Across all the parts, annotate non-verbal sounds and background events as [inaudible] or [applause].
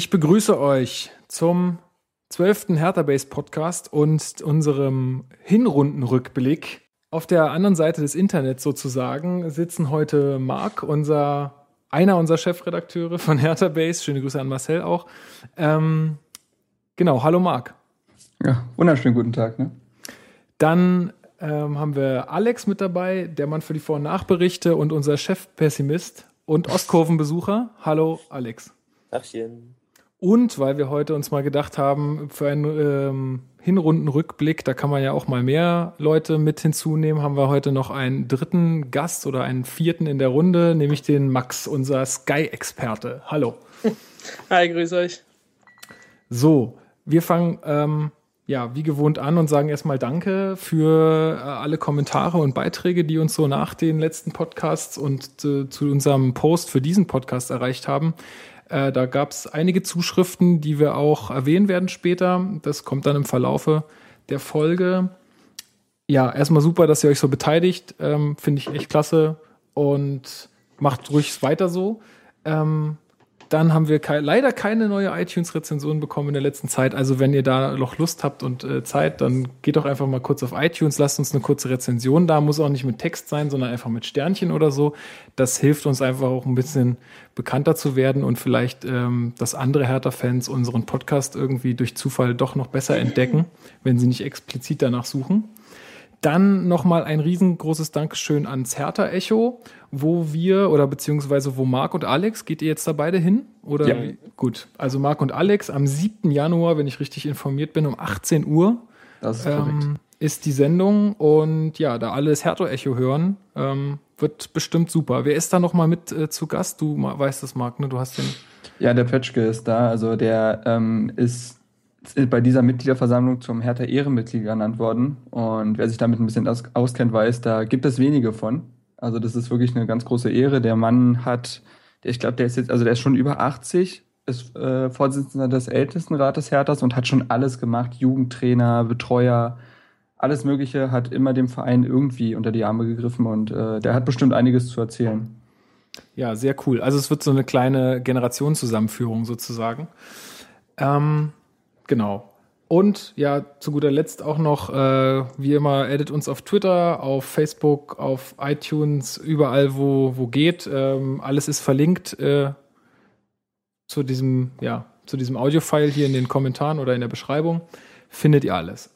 Ich begrüße euch zum zwölften Hertha Base Podcast und unserem Hinrundenrückblick. Auf der anderen Seite des Internets sozusagen sitzen heute Marc, unser einer unserer Chefredakteure von Hertha Base. Schöne Grüße an Marcel auch. Ähm, genau, hallo Marc. Ja, wunderschönen guten Tag. Ne? Dann ähm, haben wir Alex mit dabei, der Mann für die Vor- und Nachberichte und unser Chefpessimist und Ostkurvenbesucher. Hallo Alex. Tachchen. Und weil wir heute uns mal gedacht haben, für einen ähm, Hinrundenrückblick, da kann man ja auch mal mehr Leute mit hinzunehmen, haben wir heute noch einen dritten Gast oder einen vierten in der Runde, nämlich den Max, unser Sky-Experte. Hallo. [laughs] Hi, grüß euch. So, wir fangen ähm, ja wie gewohnt an und sagen erstmal Danke für äh, alle Kommentare und Beiträge, die uns so nach den letzten Podcasts und äh, zu unserem Post für diesen Podcast erreicht haben. Äh, da gab es einige Zuschriften, die wir auch erwähnen werden später. Das kommt dann im Verlaufe der Folge. Ja, erstmal super, dass ihr euch so beteiligt. Ähm, Finde ich echt klasse und macht ruhig weiter so. Ähm, dann haben wir kei leider keine neue iTunes-Rezension bekommen in der letzten Zeit. Also wenn ihr da noch Lust habt und äh, Zeit, dann geht doch einfach mal kurz auf iTunes, lasst uns eine kurze Rezension da. Muss auch nicht mit Text sein, sondern einfach mit Sternchen oder so. Das hilft uns einfach auch ein bisschen bekannter zu werden und vielleicht, ähm, dass andere Hertha-Fans unseren Podcast irgendwie durch Zufall doch noch besser entdecken, wenn sie nicht explizit danach suchen. Dann nochmal ein riesengroßes Dankeschön ans Hertha Echo, wo wir oder beziehungsweise wo Marc und Alex, geht ihr jetzt da beide hin? Oder Ja. gut, also Marc und Alex am 7. Januar, wenn ich richtig informiert bin, um 18 Uhr Das ist korrekt. ähm, ist die Sendung und ja, da alle das Hertha Echo hören, ähm, wird bestimmt super. Wer ist da nochmal mit äh, zu Gast? Du weißt das, Marc, ne? Du hast den. Ja, der Pötschke ist da. Also der ähm, ist bei dieser Mitgliederversammlung zum Hertha Ehrenmitglied ernannt worden. Und wer sich damit ein bisschen aus auskennt, weiß, da gibt es wenige von. Also das ist wirklich eine ganz große Ehre. Der Mann hat, der, ich glaube, der ist jetzt, also der ist schon über 80, ist äh, Vorsitzender des Ältestenrates Herthas und hat schon alles gemacht. Jugendtrainer, Betreuer, alles Mögliche, hat immer dem Verein irgendwie unter die Arme gegriffen und äh, der hat bestimmt einiges zu erzählen. Ja, sehr cool. Also es wird so eine kleine Generationszusammenführung sozusagen. Ähm, genau. Und ja, zu guter Letzt auch noch, äh, wie immer, edit uns auf Twitter, auf Facebook, auf iTunes, überall, wo, wo geht. Ähm, alles ist verlinkt äh, zu diesem, ja, zu diesem Audio-File hier in den Kommentaren oder in der Beschreibung. Findet ihr alles.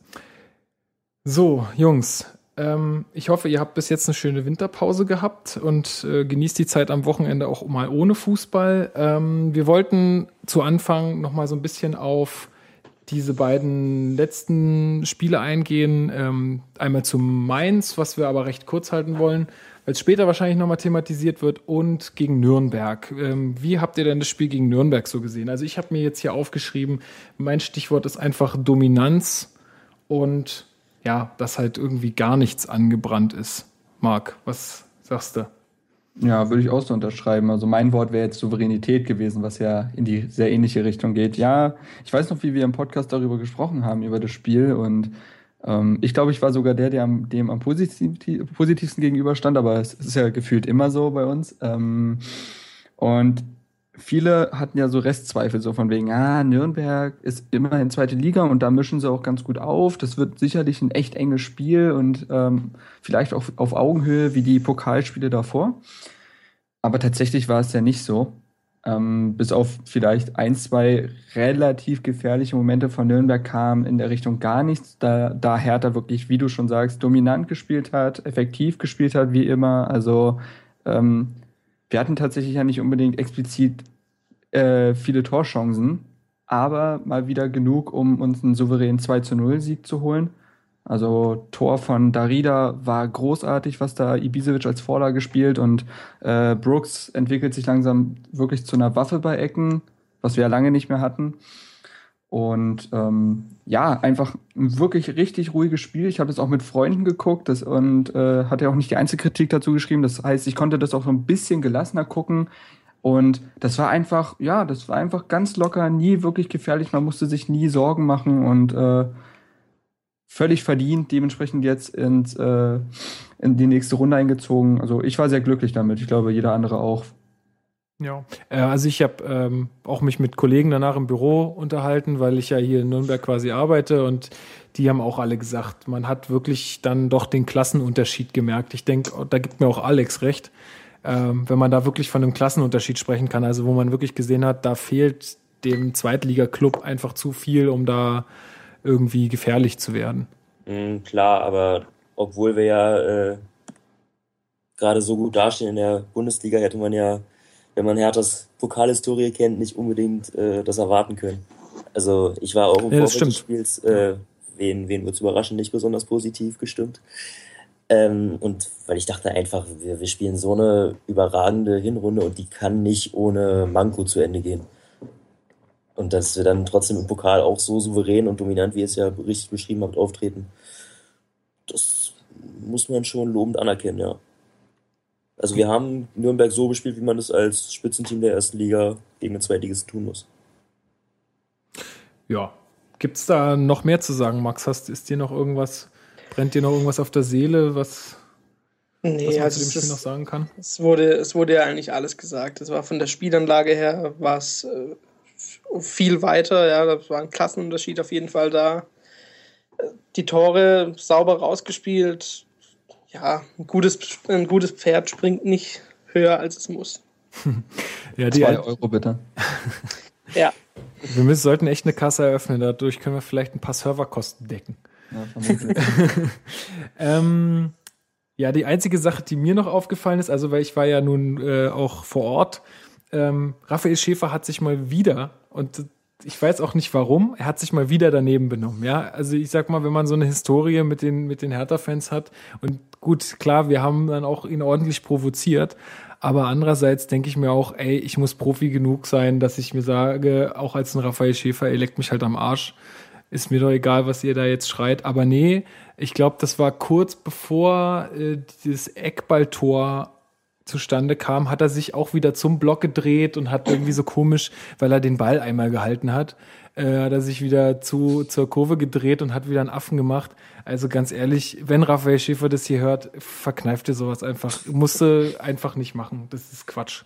So, Jungs, ähm, ich hoffe, ihr habt bis jetzt eine schöne Winterpause gehabt und äh, genießt die Zeit am Wochenende auch mal ohne Fußball. Ähm, wir wollten zu Anfang noch mal so ein bisschen auf diese beiden letzten Spiele eingehen. Ähm, einmal zum Mainz, was wir aber recht kurz halten wollen, weil es später wahrscheinlich noch mal thematisiert wird, und gegen Nürnberg. Ähm, wie habt ihr denn das Spiel gegen Nürnberg so gesehen? Also ich habe mir jetzt hier aufgeschrieben, mein Stichwort ist einfach Dominanz und ja, dass halt irgendwie gar nichts angebrannt ist. Marc, was sagst du? Ja, würde ich auch so unterschreiben. Also mein Wort wäre jetzt Souveränität gewesen, was ja in die sehr ähnliche Richtung geht. Ja, ich weiß noch, wie wir im Podcast darüber gesprochen haben, über das Spiel. Und ähm, ich glaube, ich war sogar der, der am, dem am positiv, positivsten gegenüberstand, aber es ist ja gefühlt immer so bei uns. Ähm, und viele hatten ja so Restzweifel, so von wegen, ah, Nürnberg ist immerhin zweite Liga und da mischen sie auch ganz gut auf. Das wird sicherlich ein echt enges Spiel und ähm, vielleicht auch auf Augenhöhe wie die Pokalspiele davor. Aber tatsächlich war es ja nicht so. Ähm, bis auf vielleicht ein, zwei relativ gefährliche Momente von Nürnberg kam in der Richtung gar nichts, da, da Hertha wirklich, wie du schon sagst, dominant gespielt hat, effektiv gespielt hat, wie immer. Also ähm, wir hatten tatsächlich ja nicht unbedingt explizit äh, viele Torchancen, aber mal wieder genug, um uns einen souveränen 2 zu 0 Sieg zu holen. Also Tor von Darida war großartig, was da Ibisevic als Vorlage spielt und äh, Brooks entwickelt sich langsam wirklich zu einer Waffe bei Ecken, was wir ja lange nicht mehr hatten. Und ähm, ja, einfach ein wirklich richtig ruhiges Spiel. Ich habe das auch mit Freunden geguckt das, und äh, hatte auch nicht die einzige Kritik dazu geschrieben. Das heißt, ich konnte das auch so ein bisschen gelassener gucken. Und das war einfach, ja, das war einfach ganz locker, nie wirklich gefährlich. Man musste sich nie Sorgen machen und äh, völlig verdient dementsprechend jetzt ins, äh, in die nächste Runde eingezogen. Also ich war sehr glücklich damit. Ich glaube, jeder andere auch. Ja, äh, also ich habe ähm, auch mich mit Kollegen danach im Büro unterhalten, weil ich ja hier in Nürnberg quasi arbeite und die haben auch alle gesagt, man hat wirklich dann doch den Klassenunterschied gemerkt. Ich denke, da gibt mir auch Alex recht, ähm, wenn man da wirklich von einem Klassenunterschied sprechen kann, also wo man wirklich gesehen hat, da fehlt dem Zweitliga-Club einfach zu viel, um da irgendwie gefährlich zu werden. Mhm, klar, aber obwohl wir ja äh, gerade so gut dastehen in der Bundesliga, hätte man ja wenn man Herthas Pokalhistorie kennt, nicht unbedingt äh, das erwarten können. Also ich war auch im ja, Vorfeld des Spiels, äh, wen, wen wird überraschen, nicht besonders positiv gestimmt. Ähm, und weil ich dachte einfach, wir, wir spielen so eine überragende Hinrunde und die kann nicht ohne Manko zu Ende gehen. Und dass wir dann trotzdem im Pokal auch so souverän und dominant, wie ihr es ja richtig beschrieben habt, auftreten, das muss man schon lobend anerkennen, ja. Also wir haben Nürnberg so gespielt, wie man es als Spitzenteam der ersten Liga gegen den Zweitligisten tun muss. Ja. Gibt es da noch mehr zu sagen, Max? Hast, ist dir noch irgendwas, brennt dir noch irgendwas auf der Seele, was, nee, was man also zu dem Spiel es, noch sagen kann? Es wurde, es wurde ja eigentlich alles gesagt. Es war von der Spielanlage her war es äh, viel weiter, ja, da war ein Klassenunterschied auf jeden Fall da. Die Tore sauber rausgespielt, ja, ein gutes, ein gutes Pferd springt nicht höher, als es muss. [laughs] ja, die Zwei Euro bitte. [laughs] ja. Wir müssen, sollten echt eine Kasse eröffnen, dadurch können wir vielleicht ein paar Serverkosten decken. Ja, [laughs] ähm, ja, die einzige Sache, die mir noch aufgefallen ist, also weil ich war ja nun äh, auch vor Ort, ähm, Raphael Schäfer hat sich mal wieder, und ich weiß auch nicht warum, er hat sich mal wieder daneben benommen. Ja, also ich sag mal, wenn man so eine Historie mit den, mit den Hertha-Fans hat und gut, klar, wir haben dann auch ihn ordentlich provoziert, aber andererseits denke ich mir auch, ey, ich muss Profi genug sein, dass ich mir sage, auch als ein Raphael Schäfer, ihr leckt mich halt am Arsch. Ist mir doch egal, was ihr da jetzt schreit. Aber nee, ich glaube, das war kurz bevor äh, dieses Eckballtor zustande kam, hat er sich auch wieder zum Block gedreht und hat irgendwie so komisch, weil er den Ball einmal gehalten hat, äh, hat er sich wieder zu, zur Kurve gedreht und hat wieder einen Affen gemacht. Also ganz ehrlich, wenn Raphael Schäfer das hier hört, verkneift ihr sowas einfach. Musste einfach nicht machen. Das ist Quatsch.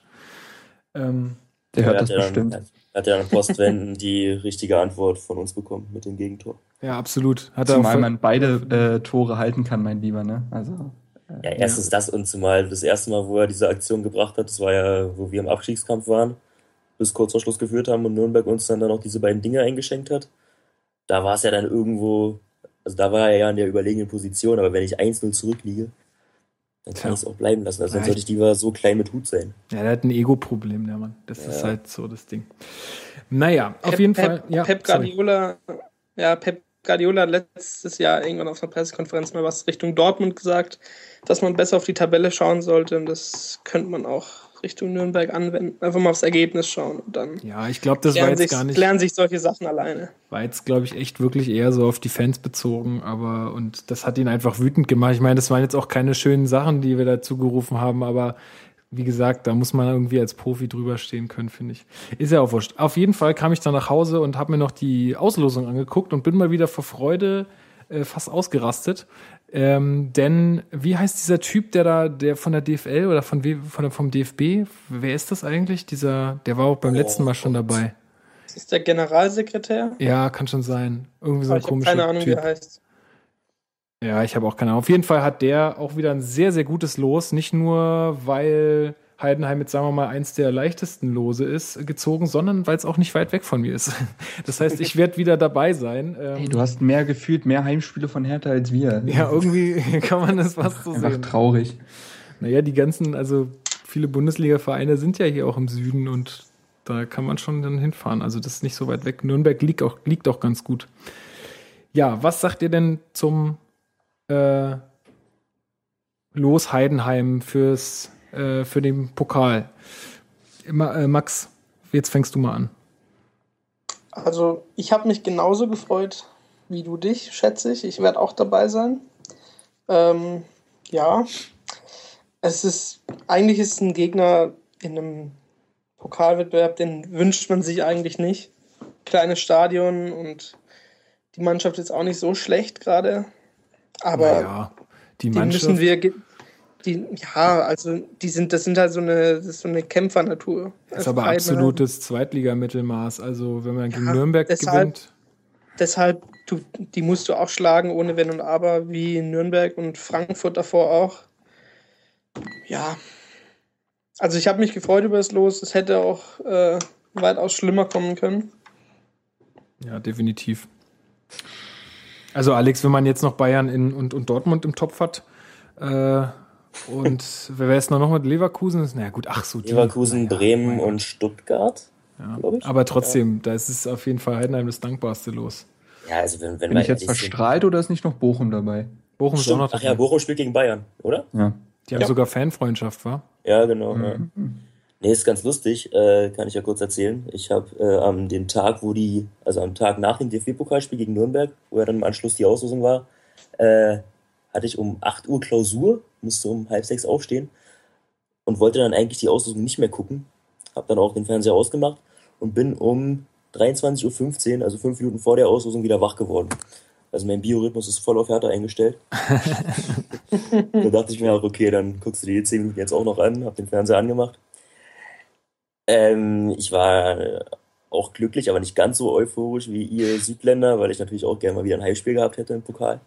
Ähm, Der hört das bestimmt. Dann, hat er an Postwenden die richtige Antwort von uns bekommen mit dem Gegentor. Ja, absolut. Hat Zumal man beide äh, Tore halten kann, mein Lieber, ne? Also. Ja, erstens ja. das und zumal das erste Mal, wo er diese Aktion gebracht hat, das war ja, wo wir im Abstiegskampf waren, bis kurz vor Schluss geführt haben und Nürnberg uns dann, dann auch diese beiden Dinge eingeschenkt hat. Da war es ja dann irgendwo, also da war er ja in der überlegenen Position, aber wenn ich 1-0 zurückliege, dann kann ja. ich es auch bleiben lassen. Also dann sollte ich lieber so klein mit Hut sein. Ja, der hat ein Ego-Problem, der Mann. Das ja. ist halt so das Ding. Naja, Pep, auf jeden Pep, Fall. Ja, Pep Guardiola, sorry. ja, Pep Guardiola hat letztes Jahr irgendwann auf einer Pressekonferenz mal was Richtung Dortmund gesagt, dass man besser auf die Tabelle schauen sollte. Und das könnte man auch Richtung Nürnberg anwenden. Einfach mal aufs Ergebnis schauen und dann. Ja, ich glaube, das war jetzt sich, gar nicht. Lernen sich solche Sachen alleine. War jetzt, glaube ich, echt wirklich eher so auf die Fans bezogen, aber und das hat ihn einfach wütend gemacht. Ich meine, das waren jetzt auch keine schönen Sachen, die wir dazu gerufen haben, aber wie gesagt, da muss man irgendwie als Profi drüber stehen können, finde ich. Ist ja auch wurscht. Auf jeden Fall kam ich dann nach Hause und habe mir noch die Auslosung angeguckt und bin mal wieder vor Freude äh, fast ausgerastet. Ähm, denn wie heißt dieser Typ, der da, der von der DFL oder von, von vom DFB, wer ist das eigentlich? Dieser, der war auch beim oh, letzten Mal schon dabei. Ist der Generalsekretär? Ja, kann schon sein. Irgendwie so ein komischer keine Ahnung, typ. wie er heißt. Ja, ich habe auch keine Ahnung. Auf jeden Fall hat der auch wieder ein sehr, sehr gutes Los. Nicht nur, weil Heidenheim jetzt, sagen wir mal, eins der leichtesten Lose ist, gezogen, sondern weil es auch nicht weit weg von mir ist. [laughs] Das heißt, ich werde wieder dabei sein. Hey, du hast mehr gefühlt, mehr Heimspiele von Hertha als wir. Ja, irgendwie [laughs] kann man das fast so Einfach sehen. traurig. Naja, die ganzen, also viele Bundesliga-Vereine sind ja hier auch im Süden und da kann man schon dann hinfahren. Also das ist nicht so weit weg. Nürnberg liegt auch, liegt auch ganz gut. Ja, was sagt ihr denn zum äh, Los Heidenheim fürs, äh, für den Pokal. Immer, äh, Max, jetzt fängst du mal an. Also, ich habe mich genauso gefreut wie du dich, schätze ich. Ich werde auch dabei sein. Ähm, ja, es ist, eigentlich ist ein Gegner in einem Pokalwettbewerb, den wünscht man sich eigentlich nicht. Kleines Stadion und die Mannschaft ist auch nicht so schlecht gerade. Aber Naja, die die Mannschaft. müssen wir, die, ja, also die sind, das sind halt so eine, das ist so eine Kämpfernatur. ist Also aber Heidenheim. absolutes Zweitligamittelmaß. Also, wenn man gegen Ja, Nürnberg deshalb- gewinnt. Deshalb, du, die musst du auch schlagen, ohne Wenn und Aber, wie Nürnberg und Frankfurt davor auch. Ja. Also ich habe mich gefreut über das Los. Es hätte auch äh, weitaus schlimmer kommen können. Ja, definitiv. Also Alex, wenn man jetzt noch Bayern in, und, und Dortmund im Topf hat, äh, und wer wäre es noch mit Leverkusen? Na ja, gut, ach so. die- Leverkusen, naja, Bremen und Stuttgart, Ja. glaube ich. Aber trotzdem, da ist es auf jeden Fall Heidenheim das dankbarste los. Ja, also wenn, wenn Bin ich jetzt verstrahlt oder ist nicht noch Bochum dabei? Bochum ist auch Stimmt. noch Ach ja, dabei. Bochum spielt gegen Bayern, oder? Ja. Die haben Ja. sogar Fanfreundschaft, war? Ja, genau. Mhm. Ja. Nee, ist ganz lustig, äh, kann ich ja kurz erzählen. Ich habe äh, am den Tag, wo die, also am Tag nach dem DFB-Pokalspiel gegen Nürnberg, wo ja dann im Anschluss die Auslosung war, äh, hatte ich um 8 Uhr Klausur, musste um halb sechs aufstehen und wollte dann eigentlich die Auslosung nicht mehr gucken. Hab dann auch den Fernseher ausgemacht und bin um 23.15 Uhr, also fünf Minuten vor der Auslosung, wieder wach geworden. Also mein Biorhythmus ist voll auf Härte eingestellt. [laughs] da dachte ich mir auch, okay, dann guckst du dir die 10 Minuten jetzt auch noch an, hab den Fernseher angemacht. Ähm, ich war auch glücklich, aber nicht ganz so euphorisch wie ihr Südländer, weil ich natürlich auch gerne mal wieder ein Heimspiel gehabt hätte im Pokal.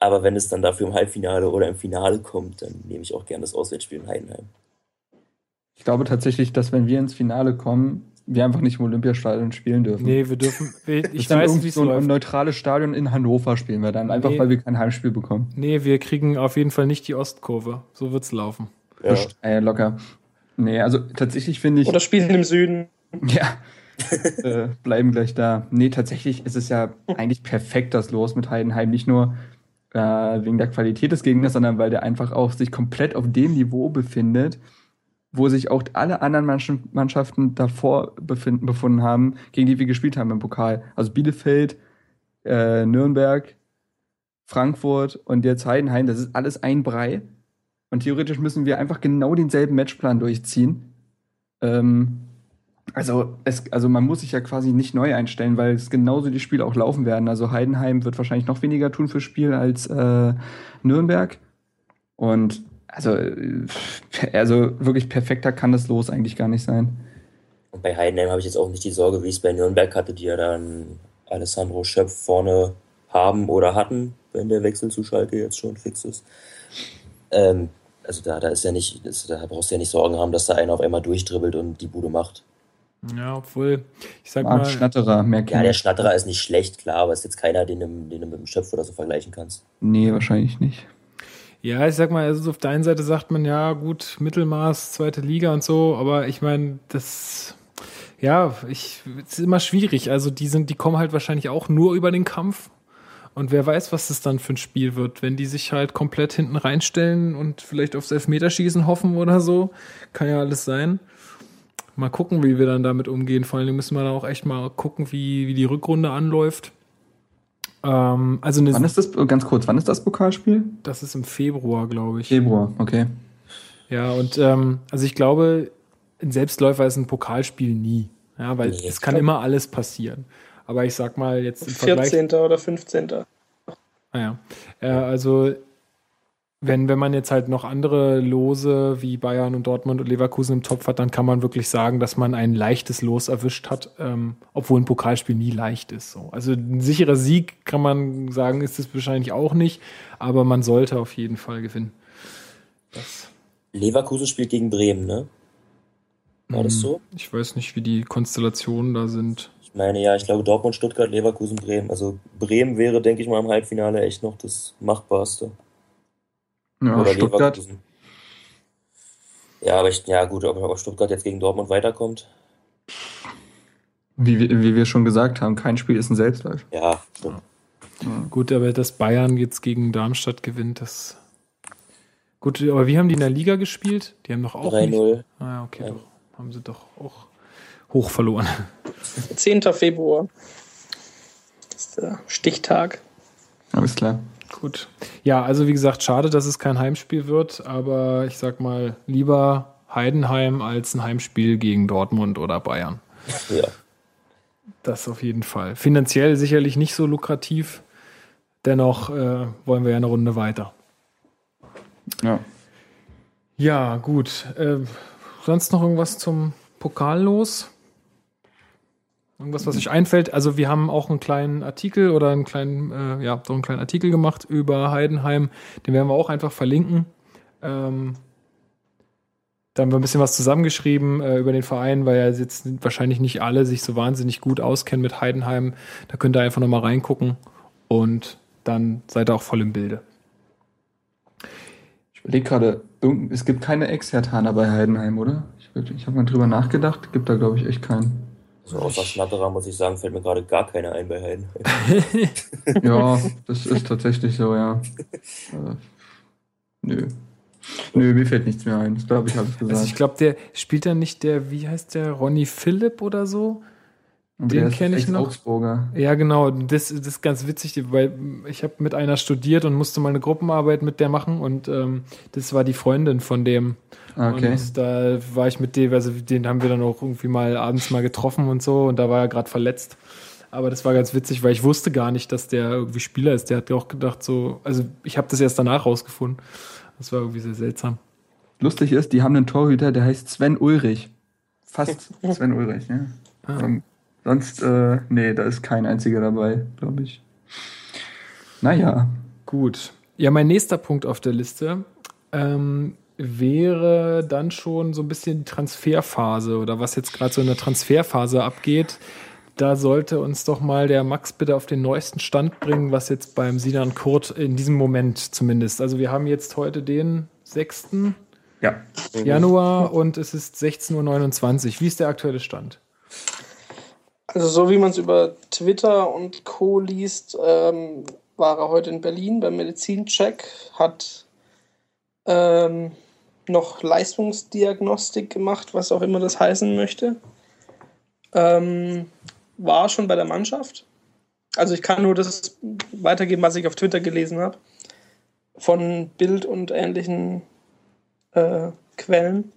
Aber wenn es dann dafür im Halbfinale oder im Finale kommt, dann nehme ich auch gerne das Auswärtsspiel in Heidenheim. Ich glaube tatsächlich, dass wenn wir ins Finale kommen, wir einfach nicht im Olympiastadion spielen dürfen. Nee, wir dürfen. [laughs] Wir, Das ich weiß, wie es so ein neutrales Stadion in Hannover spielen wir dann, einfach Nee. weil wir kein Heimspiel bekommen. Nee, wir kriegen auf jeden Fall nicht die Ostkurve. So wird's laufen. Ja. Äh, locker. Nee, also tatsächlich finde ich. Oder spielen im Süden. [laughs] Ja. äh, bleiben gleich da. Nee, tatsächlich ist es ja eigentlich perfekt das Los mit Heidenheim. Nicht nur äh, wegen der Qualität des Gegners, sondern weil der einfach auch sich komplett auf dem Niveau befindet, wo sich auch alle anderen Mannsch- Mannschaften davor befinden, befunden haben, gegen die wir gespielt haben im Pokal. Also Bielefeld, äh, Nürnberg, Frankfurt und jetzt Heidenheim. Das ist alles ein Brei. Und theoretisch müssen wir einfach genau denselben Matchplan durchziehen. Ähm, also, es, also man muss sich ja quasi nicht neu einstellen, weil es genauso die Spiele auch laufen werden. Also Heidenheim wird wahrscheinlich noch weniger tun fürs Spiel als äh, Nürnberg. Und also, äh, also wirklich perfekter kann das Los eigentlich gar nicht sein. Und bei Heidenheim habe ich jetzt auch nicht die Sorge, wie ich es bei Nürnberg hatte, die ja dann Alessandro Schöpf vorne haben oder hatten, wenn der Wechsel zu Schalke jetzt schon fix ist. Ähm, also da, da ist ja nicht, da brauchst du ja nicht Sorgen haben, dass da einer auf einmal durchdribbelt und die Bude macht. Ja, obwohl, ich sag Marc mal, Schnatterer, mehr Ja, der. Schnatterer ist nicht schlecht, klar, aber ist jetzt keiner, den, du- den du mit dem Schöpf oder so vergleichen kannst. Nee, wahrscheinlich nicht. ja, ich sag mal, also auf der einen Seite sagt man, ja, gut, Mittelmaß, zweite Liga und so, aber ich meine, das, ja, ich, es ist immer schwierig. Also die sind, die kommen halt wahrscheinlich auch nur über den Kampf. Und wer weiß, was das dann für ein Spiel wird, wenn die sich halt komplett hinten reinstellen und vielleicht aufs Elfmeterschießen hoffen oder so. Kann ja alles sein. Mal gucken, wie wir dann damit umgehen. Vor allen Dingen müssen wir da auch echt mal gucken, wie, wie die Rückrunde anläuft. Ähm, also Wann ist das, ganz kurz, wann ist das Pokalspiel? das ist im Februar, glaube ich. Februar, okay. Ja, und ähm, also ich glaube, ein Selbstläufer ist ein Pokalspiel nie. Ja, weil Nee, es kann glaub- immer alles passieren. Aber ich sag mal jetzt im Vergleich. 14. oder 15. Ah ja. Äh, also wenn, wenn man jetzt halt noch andere Lose wie Bayern und Dortmund und Leverkusen im Topf hat, dann kann man wirklich sagen, dass man ein leichtes Los erwischt hat, ähm, obwohl ein Pokalspiel nie leicht ist. So. Also ein sicherer Sieg kann man sagen, ist es wahrscheinlich auch nicht, aber man sollte auf jeden Fall gewinnen. Das, Leverkusen spielt gegen Bremen, ne? War das Hm, so? Ich weiß nicht, wie die Konstellationen da sind. Ich meine, ja, ich glaube Dortmund, Stuttgart, Leverkusen, Bremen. Also Bremen wäre, denke ich mal, im Halbfinale echt noch das Machbarste. Ja, Oder Stuttgart. Leverkusen. Ja, aber ich, ja gut, ob Stuttgart jetzt gegen Dortmund weiterkommt, Wie, wir- wie wir schon gesagt haben, kein Spiel ist ein Selbstläufer. ja, stimmt. Gut, aber dass Bayern jetzt gegen Darmstadt gewinnt, das. Gut, aber wie haben die in der Liga gespielt? Die haben doch auch. nicht- 3-0. Ah, ja, okay, Ja. doch. Haben sie doch auch hoch verloren. 10. Februar ist der Stichtag. Alles klar. Gut. Ja, also wie gesagt, schade, dass es kein Heimspiel wird, aber ich sag mal, lieber Heidenheim als ein Heimspiel gegen Dortmund oder Bayern. Ja. Das auf jeden Fall. Finanziell sicherlich nicht so lukrativ. Dennoch äh, wollen wir ja eine Runde weiter. Ja. Ja, gut. Äh, sonst noch irgendwas zum Pokal los? Irgendwas, was euch einfällt? Also wir haben auch einen kleinen Artikel oder einen kleinen, äh, ja, so einen kleinen Artikel gemacht über Heidenheim. Den werden wir auch einfach verlinken. Ähm, da haben wir ein bisschen was zusammengeschrieben äh, über den Verein, weil ja jetzt wahrscheinlich nicht alle sich so wahnsinnig gut auskennen mit Heidenheim. Da könnt ihr einfach nochmal reingucken und dann seid ihr auch voll im Bilde. Ich überlege gerade, es gibt keine Ex-Hertaner bei Heidenheim, oder? Ich, ich habe mal drüber nachgedacht, gibt da glaube ich echt keinen. So außer Schnatterer muss ich sagen, fällt mir gerade gar keiner ein bei Heiden. [laughs] Ja, das ist tatsächlich so, ja. [laughs] Äh, nö. Nö, mir fällt nichts mehr ein. Das glaube ich, habe ich gesagt. Also ich glaube, der spielt dann nicht der, wie heißt der, Ronny Philipp oder so? Und den der ist kenn ich echt noch. Augsburger. Ja, genau. Das, das ist ganz witzig, weil ich habe mit einer studiert und musste mal eine Gruppenarbeit mit der machen und ähm, das war die Freundin von dem. Okay. Und da war ich mit dem, also den haben wir dann auch irgendwie mal abends mal getroffen und so und da war er gerade verletzt. Aber das war ganz witzig, weil ich wusste gar nicht, dass der irgendwie Spieler ist. Der hat auch gedacht so, also ich habe das erst danach rausgefunden. Das war irgendwie sehr seltsam. Lustig ist, die haben einen Torhüter, der heißt Sven Ulrich. Fast [laughs] Sven Ulrich, ja. Ah. Sonst, äh, nee, da ist kein einziger dabei, glaube ich. Naja, Gut. Ja, mein nächster Punkt auf der Liste ähm, wäre dann schon so ein bisschen die Transferphase oder was jetzt gerade so in der Transferphase abgeht. Da sollte uns doch mal der Max bitte auf den neuesten Stand bringen, was jetzt beim Sinan Kurt in diesem Moment zumindest. Also wir haben jetzt heute den 6. ja. Januar und es ist 16.29 Uhr. Wie ist der aktuelle Stand? Also so wie man es über Twitter und Co. liest, ähm, war er heute in Berlin beim Medizincheck, hat ähm, noch Leistungsdiagnostik gemacht, was auch immer das heißen möchte. Ähm, war schon bei der Mannschaft. Also ich kann nur das weitergeben, was ich auf Twitter gelesen habe. Von Bild und ähnlichen äh, Quellen.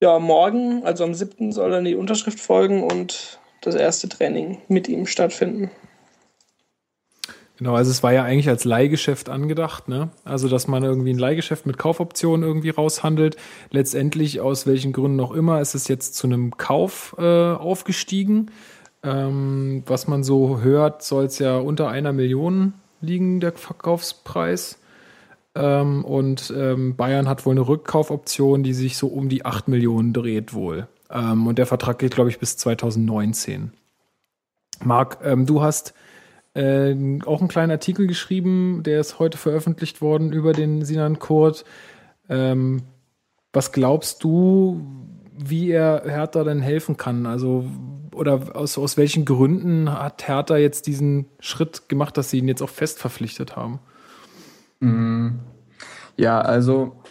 Ja, morgen, also am 7. soll dann die Unterschrift folgen und das erste Training mit ihm stattfinden. Genau, also es war ja eigentlich als Leihgeschäft angedacht, ne? Also, dass man irgendwie ein Leihgeschäft mit Kaufoptionen irgendwie raushandelt. Letztendlich, aus welchen Gründen auch immer, ist es jetzt zu einem Kauf äh, aufgestiegen. Ähm, was man so hört, soll es ja unter einer Million liegen, der Verkaufspreis. Ähm, und ähm, Bayern hat wohl eine Rückkaufoption, die sich so um die 8 Millionen dreht wohl. Ähm, und der Vertrag geht, glaube ich, bis 2019. Marc, ähm, du hast äh, auch einen kleinen Artikel geschrieben, der ist heute veröffentlicht worden über den Sinan Kurt. Ähm, was glaubst du, wie er Hertha denn helfen kann? Also, oder aus, aus welchen Gründen hat Hertha jetzt diesen Schritt gemacht, dass sie ihn jetzt auch fest verpflichtet haben? Mm, Ja, also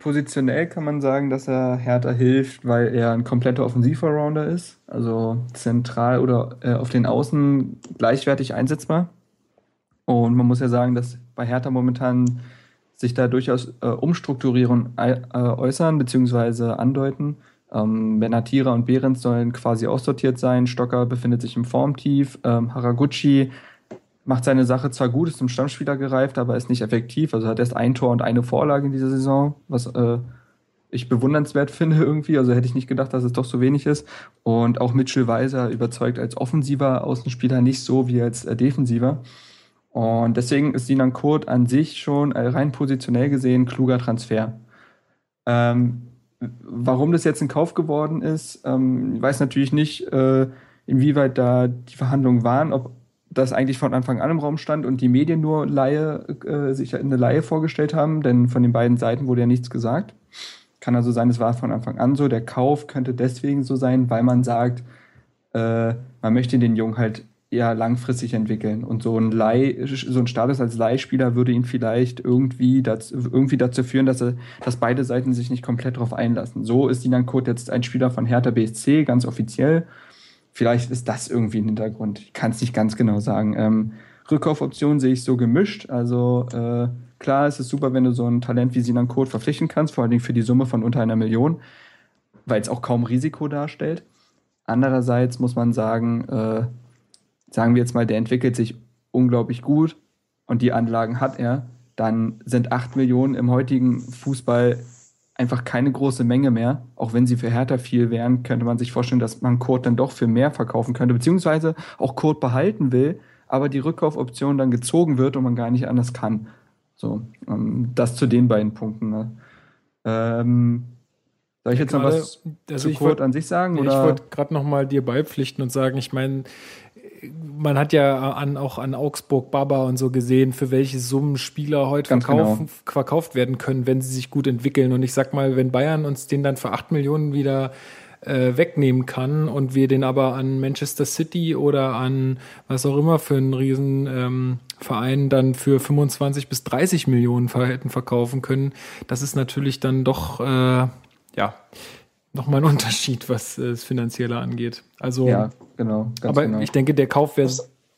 positionell kann man sagen, dass er Hertha hilft, weil er ein kompletter Offensiv-Allrounder ist. Also zentral oder äh, auf den Außen gleichwertig einsetzbar. Und man muss ja sagen, dass bei Hertha momentan sich da durchaus äh, Umstrukturierungen äh, äußern bzw. andeuten. Ähm, Benatira und Behrens sollen quasi aussortiert sein. Stocker befindet sich im Formtief. Ähm, Haraguchi macht seine Sache zwar gut, ist zum Stammspieler gereift, aber ist nicht effektiv. Also hat erst ein Tor und eine Vorlage in dieser Saison, was äh, ich bewundernswert finde irgendwie. Also hätte ich nicht gedacht, dass es doch so wenig ist. Und auch Mitchell Weiser überzeugt als offensiver Außenspieler nicht so wie als äh, defensiver. Und deswegen ist Sinan Kurt an sich schon äh, rein positionell gesehen kluger Transfer. Ähm, warum das jetzt in Kauf geworden ist, ähm, ich weiß natürlich nicht, äh, inwieweit da die Verhandlungen waren, ob das eigentlich von Anfang an im Raum stand und die Medien nur Laie, äh, sich eine Laie vorgestellt haben, denn von den beiden Seiten wurde ja nichts gesagt. Kann also sein, es war von Anfang an so. Der Kauf könnte deswegen so sein, weil man sagt, äh, man möchte den Jungen halt eher langfristig entwickeln. Und so ein Leih, so ein Status als Leihspieler würde ihn vielleicht irgendwie dazu, irgendwie dazu führen, dass er, dass beide Seiten sich nicht komplett darauf einlassen. So ist Sinan Kurt jetzt ein Spieler von Hertha BSC, ganz offiziell. Vielleicht ist das irgendwie ein Hintergrund. Ich kann es nicht ganz genau sagen. Ähm, Rückkaufoptionen sehe ich so gemischt. Also äh, klar, es ist super, wenn du so ein Talent wie Sinan Kurt verpflichten kannst, vor allen Dingen für die Summe von unter einer Million, weil es auch kaum Risiko darstellt. Andererseits muss man sagen, äh, sagen wir jetzt mal, der entwickelt sich unglaublich gut und die Anlagen hat er, dann sind 8 Millionen im heutigen Fußball einfach keine große Menge mehr. Auch wenn sie für Hertha viel wären, könnte man sich vorstellen, dass man Kurt dann doch für mehr verkaufen könnte, beziehungsweise auch Kurt behalten will, aber die Rückkaufoption dann gezogen wird und man gar nicht anders kann. So, ähm, das zu den beiden Punkten. Ne? Ähm, soll ich jetzt noch was also zu Kurt wollt, an sich sagen? Oder? Ich wollte gerade noch mal dir beipflichten und sagen, ich meine, man hat ja an, auch an Augsburg Baba und so gesehen, für welche Summen Spieler heute verkaufen, genau. verkauft werden können, wenn sie sich gut entwickeln. Und ich sag mal, wenn Bayern uns den dann für acht Millionen wieder äh, wegnehmen kann und wir den aber an Manchester City oder an was auch immer für einen riesen ähm, Verein dann für 25 bis 30 Millionen hätten verkaufen können, das ist natürlich dann doch äh, ja nochmal ein [laughs] Unterschied, was äh, das Finanzielle angeht. Also, ja, genau. aber genau. ich denke, der Kauf wäre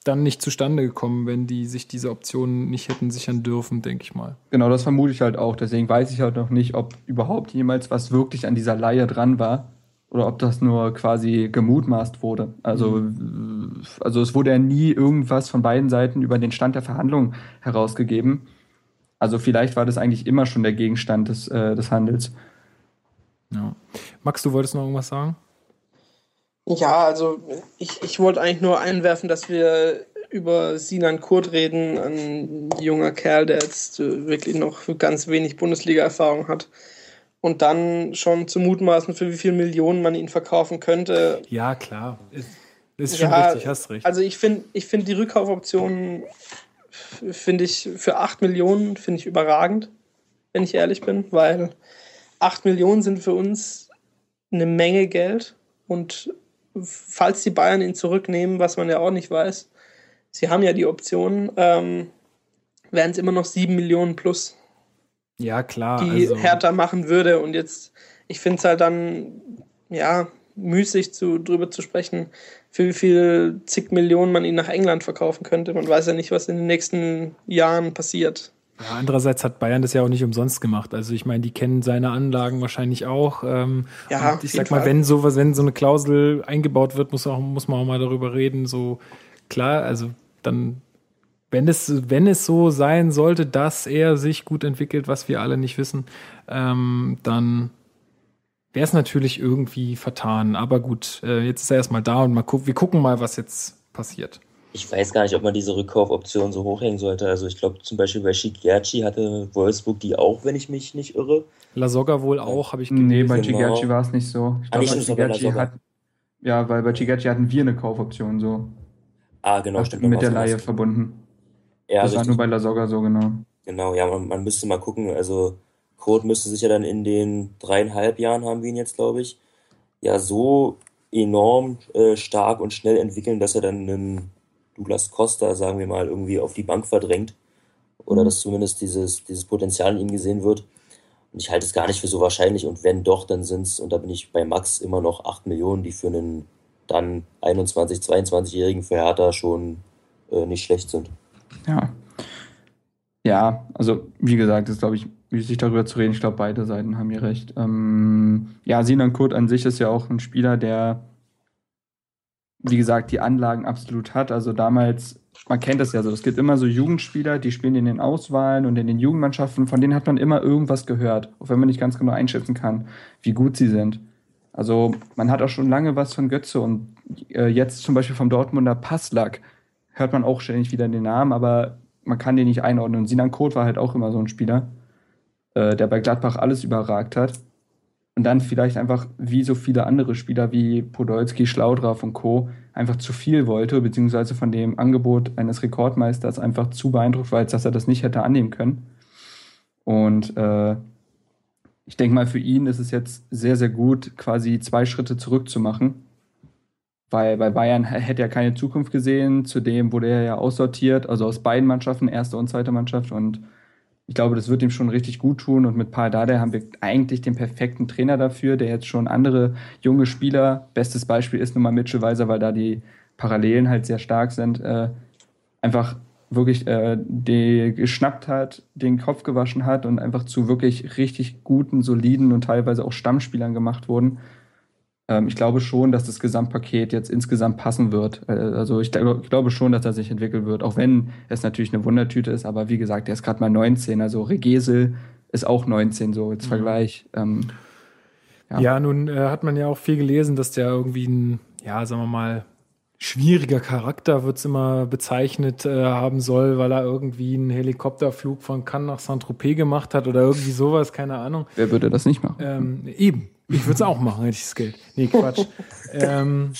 dann nicht zustande gekommen, wenn die sich diese Optionen nicht hätten sichern dürfen, denke ich mal. Genau, das vermute ich halt auch. Deswegen weiß ich halt noch nicht, ob überhaupt jemals was wirklich an dieser Leihe dran war oder ob das nur quasi gemutmaßt wurde. Also, mhm. also es wurde ja nie irgendwas von beiden Seiten über den Stand der Verhandlungen herausgegeben. Also vielleicht war das eigentlich immer schon der Gegenstand des, äh, des Handels. Ja. Max, du wolltest noch irgendwas sagen? Ja, also ich, ich wollte eigentlich nur einwerfen, dass wir über Sinan Kurt reden, ein junger Kerl, der jetzt äh, wirklich noch ganz wenig Bundesliga-Erfahrung hat. Und dann schon zu mutmaßen, für wie viele Millionen man ihn verkaufen könnte. Ja, klar. Ist, ist schon ja, richtig, hast recht. Also ich finde ich find die Rückkaufoption finde ich für 8 Millionen finde ich überragend, wenn ich ehrlich bin, weil 8 Millionen sind für uns eine Menge Geld und falls die Bayern ihn zurücknehmen, was man ja auch nicht weiß, sie haben ja die Option, ähm, wären es immer noch 7 Millionen plus. Ja, klar. Die also. Hertha machen würde. Und jetzt, ich finde es halt dann, ja, müßig zu, drüber zu sprechen, für wie viel zig Millionen man ihn nach England verkaufen könnte. Man weiß ja nicht, was in den nächsten Jahren passiert. Ja, andererseits hat Bayern das ja auch nicht umsonst gemacht. Also ich meine, die kennen seine Anlagen wahrscheinlich auch. Ähm, ja, ich sag mal, Fall. wenn sowas, wenn so eine Klausel eingebaut wird, muss, auch, muss man auch mal darüber reden. So klar, also dann, wenn es, wenn es so sein sollte, dass er sich gut entwickelt, was wir alle nicht wissen, ähm, dann wäre es natürlich irgendwie vertan. Aber gut, äh, jetzt ist er erstmal da und mal gu wir gucken mal, was jetzt passiert ich weiß gar nicht, ob man diese Rückkaufoption so hochhängen sollte. Also ich glaube zum Beispiel bei Shigerchi hatte Wolfsburg die auch, wenn ich mich nicht irre. La Soga wohl auch, habe ich gelesen. Nee, bei Shigerchi genau. war es nicht so. Ich glaube, ah, bei Shigerchi hat, ja, weil bei Shigerchi hatten wir eine Kaufoption so. Ah, genau, stimmt. Mit der Laie verbunden. Ja, das war nur bei La Soga so, genau. Genau, ja, man, man müsste mal gucken. Also Kurt müsste sich ja dann in den dreieinhalb Jahren, haben wir ihn jetzt, glaube ich, ja so enorm äh, stark und schnell entwickeln, dass er dann einen Douglas Costa, sagen wir mal, irgendwie auf die Bank verdrängt. Oder mhm. dass zumindest dieses, dieses Potenzial in ihm gesehen wird. Und ich halte es gar nicht für so wahrscheinlich. Und wenn doch, dann sind es, und da bin ich bei Max immer noch 8 Millionen, die für einen dann 21, 22-Jährigen für Hertha schon äh, nicht schlecht sind. Ja. Ja, also wie gesagt, ist glaube ich sich darüber zu reden. Ich glaube, beide Seiten haben hier recht. Ähm, ja, Sinan Kurt an sich ist ja auch ein Spieler, der wie gesagt, die Anlagen absolut hat. Also damals, man kennt das ja so, es gibt immer so Jugendspieler, die spielen in den Auswahlen und in den Jugendmannschaften, von denen hat man immer irgendwas gehört, auch wenn man nicht ganz genau einschätzen kann, wie gut sie sind. Also man hat auch schon lange was von Götze und äh, jetzt zum Beispiel vom Dortmunder Passlack hört man auch ständig wieder den Namen, aber man kann den nicht einordnen. Und Sinan Koth war halt auch immer so ein Spieler, äh, der bei Gladbach alles überragt hat und dann vielleicht einfach wie so viele andere Spieler wie Podolski, Schlaudraff und Co. einfach zu viel wollte, beziehungsweise von dem Angebot eines Rekordmeisters einfach zu beeindruckt war, als dass er das nicht hätte annehmen können. Und äh, ich denke mal, für ihn ist es jetzt sehr, sehr gut, quasi zwei Schritte zurück zu machen. Weil bei Bayern hätte er keine Zukunft gesehen. Zudem wurde er ja aussortiert, also aus beiden Mannschaften, erste und zweite Mannschaft. Und ich glaube, das wird ihm schon richtig gut tun. Und mit Paul Dardai haben wir eigentlich den perfekten Trainer dafür, der jetzt schon andere junge Spieler, bestes Beispiel ist nun mal Mitchell Weiser, weil da die Parallelen halt sehr stark sind, äh, einfach wirklich äh, die geschnappt hat, den Kopf gewaschen hat und einfach zu wirklich richtig guten, soliden und teilweise auch Stammspielern gemacht wurden. Ähm, ich glaube schon, dass das Gesamtpaket jetzt insgesamt passen wird. Äh, also ich, ich, glaube schon, dass er sich entwickeln wird, auch wenn es natürlich eine Wundertüte ist. Aber wie gesagt, er ist gerade mal 19. Also Regesel ist auch 19, so als mhm. Vergleich. Ähm, ja. ja. nun äh, hat man ja auch viel gelesen, dass der irgendwie ein, ja, sagen wir mal, schwieriger Charakter wird es immer bezeichnet äh, haben soll, weil er irgendwie einen Helikopterflug von Cannes nach Saint-Tropez gemacht hat oder irgendwie sowas, keine Ahnung. Wer würde das nicht machen? Ähm, eben. Ich würde es auch machen, hätte ich das Geld. Nee, Quatsch. [laughs] ähm,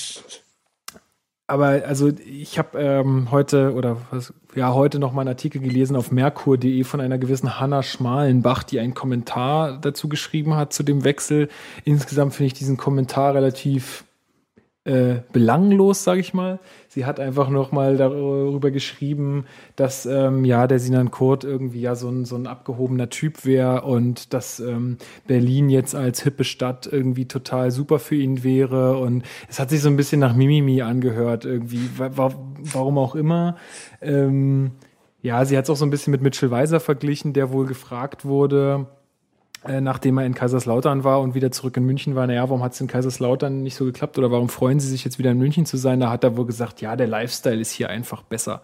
aber also ich habe ähm, heute oder was, ja heute noch mal einen Artikel gelesen auf merkur.de von einer gewissen Hanna Schmalenbach, die einen Kommentar dazu geschrieben hat zu dem Wechsel. Insgesamt finde ich diesen Kommentar relativ äh, belanglos, sage ich mal. Sie hat einfach noch mal darüber geschrieben, dass ähm, ja der Sinan Kurt irgendwie ja so ein, so ein abgehobener Typ wäre und dass ähm, Berlin jetzt als hippe Stadt irgendwie total super für ihn wäre und es hat sich so ein bisschen nach Mimimi angehört irgendwie, wa warum auch immer. Ähm, ja, sie hat es auch so ein bisschen mit Mitchell Weiser verglichen, der wohl gefragt wurde, nachdem er in Kaiserslautern war und wieder zurück in München war, naja, warum hat es in Kaiserslautern nicht so geklappt oder warum freuen sie sich jetzt wieder in München zu sein? Da hat er wohl gesagt, ja, der Lifestyle ist hier einfach besser.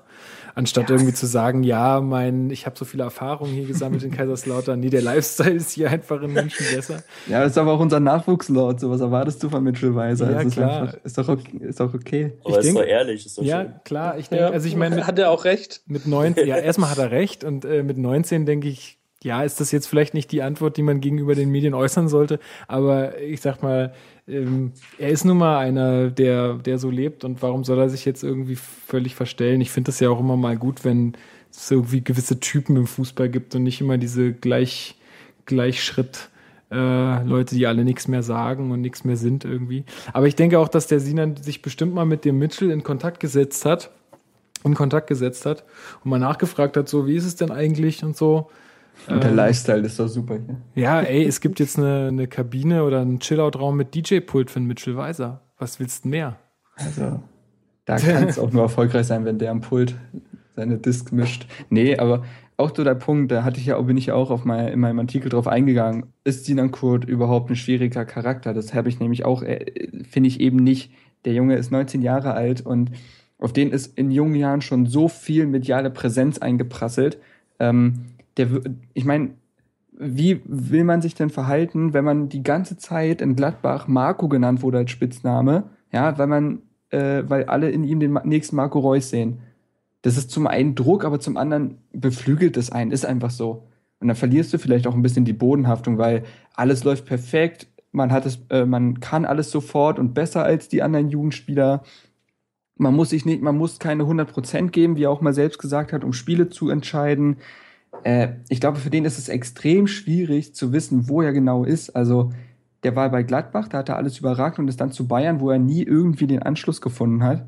Anstatt ja. irgendwie zu sagen, ja, mein, ich habe so viele Erfahrungen hier gesammelt in Kaiserslautern, nee, der Lifestyle ist hier einfach in München besser. Ja, das ist aber auch unser Nachwuchslord, so was erwartest du von Mitchell Weiser? Ja, also klar. Ist, einfach, ist, doch okay, ist doch okay. Aber ich ist denk, doch ehrlich, ist doch Ja, schön. klar, ich denke, also ich meine, hat er auch recht? Mit 19, ja, erstmal hat er recht und äh, mit 19 denke ich, ja, ist das jetzt vielleicht nicht die Antwort, die man gegenüber den Medien äußern sollte, aber ich sag mal, ähm, er ist nun mal einer, der, der so lebt und warum soll er sich jetzt irgendwie völlig verstellen? Ich finde das ja auch immer mal gut, wenn es irgendwie gewisse Typen im Fußball gibt und nicht immer diese Gleich, Gleichschritt. Äh, Leute, die alle nichts mehr sagen und nichts mehr sind irgendwie. Aber ich denke auch, dass der Sinan sich bestimmt mal mit dem Mitchell in Kontakt gesetzt hat, in Kontakt gesetzt hat und mal nachgefragt hat, so wie ist es denn eigentlich und so. Und der ähm, Lifestyle ist doch super hier. Ja, ey, es gibt jetzt eine, eine Kabine oder einen Chillout-Raum mit DJ-Pult von Mitchell Weiser. Was willst du mehr? Also, da kann es [laughs] auch nur erfolgreich sein, wenn der am Pult seine Disc mischt. Nee, aber auch so der Punkt, da hatte ich ja, bin ich ja auch auf mein, in meinem Artikel drauf eingegangen. Ist Sinan Kurt überhaupt ein schwieriger Charakter? Das habe ich nämlich auch, äh, finde ich eben nicht. Der Junge ist 19 Jahre alt und auf den ist in jungen Jahren schon so viel mediale Präsenz eingeprasselt. Ähm, der, ich meine, wie will man sich denn verhalten, wenn man die ganze Zeit in Gladbach Marco genannt wurde als Spitzname? Ja, weil man, äh, weil alle in ihm den nächsten Marco Reus sehen. Das ist zum einen Druck, aber zum anderen beflügelt es einen, ist einfach so. Und dann verlierst du vielleicht auch ein bisschen die Bodenhaftung, weil alles läuft perfekt, man hat es, äh, man kann alles sofort und besser als die anderen Jugendspieler. Man muss sich nicht, man muss keine 100% geben, wie er auch mal selbst gesagt hat, um Spiele zu entscheiden äh, ich glaube, für den ist es extrem schwierig zu wissen, wo er genau ist. Also, der war bei Gladbach, da hat er alles überragt und ist dann zu Bayern, wo er nie irgendwie den Anschluss gefunden hat.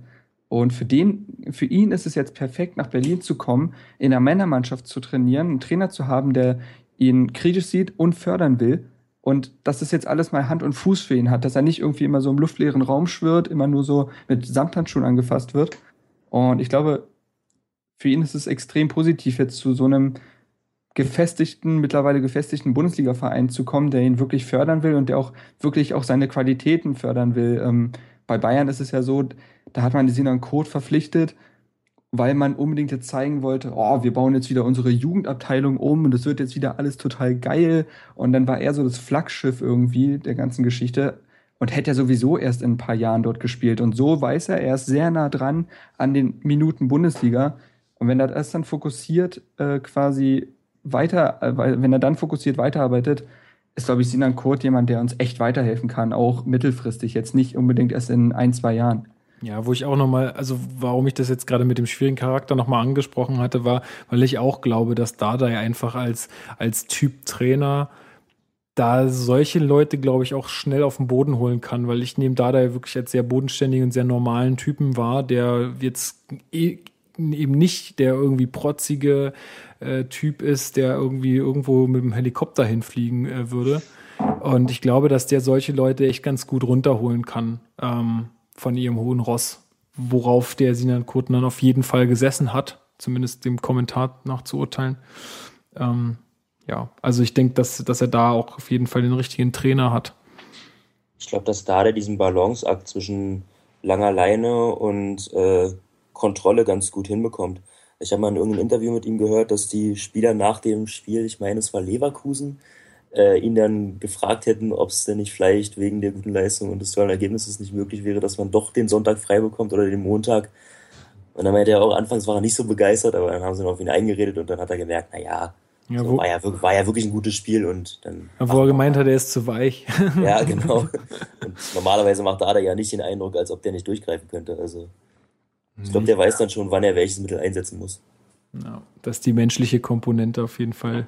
Und für den, für ihn ist es jetzt perfekt, nach Berlin zu kommen, in der Männermannschaft zu trainieren, einen Trainer zu haben, der ihn kritisch sieht und fördern will. Und dass das jetzt alles mal Hand und Fuß für ihn hat, dass er nicht irgendwie immer so im luftleeren Raum schwirrt, immer nur so mit Samthandschuhen angefasst wird. Und ich glaube, für ihn ist es extrem positiv, jetzt zu so einem gefestigten, mittlerweile gefestigten Bundesliga-Verein zu kommen, der ihn wirklich fördern will und der auch wirklich auch seine Qualitäten fördern will. Ähm, bei Bayern ist es ja so, da hat man die Sinan Code verpflichtet, weil man unbedingt jetzt zeigen wollte, oh, wir bauen jetzt wieder unsere Jugendabteilung um und es wird jetzt wieder alles total geil. Und dann war er so das Flaggschiff irgendwie der ganzen Geschichte und hätte ja sowieso erst in ein paar Jahren dort gespielt. Und so weiß er, er ist sehr nah dran an den Minuten Bundesliga. Und wenn er das dann fokussiert äh, quasi weiter, äh, wenn er dann fokussiert weiterarbeitet, ist, glaube ich, Sinan Kurt jemand, der uns echt weiterhelfen kann, auch mittelfristig, jetzt nicht unbedingt erst in ein, zwei Jahren. Ja, wo ich auch nochmal, also warum ich das jetzt gerade mit dem schwierigen Charakter nochmal angesprochen hatte, war, weil ich auch glaube, dass Dardai einfach als, als Typ Trainer da solche Leute, glaube ich, auch schnell auf den Boden holen kann, weil ich nehme Dardai wirklich als sehr bodenständigen und sehr normalen Typen wahr, der jetzt eh eben nicht der irgendwie protzige äh, Typ ist, der irgendwie irgendwo mit dem Helikopter hinfliegen äh, würde. Und ich glaube, dass der solche Leute echt ganz gut runterholen kann ähm, von ihrem hohen Ross, worauf der Sinan Kurten dann auf jeden Fall gesessen hat, zumindest dem Kommentar nach zu urteilen. Ähm, ja, also ich denke, dass, dass er da auch auf jeden Fall den richtigen Trainer hat. Ich glaube, dass da der diesen Balanceakt zwischen langer Leine und äh, Kontrolle ganz gut hinbekommt. Ich habe mal in irgendeinem Interview mit ihm gehört, dass die Spieler nach dem Spiel, ich meine, es war Leverkusen, äh, ihn dann gefragt hätten, ob es denn nicht vielleicht wegen der guten Leistung und des tollen Ergebnisses nicht möglich wäre, dass man doch den Sonntag frei bekommt oder den Montag. Und dann meinte er auch, anfangs war er nicht so begeistert, aber dann haben sie noch auf ihn eingeredet und dann hat er gemerkt, na ja, so war, ja, wirklich- war ja wirklich ein gutes Spiel und dann. wo er gemeint hat, er ist zu weich. Ja, [laughs] genau. Und normalerweise macht Ada ja nicht den Eindruck, als ob der nicht durchgreifen könnte. Also ich glaube, der weiß dann schon, wann er welches Mittel einsetzen muss. Ja, dass die menschliche Komponente auf jeden Fall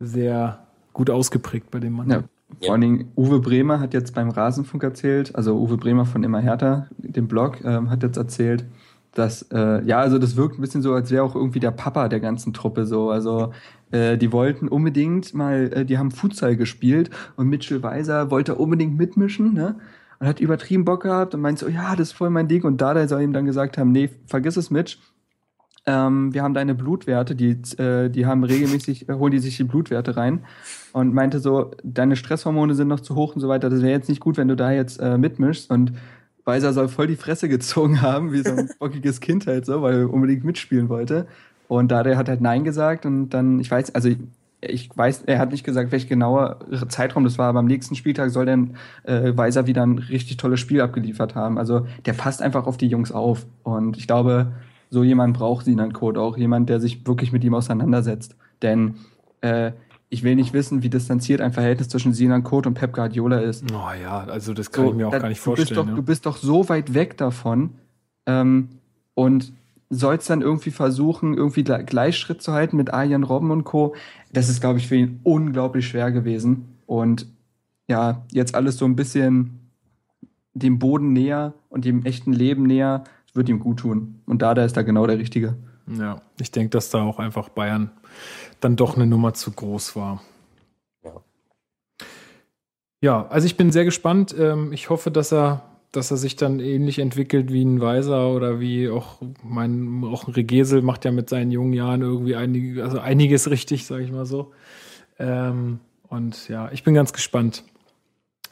sehr gut ausgeprägt bei dem Mann. Ja. Vor allen Dingen, Uwe Bremer hat jetzt beim Rasenfunk erzählt, also Uwe Bremer von Immer Hertha, dem Blog, ähm, hat jetzt erzählt, dass, äh, ja, also das wirkt ein bisschen so, als wäre auch irgendwie der Papa der ganzen Truppe so. Also äh, die wollten unbedingt mal, äh, die haben Futsal gespielt und Mitchell Weiser wollte unbedingt mitmischen, ne? Und hat übertrieben Bock gehabt und meint so, ja, das ist voll mein Ding. Und Dada soll ihm dann gesagt haben, nee, vergiss es, Mitch. Ähm, wir haben deine Blutwerte, die, äh, die haben regelmäßig, äh, holen die sich die Blutwerte rein und meinte so, deine Stresshormone sind noch zu hoch und so weiter. Das wäre jetzt nicht gut, wenn du da jetzt äh, mitmischst. Und Weiser soll voll die Fresse gezogen [laughs] haben, wie so ein bockiges Kind halt so, weil er unbedingt mitspielen wollte. Und da der hat halt Nein gesagt und dann, ich weiß, also ich, weiß, er hat nicht gesagt, welch genauer Zeitraum das war, aber am nächsten Spieltag soll dann äh, Weiser wieder ein richtig tolles Spiel abgeliefert haben. Also der passt einfach auf die Jungs auf. Und ich glaube, so jemand braucht Sinan Code auch, jemand, der sich wirklich mit ihm auseinandersetzt. Denn äh, ich will nicht wissen, wie distanziert ein Verhältnis zwischen Sinan Code und Pep Guardiola ist. Oh ja, also das kann So, ich mir auch da- gar nicht du bist vorstellen. Doch, ja. Du bist doch so weit weg davon ähm, und sollst dann irgendwie versuchen, irgendwie gle- Gleichschritt zu halten mit Arjen Robben und Co. Das ist, glaube ich, für ihn unglaublich schwer gewesen. Und ja, jetzt alles so ein bisschen dem Boden näher und dem echten Leben näher, das wird ihm gut tun. Und da, da ist da genau der Richtige. Ja, ich denke, dass da auch einfach Bayern dann doch eine Nummer zu groß war. Ja. Ja, also ich bin sehr gespannt. Ähm, Ich hoffe, dass er, dass er sich dann ähnlich entwickelt wie ein Weiser oder wie auch mein, auch ein Regesel macht ja mit seinen jungen Jahren irgendwie einige, also einiges richtig, sage ich mal so. Ähm, Und ja, ich bin ganz gespannt.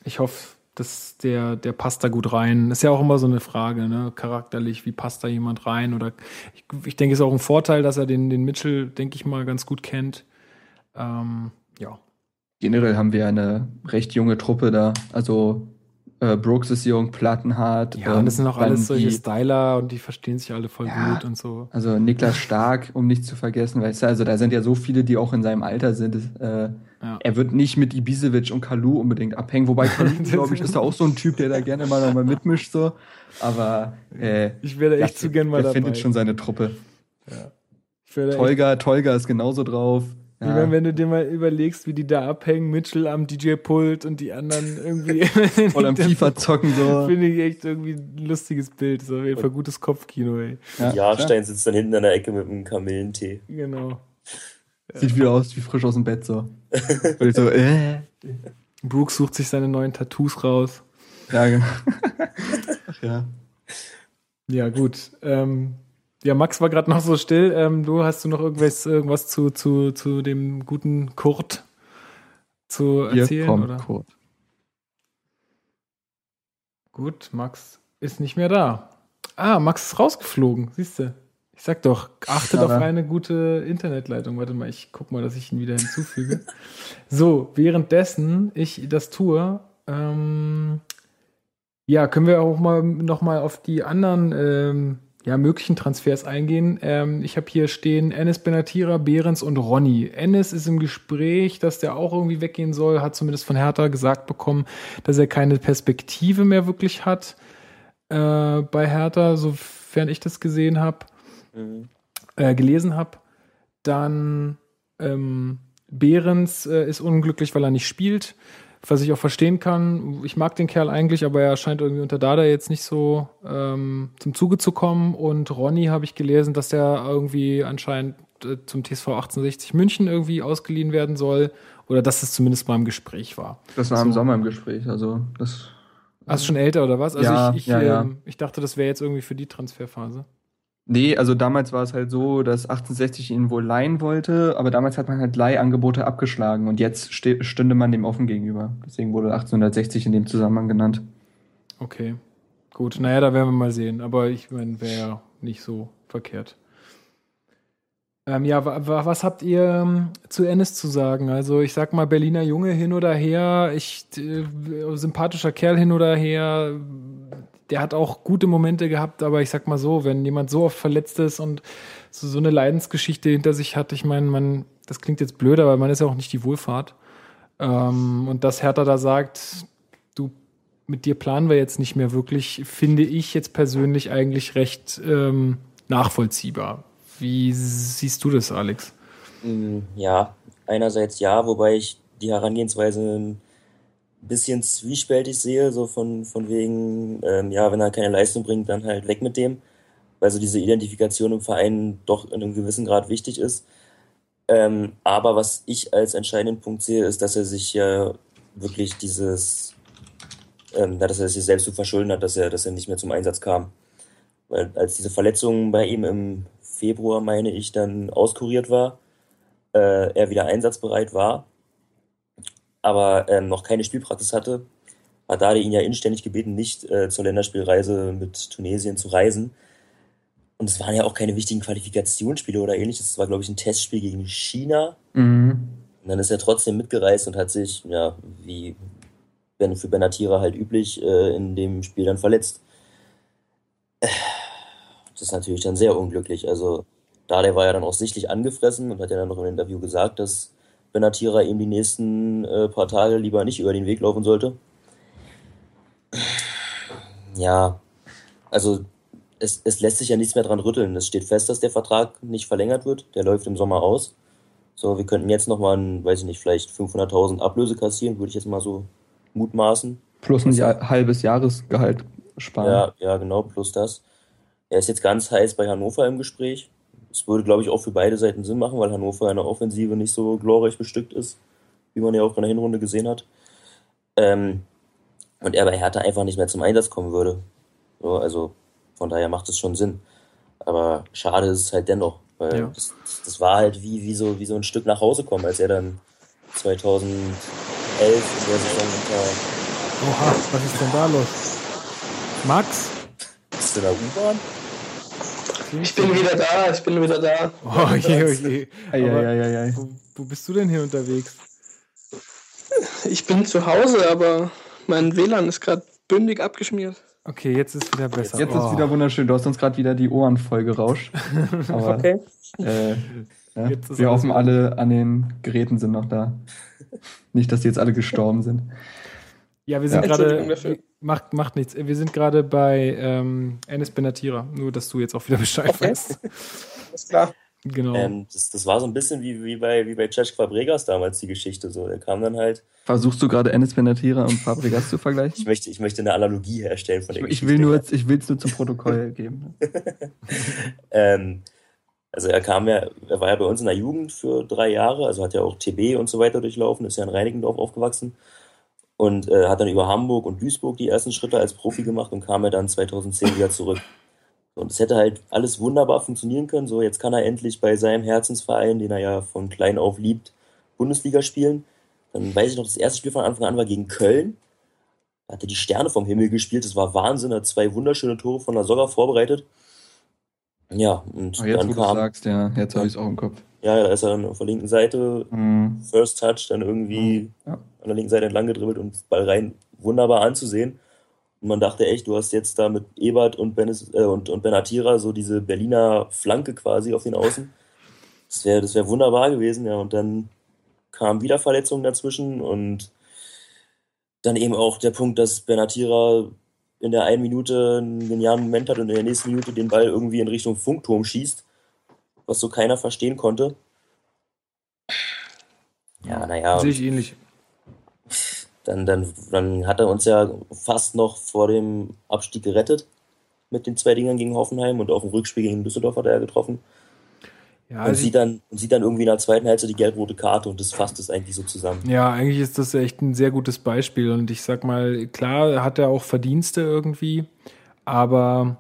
Ich hoffe, dass der, der passt da gut rein. Ist ja auch immer so eine Frage, ne? Charakterlich, wie passt da jemand rein? Oder ich, ich denke, es ist auch ein Vorteil, dass er den, den Mitchell, denke ich mal, ganz gut kennt. Ähm, ja. Generell haben wir eine recht junge Truppe da. Also äh, Brooks ist jung, Plattenhardt. Ja, und das sind auch alles solche die- Styler und die verstehen sich alle voll Ja. gut und so. Also Niklas Stark, um nicht zu vergessen, weißt du, also da sind ja so viele, die auch in seinem Alter sind. Äh, Ja. Er wird nicht mit Ibisevic und Kalu unbedingt abhängen, wobei Kalu, [laughs] glaube ich, ist da auch so ein Typ, der da gerne mal noch mal mitmischt so. Aber äh, Ich wäre echt ja, zu gern mal der dabei. findet schon seine Truppe. Echt, Tolga, Tolga ist genauso drauf. Ich meine, wenn du dir mal überlegst, wie die da abhängen, Mitchell am DJ-Pult und die anderen [laughs] irgendwie voll am [laughs] FIFA zocken so. Finde ich echt irgendwie ein lustiges Bild. Das ist auf jeden Fall gutes Kopfkino, ey. Ja, Jahrstein sitzt dann hinten an der Ecke mit einem Kamillentee. Genau. [laughs] Sieht wieder aus wie frisch aus dem Bett so. Und ich so, äh. Brooks sucht sich seine neuen Tattoos raus. Ja, genau. Ach ja. Ja, gut. Ähm, ja, Max war gerade noch so still. Ähm, du hast du noch irgendwas, irgendwas zu, zu, zu dem guten Kurt zu erzählen? oder? Kurt. Gut, Max ist nicht mehr da. Ah, Max ist rausgeflogen, siehst du. Ich sag doch, achtet auf Aber- eine gute Internetleitung. Warte mal, ich guck mal, dass ich ihn wieder hinzufüge. [laughs] so, währenddessen ich das tue, ähm, ja, können wir auch mal noch mal auf die anderen ähm, ja, möglichen Transfers eingehen. Ähm, ich habe hier stehen Enes Benatira, Behrens und Ronny. Enes ist im Gespräch, dass der auch irgendwie weggehen soll, hat zumindest von Hertha gesagt bekommen, dass er keine Perspektive mehr wirklich hat äh, bei Hertha, sofern ich das gesehen habe Mhm. äh, gelesen habe. Dann ähm, Behrens äh, ist unglücklich, weil er nicht spielt. Was ich auch verstehen kann. Ich mag den Kerl eigentlich, aber er scheint irgendwie unter Dada jetzt nicht so ähm, zum Zuge zu kommen. Und Ronny habe ich gelesen, dass der irgendwie anscheinend äh, zum TSV 1860 München irgendwie ausgeliehen werden soll. Oder dass es zumindest mal im Gespräch war. Das war So. im Sommer im Gespräch, also das. Ah, ist schon älter oder was? Also Ja, ich, ich, ja, ja. ähm, ich dachte, das wäre jetzt irgendwie für die Transferphase. Nee, also damals war es halt so, dass 1860 ihn wohl leihen wollte, aber damals hat man halt Leihangebote abgeschlagen und jetzt stünde man dem offen gegenüber. Deswegen wurde 1860 in dem Zusammenhang genannt. Okay. Gut, naja, da werden wir mal sehen. Aber ich meine, wäre nicht so verkehrt. Ähm, ja, wa wa was habt ihr ähm, zu Ennis zu sagen? Also ich sag mal, Berliner Junge hin oder her, ich, äh, sympathischer Kerl hin oder her, der hat auch gute Momente gehabt, aber ich sag mal so, wenn jemand so oft verletzt ist und so, so eine Leidensgeschichte hinter sich hat, ich meine, man, das klingt jetzt blöd, aber man ist ja auch nicht die Wohlfahrt. Ähm, und dass Hertha da sagt, du, mit dir planen wir jetzt nicht mehr wirklich, finde ich jetzt persönlich eigentlich recht ähm, nachvollziehbar. Wie siehst du das, Alex? Mm, Ja, einerseits ja, wobei ich die Herangehensweise bisschen zwiespältig sehe, so von, von wegen, ähm, ja, wenn er keine Leistung bringt, dann halt weg mit dem, weil so diese Identifikation im Verein doch in einem gewissen Grad wichtig ist. Ähm, aber was ich als entscheidenden Punkt sehe, ist, dass er sich ja wirklich dieses, ähm, dass er sich selbst zu verschulden hat, dass er, dass er nicht mehr zum Einsatz kam. Weil als diese Verletzung bei ihm im Februar, meine ich, dann auskuriert war, äh, er wieder einsatzbereit war, aber ähm, noch keine Spielpraxis hatte, hat Dade ihn ja inständig gebeten, nicht äh, zur Länderspielreise mit Tunesien zu reisen. Und es waren ja auch keine wichtigen Qualifikationsspiele oder ähnliches. Es war, glaube ich, ein Testspiel gegen China. Mhm. Und dann ist er trotzdem mitgereist und hat sich, ja, wie für Benatira halt üblich, äh, in dem Spiel dann verletzt. Das ist natürlich dann sehr unglücklich. Also, Dade war ja dann auch sichtlich angefressen und hat ja dann noch im Interview gesagt, dass Benatira ihm die nächsten äh, paar Tage lieber nicht über den Weg laufen sollte. Ja, also es, es lässt sich ja nichts mehr dran rütteln. Es steht fest, dass der Vertrag nicht verlängert wird. Der läuft im Sommer aus. So, wir könnten jetzt nochmal, weiß ich nicht, vielleicht 500.000 Ablöse kassieren, würde ich jetzt mal so mutmaßen. Plus ein Jahr, halbes Jahresgehalt sparen. Ja, ja, genau, plus das. Er ist jetzt ganz heiß bei Hannover im Gespräch. Es würde, glaube ich, auch für beide Seiten Sinn machen, weil Hannover in der Offensive nicht so glorreich bestückt ist, wie man ja auch in der Hinrunde gesehen hat. Ähm, und er bei Hertha einfach nicht mehr zum Einsatz kommen würde. So, also von daher macht es schon Sinn. Aber schade ist es halt dennoch, weil Ja. das, das war halt wie, wie, so, wie so ein Stück nach Hause kommen, als er dann 2011 in der Saison unter Oha, was ist denn da los? Max? Bist du in der U-Bahn? Ich bin wieder da, ich bin wieder da. Oh je, oh je. Ei. Wo, wo bist du denn hier unterwegs? Ich bin zu Hause, aber mein WLAN ist gerade bündig abgeschmiert. Okay, jetzt ist wieder besser. Jetzt Oh. ist wieder wunderschön. Du hast uns gerade wieder die Ohren voll gerauscht. [laughs] Aber Okay. äh, ja, [laughs] Jetzt wir hoffen, gut. alle an den Geräten sind noch da. Nicht, dass die jetzt alle gestorben sind. Ja, wir sind Ja. gerade. Macht, macht nichts. Wir sind gerade bei ähm, Enes Benatira. Nur, dass du jetzt auch wieder Bescheid Okay. weißt. Ist klar. Genau. Ähm, das, das war so ein bisschen wie, wie bei, wie bei Cesc Fabregas damals die Geschichte. So, der kam dann halt. Versuchst du gerade Enes Benatira und Fabregas zu Ich vergleichen? möchte, ich möchte eine Analogie herstellen von Ich, der ich Geschichte. will nur, ich will es nur zum Protokoll geben. [laughs] Ähm, also er kam ja, er war ja bei uns in der Jugend für drei Jahre, also hat ja auch TB und so weiter durchlaufen, ist ja in Reinickendorf aufgewachsen und äh, hat dann über Hamburg und Duisburg die ersten Schritte als Profi gemacht und kam ja dann 2010 wieder zurück. Und es hätte halt alles wunderbar funktionieren können. So, jetzt kann er endlich bei seinem Herzensverein, den er ja von klein auf liebt, Bundesliga spielen. Dann weiß ich noch, das erste Spiel von Anfang an war gegen Köln. Da hat er die Sterne vom Himmel gespielt. Das war Wahnsinn. Er hat zwei wunderschöne Tore von der Soga vorbereitet. Ja, und Aber jetzt, dann kam, sagst, ja, jetzt habe ich es auch im Kopf. Ja, da ist er dann auf der linken Seite, Mhm. First Touch, dann irgendwie Ja. an der linken Seite entlang gedribbelt und Ball rein. Wunderbar anzusehen. Und man dachte echt, du hast jetzt da mit Ebert und, Benes, äh, und, und Benatira so diese Berliner Flanke quasi auf den Außen. Das wäre das wär wunderbar gewesen, ja. Und dann kamen wieder Verletzungen dazwischen und dann eben auch der Punkt, dass Benatira in der einen Minute einen genialen Moment hat und in der nächsten Minute den Ball irgendwie in Richtung Funkturm schießt, was so keiner verstehen konnte. Ja, naja. Sehe ich ähnlich. Dann, dann, dann hat er uns ja fast noch vor dem Abstieg gerettet mit den zwei Dingern gegen Hoffenheim und auch im Rückspiel gegen Düsseldorf hat er ja getroffen. Ja, und, also sieht dann, und sieht dann irgendwie in der zweiten Hälfte die gelb-rote Karte und das fasst es eigentlich so zusammen. Ja, eigentlich ist das echt ein sehr gutes Beispiel und ich sag mal, klar hat er auch Verdienste irgendwie, aber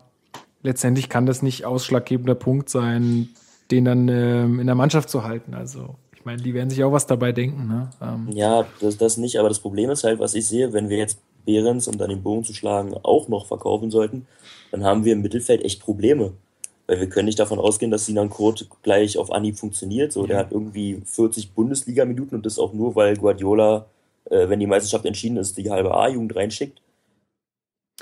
letztendlich kann das nicht ausschlaggebender Punkt sein, den dann ähm, in der Mannschaft zu halten. Also ich meine, die werden sich auch was dabei denken. Ne? Ähm. Ja, das, das nicht, aber das Problem ist halt, was ich sehe, wenn wir jetzt Behrens, um dann den Bogen zu schlagen, auch noch verkaufen sollten, dann haben wir im Mittelfeld echt Probleme. Weil wir können nicht davon ausgehen, dass Sinan Kurt gleich auf Anhieb funktioniert. So, der hat irgendwie 40 Bundesliga-Minuten und das auch nur, weil Guardiola, äh, wenn die Meisterschaft entschieden ist, die halbe A-Jugend reinschickt.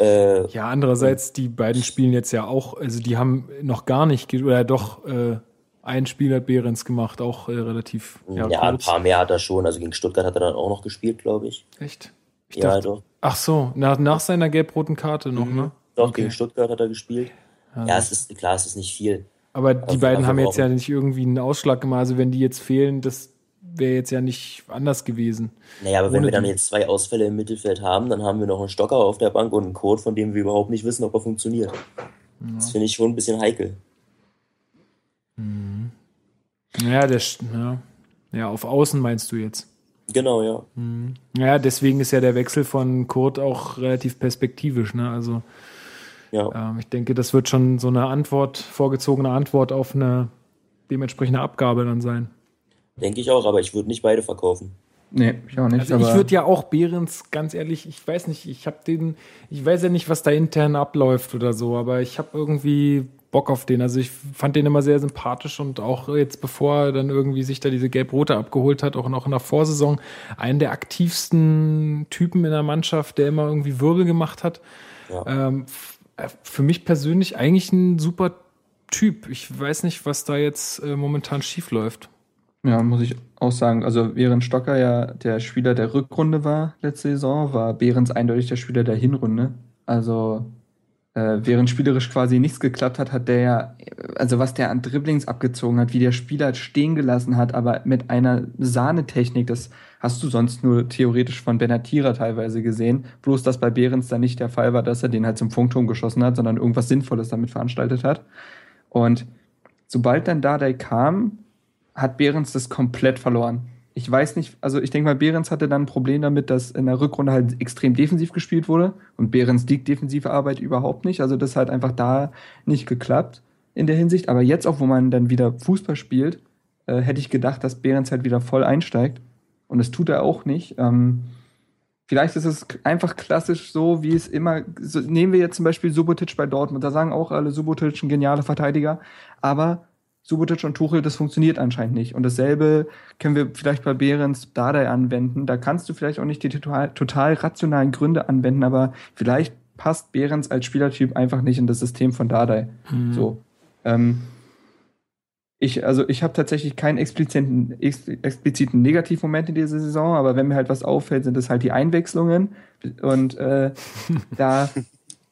Äh, ja, andererseits, die beiden spielen jetzt ja auch, also die haben noch gar nicht, oder doch, äh, ein Spiel hat Behrens gemacht, auch äh, relativ. Ja, ja ein paar mehr hat er schon. Also gegen Stuttgart hat er dann auch noch gespielt, glaube ich. Echt? Ich ja, dachte, doch. Ach so, nach, nach seiner gelb-roten Karte noch, mhm. ne? Doch, okay. gegen Stuttgart hat er gespielt. Ja, ja, es ist klar, es ist nicht viel. Aber die also, beiden haben jetzt ja nicht irgendwie einen Ausschlag gemacht. Also wenn die jetzt fehlen, das wäre jetzt ja nicht anders gewesen. Naja, aber wenn wir dann jetzt zwei Ausfälle im Mittelfeld haben, dann haben wir noch einen Stocker auf der Bank und einen Code, von dem wir überhaupt nicht wissen, ob er funktioniert. Ja. Das finde ich schon ein bisschen heikel. Ja, der, ja. ja, auf Außen meinst du jetzt. Genau, ja. Mhm. Ja, deswegen ist ja der Wechsel von Kurt auch relativ perspektivisch. Ne? Also ja. ähm, ich denke, das wird schon so eine Antwort, vorgezogene Antwort auf eine dementsprechende Abgabe dann sein. Denke ich auch, aber ich würde nicht beide verkaufen. Nee, ich auch nicht. Also ich würde ja auch Behrens, ganz ehrlich, ich weiß nicht, ich habe den, ich weiß ja nicht, was da intern abläuft oder so, aber ich habe irgendwie Bock auf den. Also ich fand den immer sehr sympathisch und auch jetzt, bevor er dann irgendwie sich da diese Gelb-Rote abgeholt hat, auch noch in der Vorsaison, einen der aktivsten Typen in der Mannschaft, der immer irgendwie Wirbel gemacht hat. Ja. Ähm, für mich persönlich eigentlich ein super Typ. Ich weiß nicht, was da jetzt äh, momentan schief läuft. Ja, muss ich auch sagen. Also während Stocker ja der Spieler der Rückrunde war letzte Saison, war Behrens eindeutig der Spieler der Hinrunde. Also äh, während spielerisch quasi nichts geklappt hat, hat der ja, also was der an Dribblings abgezogen hat, wie der Spieler stehen gelassen hat, aber mit einer Sahnetechnik, das hast du sonst nur theoretisch von Benatira teilweise gesehen. Bloß, dass bei Behrens dann nicht der Fall war, dass er den halt zum Funkturm geschossen hat, sondern irgendwas Sinnvolles damit veranstaltet hat. Und sobald dann Dardai kam, hat Behrens das komplett verloren ich weiß nicht, also ich denke mal, Behrens hatte dann ein Problem damit, dass in der Rückrunde halt extrem defensiv gespielt wurde und Behrens liegt defensive Arbeit überhaupt nicht. Also das hat einfach da nicht geklappt in der Hinsicht. Aber jetzt auch, wo man dann wieder Fußball spielt, äh, hätte ich gedacht, dass Behrens halt wieder voll einsteigt. Und das tut er auch nicht. Ähm, vielleicht ist es einfach klassisch so, wie es immer, so, nehmen wir jetzt zum Beispiel Subotic bei Dortmund, da sagen auch alle Subotic ein genialer Verteidiger, aber Subotic und Tuchel, das funktioniert anscheinend nicht. Und dasselbe können wir vielleicht bei Behrens Dardai anwenden. Da kannst du vielleicht auch nicht die total, total rationalen Gründe anwenden, aber vielleicht passt Behrens als Spielertyp einfach nicht in das System von Dardai. Mhm. So. Ähm, ich, also ich habe tatsächlich keinen expliziten, expliziten Negativmoment in dieser Saison, aber wenn mir halt was auffällt, sind das halt die Einwechslungen. Und äh, [laughs] da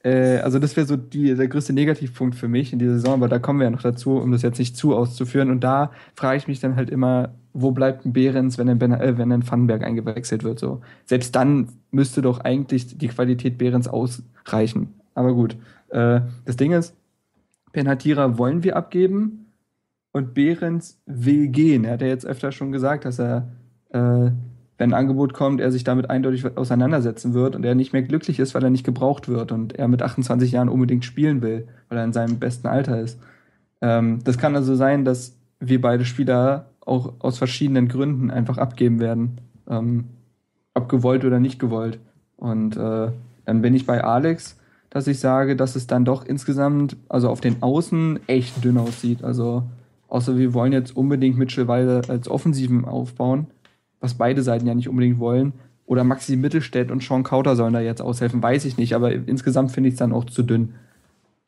äh, also das wäre so die, der größte Negativpunkt für mich in dieser Saison, aber da kommen wir ja noch dazu, um das jetzt nicht zu auszuführen. Und da frage ich mich dann halt immer, wo bleibt ein Behrens, wenn ein, ben, äh, wenn ein Vandenberg eingewechselt wird? So. Selbst dann müsste doch eigentlich die Qualität Behrens ausreichen. Aber gut. Äh, das Ding ist, Penatira wollen wir abgeben und Behrens will gehen. Er hat ja jetzt öfter schon gesagt, dass er äh, wenn ein Angebot kommt, er sich damit eindeutig auseinandersetzen wird und er nicht mehr glücklich ist, weil er nicht gebraucht wird und er mit 28 Jahren unbedingt spielen will, weil er in seinem besten Alter ist. Ähm, das kann also sein, dass wir beide Spieler auch aus verschiedenen Gründen einfach abgeben werden. Ähm, ob gewollt oder nicht gewollt. Und äh, dann bin ich bei Alex, dass ich sage, dass es dann doch insgesamt, also auf den Außen, echt dünn aussieht. Also, außer wir wollen jetzt unbedingt Mitchell als Offensiven aufbauen was beide Seiten ja nicht unbedingt wollen. Oder Maxi Mittelstädt und Sean Kauter sollen da jetzt aushelfen, weiß ich nicht, aber insgesamt finde ich es dann auch zu dünn.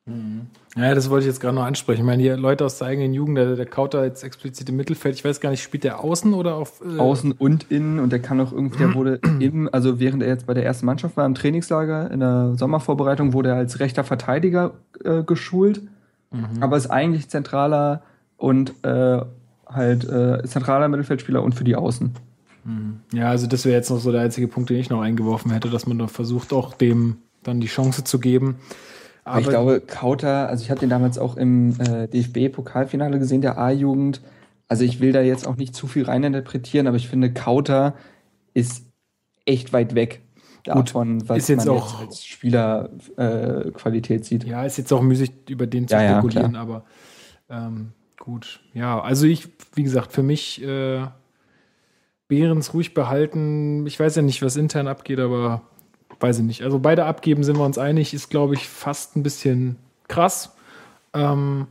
Mhm. Ja, das wollte ich jetzt gerade noch ansprechen. Ich meine, hier Leute aus der eigenen Jugend, der, der Kauter jetzt explizit im Mittelfeld, ich weiß gar nicht, spielt der außen oder auf. Äh außen und innen und der kann auch irgendwie, der [clears throat] wurde im, also während er jetzt bei der ersten Mannschaft war im Trainingslager in der Sommervorbereitung, wurde er als rechter Verteidiger äh, geschult, mhm. aber ist eigentlich zentraler und äh, halt äh, zentraler Mittelfeldspieler und für die Außen. Ja, also das wäre jetzt noch so der einzige Punkt, den ich noch eingeworfen hätte, dass man doch versucht, auch dem dann die Chance zu geben. Aber ich glaube, Kauter, also ich habe den damals auch im äh, DFB-Pokalfinale gesehen, der A-Jugend. Also ich will da jetzt auch nicht zu viel reininterpretieren, aber ich finde, Kauter ist echt weit weg davon, was ist jetzt man auch- jetzt als Spielerqualität äh, sieht. Ja, ist jetzt auch müßig, über den zu Ja, ja, spekulieren, aber ähm, gut. Ja, also ich, wie gesagt, für mich äh, Behrens ruhig behalten. Ich weiß ja nicht, was intern abgeht, aber weiß ich nicht. Also beide abgeben sind wir uns einig, ist, glaube ich, fast ein bisschen krass. Ähm,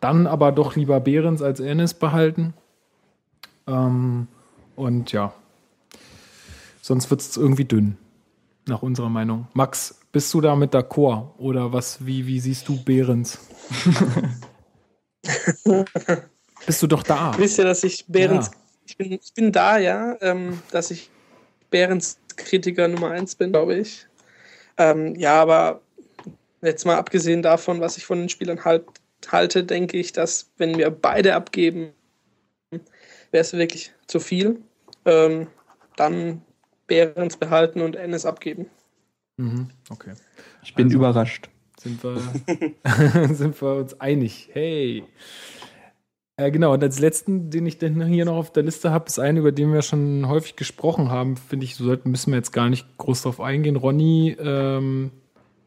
dann aber doch lieber Behrens als Ennis behalten. Ähm, und ja, sonst wird es irgendwie dünn, nach unserer Meinung. Max, bist du da mit d'accord? Oder was, wie, wie siehst du Behrens? [laughs] bist du doch da? Wisst ihr, dass ich Behrens, Ja. Ich, bin, ich bin da, ja, ähm, dass ich Behrens Kritiker Nummer eins bin, glaube ich. Ähm, ja, aber jetzt mal abgesehen davon, was ich von den Spielern halt, halte, denke ich, dass wenn wir beide abgeben, wäre es wirklich zu viel. Ähm, dann Behrens behalten und Ennis abgeben. Mhm, okay. Ich bin Also- überrascht. Sind wir, [laughs] sind wir uns einig. Hey. Äh, genau, und als letzten, den ich dann hier noch auf der Liste habe, ist einer, über den wir schon häufig gesprochen haben, finde ich, so sollten, müssen wir jetzt gar nicht groß drauf eingehen. Ronny, ähm,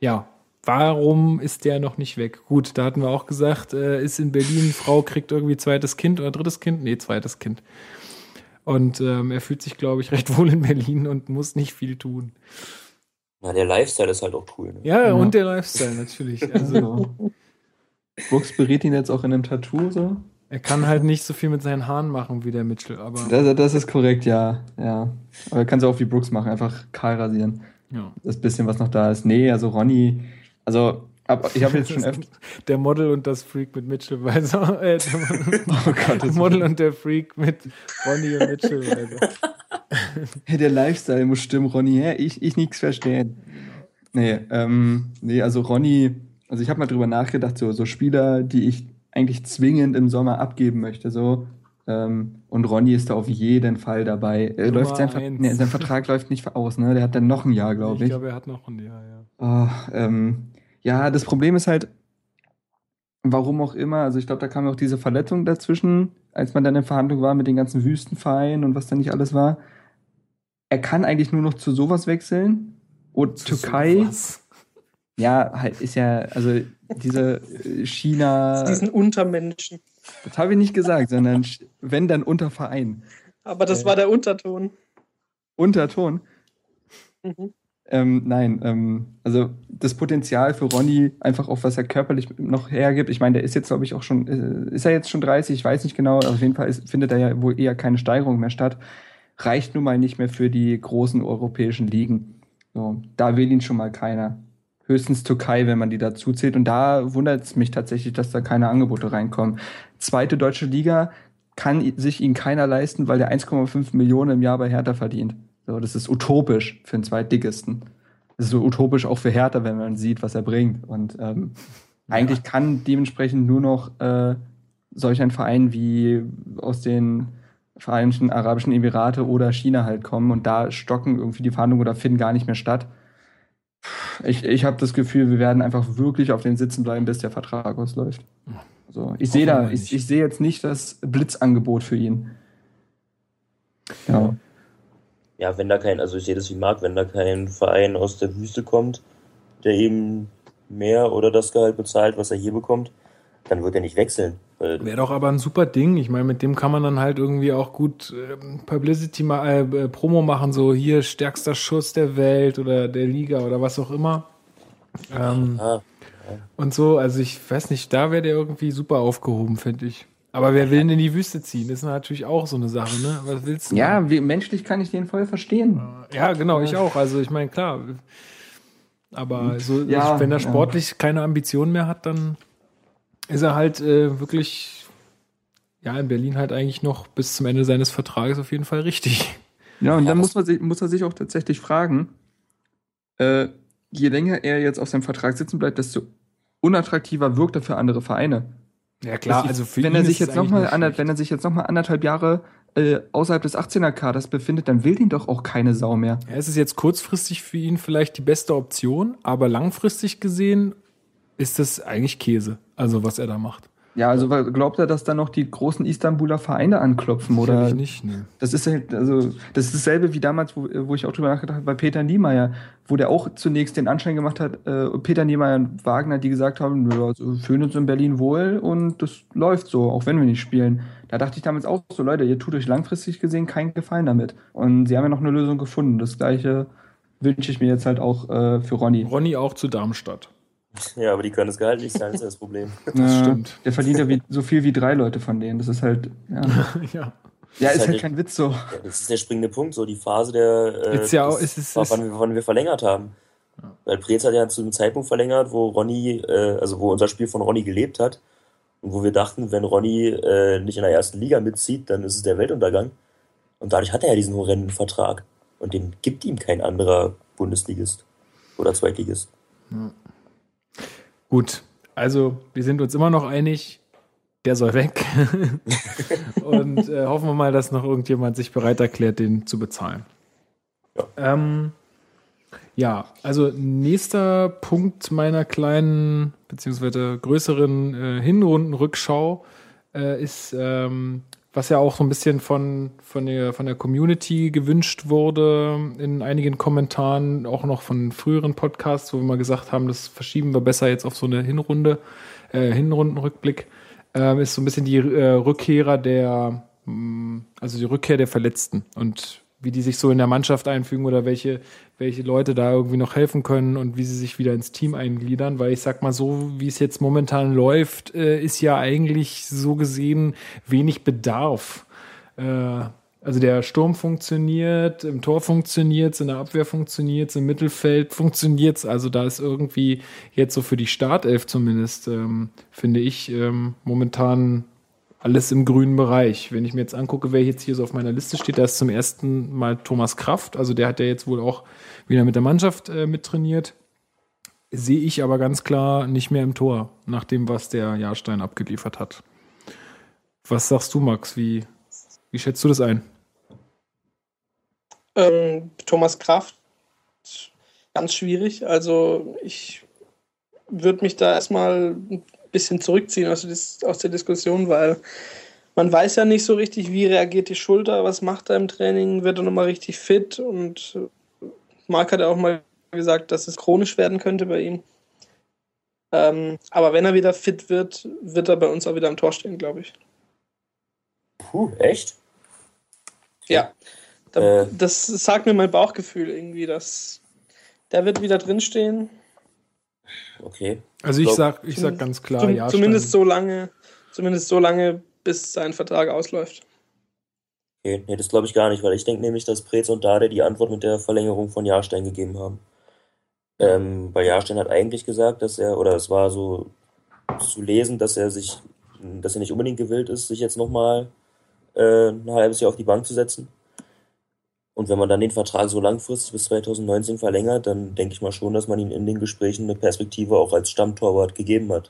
ja, warum ist der noch nicht weg? Gut, da hatten wir auch gesagt, äh, ist in Berlin, Frau kriegt irgendwie zweites Kind oder drittes Kind? Nee, zweites Kind. Und ähm, er fühlt sich, glaube ich, [laughs] recht wohl in Berlin und muss nicht viel tun. Na, der Lifestyle ist halt auch cool. Ne? Ja, Ja. und der Lifestyle natürlich. Also, So. [laughs] Brooks berät ihn jetzt auch in einem Tattoo so. Er kann halt nicht so viel mit seinen Haaren machen wie der Mitchell, aber Das, das ist korrekt, ja. ja. Aber kannst du auch wie Brooks machen, einfach kahl rasieren. ja. Das bisschen, was noch da ist. Nee, also Ronny, also ab, ich habe jetzt schon öfter. Der Model und das Freak mit Mitchell Weiser. Äh, der [laughs] Oh Gott, das [laughs] Model und der Freak mit Ronny und Mitchell Weiser. [laughs] Hey, der Lifestyle muss stimmen, Ronny. Hä? Ich, ich nichts verstehen. Nee, ähm, nee, also Ronny, also ich habe mal drüber nachgedacht, so, so Spieler, die ich eigentlich zwingend im Sommer abgeben möchte, so. Ähm, und Ronny ist da auf jeden Fall dabei. Nummer läuft sein, Ver nee, sein Vertrag [laughs] läuft nicht aus, ne? Der hat dann noch ein Jahr, glaube Ich ich. glaube, er hat noch ein Jahr, ja. Oh, ähm, ja, das Problem ist halt, warum auch immer, also ich glaube, da kam auch diese Verletzung dazwischen, als man dann in Verhandlung war mit den ganzen Wüstenvereinen und was da nicht alles war. Er kann eigentlich nur noch zu sowas wechseln. Und Türkei, Sowas. ja, halt ist ja, also diese äh, China, Diesen Untermenschen. das habe ich nicht gesagt, sondern wenn dann unter Verein. Aber das Äh. war der Unterton. Unterton. Mhm. Ähm, nein, ähm, also das Potenzial für Ronny, einfach auch was er körperlich noch hergibt. Ich meine, der ist jetzt, glaube ich, auch schon, äh, ist er jetzt schon 30, ich weiß nicht genau, aber auf jeden Fall ist, findet da ja wohl eher keine Steigerung mehr statt. Reicht nun mal nicht mehr für die großen europäischen Ligen. So, da will ihn schon mal keiner. Höchstens Türkei, wenn man die dazu zählt. Und da wundert es mich tatsächlich, dass da keine Angebote reinkommen. Zweite deutsche Liga kann sich ihn keiner leisten, weil der 1,5 Millionen im Jahr bei Hertha verdient. So, das ist utopisch für den Zweitligisten. Das ist so utopisch auch für Hertha, wenn man sieht, was er bringt. Und ähm, eigentlich kann dementsprechend nur noch äh, solch ein Verein wie aus den Vereinigten Arabischen Emirate oder China halt kommen und da stocken irgendwie die Verhandlungen oder finden gar nicht mehr statt. Ich, ich habe das Gefühl, wir werden einfach wirklich auf den Sitzen bleiben, bis der Vertrag ausläuft. Also ich sehe da, ich, ich sehe jetzt nicht das Blitzangebot für ihn. Ja. Ja, wenn da kein, also ich sehe das wie Marc, wenn da kein Verein aus der Wüste kommt, der eben mehr oder das Gehalt bezahlt, was er hier bekommt, dann wird er nicht wechseln. Wäre doch aber ein super Ding. Ich meine, mit dem kann man dann halt irgendwie auch gut ähm, Publicity, äh, äh, Promo machen, so hier stärkster Schuss der Welt oder der Liga oder was auch immer. Ähm, ah, und so, also ich weiß nicht, da wäre der irgendwie super aufgehoben, finde ich. Aber wer will denn in die Wüste ziehen? Das ist natürlich auch so eine Sache, ne? Was willst du? Ja, wie, menschlich kann ich den voll verstehen. Ja, genau, ich auch. Also ich meine, klar. Aber so, Ja, wenn er ja. sportlich keine Ambitionen mehr hat, dann ist er halt äh, wirklich, ja, in Berlin halt eigentlich noch bis zum Ende seines Vertrages auf jeden Fall richtig. Ja, und dann muss, man sich, muss er sich auch tatsächlich fragen, äh, je länger er jetzt auf seinem Vertrag sitzen bleibt, desto unattraktiver wirkt er für andere Vereine. Ja, klar, also für wenn ihn er sich jetzt noch mal ander, wenn er sich jetzt noch mal anderthalb Jahre äh, außerhalb des 18er Kaders befindet, dann will den doch auch keine Sau mehr. Ja, es ist jetzt kurzfristig für ihn vielleicht die beste Option, aber langfristig gesehen ist das eigentlich Käse, also was er da macht. Ja, also glaubt er, dass da noch die großen Istanbuler Vereine anklopfen oder? Ich nicht, nee. Das ist halt, also das ist dasselbe wie damals, wo, wo ich auch drüber nachgedacht habe bei Peter Niemeyer, wo der auch zunächst den Anschein gemacht hat, äh, Peter Niemeyer und Wagner, die gesagt haben, nö, also fühlen uns in Berlin wohl und das läuft so, auch wenn wir nicht spielen. Da dachte ich damals auch so, Leute, ihr tut euch langfristig gesehen keinen Gefallen damit. Und sie haben ja noch eine Lösung gefunden. Das gleiche wünsche ich mir jetzt halt auch äh, für Ronny. Ronny auch zu Darmstadt. [laughs] Ja, aber die können das Gehalt nicht zahlen, das ist das Problem. [laughs] Das stimmt. Der verdient ja wie, so viel wie drei Leute von denen. Das ist halt, ja. [laughs] ja. Ja, ist, halt halt kein Witz so. Ja, das ist der springende Punkt, so die Phase der, äh, ja auch- es ist- war, es- wann, wir, wann wir verlängert haben. Weil Preetz hat ja zu einem Zeitpunkt verlängert, wo Ronny, äh, also wo unser Spiel von Ronny gelebt hat. Und wo wir dachten, wenn Ronny äh, nicht in der ersten Liga mitzieht, dann ist es der Weltuntergang. Und dadurch hat er ja diesen horrenden Vertrag. Und den gibt ihm kein anderer Bundesligist oder Zweitligist. Gut, also wir sind uns immer noch einig, der soll weg. [laughs] Und äh, hoffen wir mal, dass noch irgendjemand sich bereit erklärt, den zu bezahlen. Ja. Ähm, ja, also nächster Punkt meiner kleinen beziehungsweise größeren äh, Hinrundenrückschau äh, ist, ähm, was ja auch so ein bisschen von, von, der, von der Community gewünscht wurde in einigen Kommentaren, auch noch von früheren Podcasts, wo wir mal gesagt haben, das verschieben wir besser jetzt auf so eine Hinrunde, äh, Hinrundenrückblick, ähm, ist so ein bisschen die äh, Rückkehrer der, mh, also die Rückkehr der Verletzten. Und wie die sich so in der Mannschaft einfügen oder welche, welche Leute da irgendwie noch helfen können und wie sie sich wieder ins Team eingliedern, weil ich sag mal so, wie es jetzt momentan läuft, äh, ist ja eigentlich so gesehen wenig Bedarf. Äh, also der Sturm funktioniert, im Tor funktioniert in der Abwehr funktioniert im Mittelfeld funktioniert Also da ist irgendwie jetzt so für die Startelf zumindest, ähm, finde ich, ähm, momentan alles im grünen Bereich. Wenn ich mir jetzt angucke, wer jetzt hier so auf meiner Liste steht, da ist zum ersten Mal Thomas Kraft. Also der hat ja jetzt wohl auch wieder mit der Mannschaft äh, mittrainiert. Sehe ich aber ganz klar nicht mehr im Tor, nach dem, was der Jahrstein abgeliefert hat. Was sagst du, Max? Wie, wie schätzt du das ein? Ähm, Thomas Kraft, ganz schwierig. Also ich würde mich da erstmal bisschen zurückziehen aus, aus der Diskussion, weil man weiß ja nicht so richtig, wie reagiert die Schulter, was macht er im Training, wird er nochmal richtig fit und äh, Marc hat ja auch mal gesagt, dass es chronisch werden könnte bei ihm. Ähm, aber wenn er wieder fit wird, wird er bei uns auch wieder am Tor stehen, glaube ich. Puh, echt? Ja. Da, Äh. Das sagt mir mein Bauchgefühl irgendwie, dass der wird wieder drinstehen. Okay. Also ich Glaub- sag, ich sag ganz klar, Zum, Jahrstein. zumindest so lange, zumindest so lange, bis sein Vertrag ausläuft. Okay, nee, das glaube ich gar nicht, weil ich denke nämlich, dass Preetz und Dade die Antwort mit der Verlängerung von Jahrstein gegeben haben. Ähm, weil Jahrstein hat eigentlich gesagt, dass er, oder es war so zu lesen, dass er sich, dass er nicht unbedingt gewillt ist, sich jetzt nochmal äh, ein halbes Jahr auf die Bank zu setzen. Und wenn man dann den Vertrag so langfristig bis 2019 verlängert, dann denke ich mal schon, dass man ihm in den Gesprächen eine Perspektive auch als Stammtorwart gegeben hat.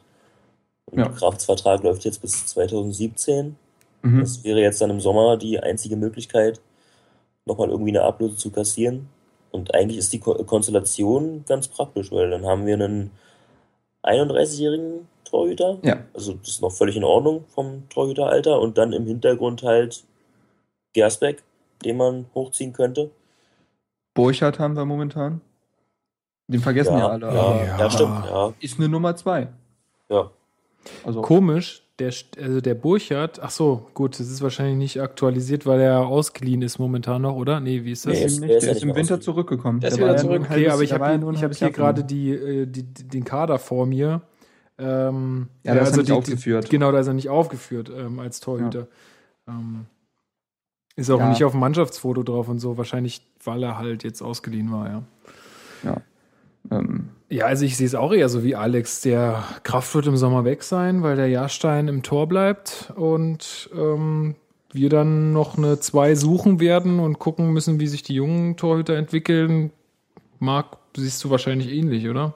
Und Ja. Krafts Vertrag läuft jetzt bis 2017. Mhm. Das wäre jetzt dann im Sommer die einzige Möglichkeit, nochmal irgendwie eine Ablöse zu kassieren. Und eigentlich ist die Ko Konstellation ganz praktisch, weil dann haben wir einen 31-jährigen Torhüter. Ja. Also das ist noch völlig in Ordnung vom Torhüteralter. Und dann im Hintergrund halt Gersbeck, den man hochziehen könnte. Burchard haben wir momentan. Den vergessen ja, alle. ja, ja. Ja. stimmt. Ja, Ist eine Nummer zwei. ja. Also Komisch, der, also der Burchard, ach so, gut, das ist wahrscheinlich nicht aktualisiert, weil er ausgeliehen ist momentan noch, oder? Nee, wie ist das? Nee, ist- nicht. der ist Der ja ist im Winter zurückgekommen. Der ist war wieder ja zurück. Okay, halbes- aber ich habe ja hier, nur ein ich hab hier gerade die, äh, die, die, den Kader vor mir. Ähm, Ja, da ist er nicht die, aufgeführt. Genau, da ist er nicht aufgeführt ähm, als Torhüter. Ähm, ist auch Ja. nicht auf dem Mannschaftsfoto drauf und so, wahrscheinlich, weil er halt jetzt ausgeliehen war, ja. Ja. Ähm, Ja, also ich sehe es auch eher so wie Alex. Der Kraft wird im Sommer weg sein, weil der Jahrstein im Tor bleibt und ähm, wir dann noch eine zwei suchen werden und gucken müssen, wie sich die jungen Torhüter entwickeln. Marc, siehst du wahrscheinlich ähnlich, oder?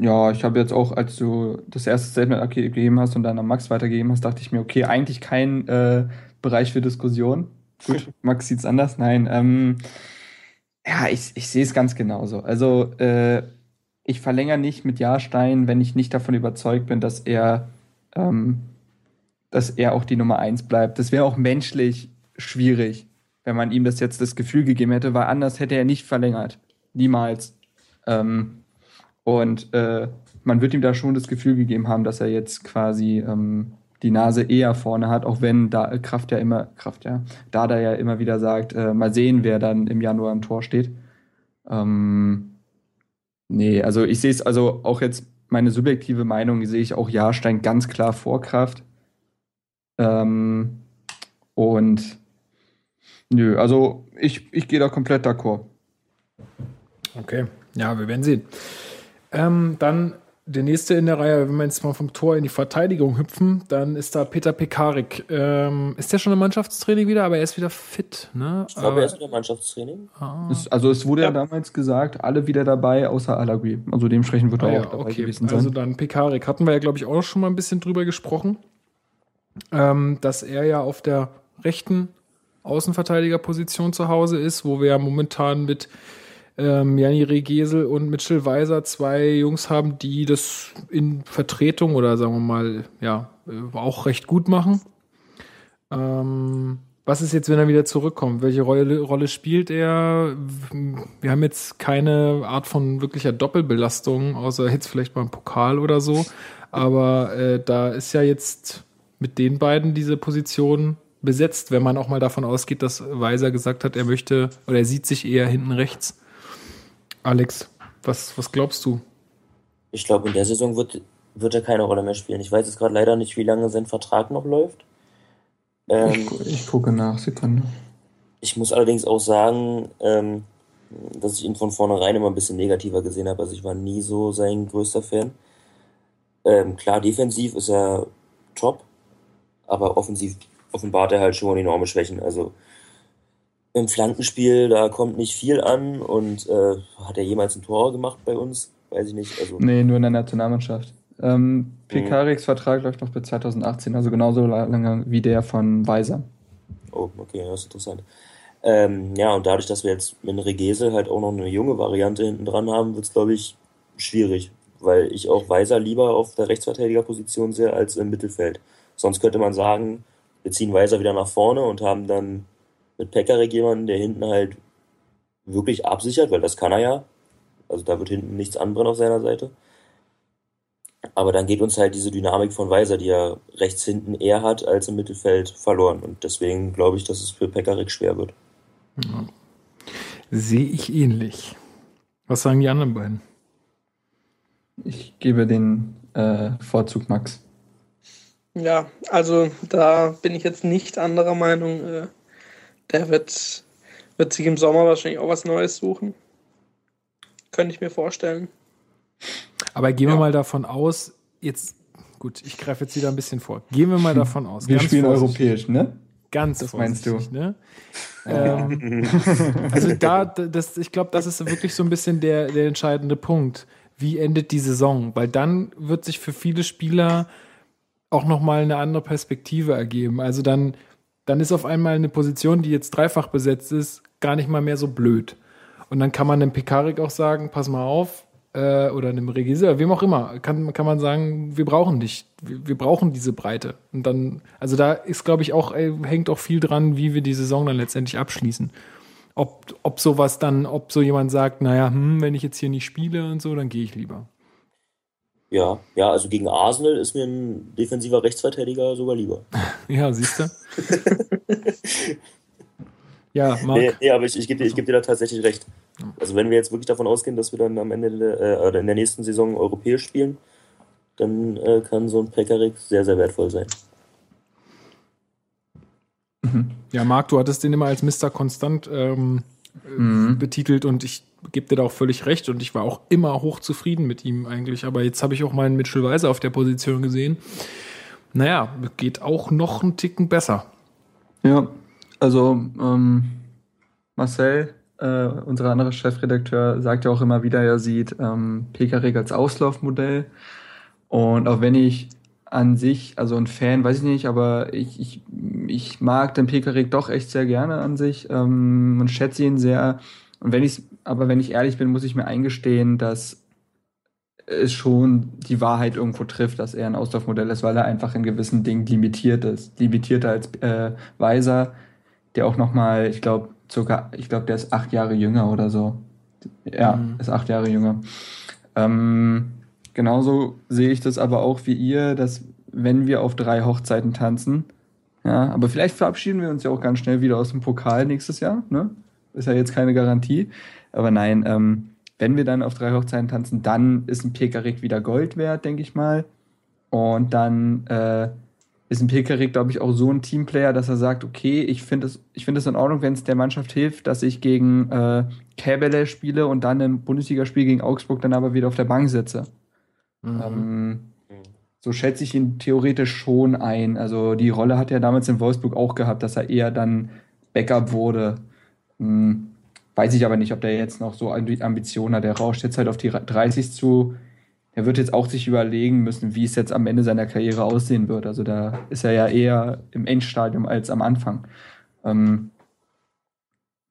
Ja, ich habe jetzt auch, als du das erste Statement abgegeben hast und dann an Max weitergegeben hast, dachte ich mir, okay, eigentlich kein äh, Bereich für Diskussion. Gut, [laughs] Max sieht es anders. Nein, ähm, ja, ich, ich sehe es ganz genauso. Also, äh, ich verlängere nicht mit Jahrstein, wenn ich nicht davon überzeugt bin, dass er, ähm, dass er auch die Nummer eins bleibt. Das wäre auch menschlich schwierig, wenn man ihm das jetzt das Gefühl gegeben hätte, weil anders hätte er nicht verlängert. Niemals. Ähm, und äh, man wird ihm da schon das Gefühl gegeben haben, dass er jetzt quasi ähm, die Nase eher vorne hat, auch wenn da Kraft ja immer, Kraft ja, da da ja immer wieder sagt, äh, mal sehen, wer dann im Januar im Tor steht. Ähm, nee, also ich sehe es, also auch jetzt meine subjektive Meinung sehe ich auch Jahrstein ganz klar vor Kraft. Ähm, und nö, also ich, ich gehe da komplett d'accord. Okay, ja, wir werden sehen. Ähm, dann der nächste in der Reihe, wenn wir jetzt mal vom Tor in die Verteidigung hüpfen, dann ist da Peter Pekarik. Ähm, ist der schon im Mannschaftstraining wieder, aber er ist wieder fit, ne? Ich glaube, er ist wieder im Mannschaftstraining. Ah. Es, also es wurde ja. Ja. damals gesagt, alle wieder dabei, außer Alagui. Also dementsprechend wird er Ah, auch ja, dabei okay. gewesen sein. Also dann Pekarik. Hatten wir ja, glaube ich, auch schon mal ein bisschen drüber gesprochen, ähm, dass er ja auf der rechten Außenverteidigerposition zu Hause ist, wo wir ja momentan mit ähm, Jani Regesel und Mitchell Weiser zwei Jungs haben, die das in Vertretung oder sagen wir mal, ja, äh, auch recht gut machen. Ähm, was ist jetzt, wenn er wieder zurückkommt? Welche Rolle, spielt er? Wir haben jetzt keine Art von wirklicher Doppelbelastung, außer jetzt vielleicht beim Pokal oder so. Aber äh, da ist ja jetzt mit den beiden diese Position besetzt, wenn man auch mal davon ausgeht, dass Weiser gesagt hat, er möchte oder er sieht sich eher hinten rechts. Alex, was, was glaubst du? Ich glaube, in der Saison wird, wird er keine Rolle mehr spielen. Ich weiß jetzt gerade leider nicht, wie lange sein Vertrag noch läuft. Ähm, ich, ich gucke nach, Sekunde. Ich muss allerdings auch sagen, ähm, dass ich ihn von vornherein immer ein bisschen negativer gesehen habe. Also ich war nie so sein größter Fan. Ähm, klar, defensiv ist er top, aber offensiv offenbart er halt schon enorme Schwächen. Also im Flankenspiel, da kommt nicht viel an und äh, hat er jemals ein Tor gemacht bei uns? Weiß ich nicht. Also Nee, nur in der Nationalmannschaft. Ähm, Pekariks Vertrag läuft noch bis 2018, also genauso lange wie der von Weiser. Oh, okay, das ist interessant. Ähm, ja, und dadurch, dass wir jetzt mit Regese halt auch noch eine junge Variante hinten dran haben, wird es, glaube ich, schwierig, weil ich auch Weiser lieber auf der Rechtsverteidigerposition sehe als im Mittelfeld. Sonst könnte man sagen, wir ziehen Weiser wieder nach vorne und haben dann mit Pekarik jemanden, der hinten halt wirklich absichert, weil das kann er ja. Also da wird hinten nichts anbrennen auf seiner Seite. Aber dann geht uns halt diese Dynamik von Weiser, die er rechts hinten eher hat als im Mittelfeld, verloren. Und deswegen glaube ich, dass es für Pekarik schwer wird. Sehe ich ähnlich. Was sagen die anderen beiden? Ich gebe den äh, Vorzug Max. Ja, also da bin ich jetzt nicht anderer Meinung. Äh, Der wird, wird sich im Sommer wahrscheinlich auch was Neues suchen. Könnte ich mir vorstellen. Aber gehen wir Ja. mal davon aus, jetzt, gut, ich greife jetzt wieder ein bisschen vor. Gehen wir mal davon aus. Wir ganz spielen europäisch, ne? Ganz Das meinst du? Ne? [laughs] Ähm, also da, das, ich glaube, das ist wirklich so ein bisschen der, der entscheidende Punkt. Wie endet die Saison? Weil dann wird sich für viele Spieler auch nochmal eine andere Perspektive ergeben. Also dann, dann ist auf einmal eine Position, die jetzt dreifach besetzt ist, gar nicht mal mehr so blöd. Und dann kann man dem Pekarik auch sagen, pass mal auf, äh, oder einem Regisseur, wem auch immer, kann, kann man sagen, wir brauchen dich, wir, wir brauchen diese Breite. Und dann, also da ist, glaube ich, auch, äh, hängt auch viel dran, wie wir die Saison dann letztendlich abschließen. Ob, ob sowas dann, ob so jemand sagt, naja, hm, wenn ich jetzt hier nicht spiele und so, dann gehe ich lieber. Ja, ja, also gegen Arsenal ist mir ein defensiver Rechtsverteidiger sogar lieber. [laughs] Ja, siehst du? [laughs] ja, Marc. Nee, nee aber ich, ich gebe dir, geb dir da tatsächlich recht. Also wenn wir jetzt wirklich davon ausgehen, dass wir dann am Ende äh, oder in der nächsten Saison europäisch spielen, dann äh, kann so ein Pekarik sehr, sehr wertvoll sein. Ja, Marc, du hattest den immer als Mr. Konstant ähm, äh, betitelt und ich gebe dir da auch völlig recht und ich war auch immer hochzufrieden mit ihm eigentlich. Aber jetzt habe ich auch meinen Mitchell Weiser auf der Position gesehen. Naja, geht auch noch einen Ticken besser. Ja, also ähm, Marcel, äh, unser anderer Chefredakteur, sagt ja auch immer wieder, er sieht ähm, Pekarik als Auslaufmodell. Und auch wenn ich an sich, also ein Fan, weiß ich nicht, aber ich, ich, ich mag den Pekarik doch echt sehr gerne an sich ähm, und schätze ihn sehr. Und wenn ich, aber wenn ich ehrlich bin, muss ich mir eingestehen, dass es schon die Wahrheit irgendwo trifft, dass er ein Auslaufmodell ist, weil er einfach in gewissen Dingen limitiert ist. Limitierter als äh, Weiser, der auch nochmal, ich glaube, sogar, ich glaube, der ist acht Jahre jünger oder so. Ja, mhm. ist acht Jahre jünger. Ähm, genauso sehe ich das aber auch wie ihr, dass wenn wir auf drei Hochzeiten tanzen, ja, aber vielleicht verabschieden wir uns ja auch ganz schnell wieder aus dem Pokal nächstes Jahr, ne? Ist ja jetzt keine Garantie. Aber nein, ähm, wenn wir dann auf drei Hochzeiten tanzen, dann ist ein Pekarik wieder Gold wert, denke ich mal. Und dann äh, ist ein Pekarik, glaube ich, auch so ein Teamplayer, dass er sagt, okay, ich finde es es in Ordnung, wenn es der Mannschaft hilft, dass ich gegen äh, Käbele spiele und dann im Bundesligaspiel gegen Augsburg dann aber wieder auf der Bank sitze. Mhm. Ähm, so schätze ich ihn theoretisch schon ein. Also die Rolle hat er damals in Wolfsburg auch gehabt, dass er eher dann Backup wurde. Hm. Weiß ich aber nicht, ob der jetzt noch so Ambitionen hat. Der rauscht jetzt halt auf die 30 zu. Er wird jetzt auch sich überlegen müssen, wie es jetzt am Ende seiner Karriere aussehen wird. Also da ist er ja eher im Endstadium als am Anfang. Ähm,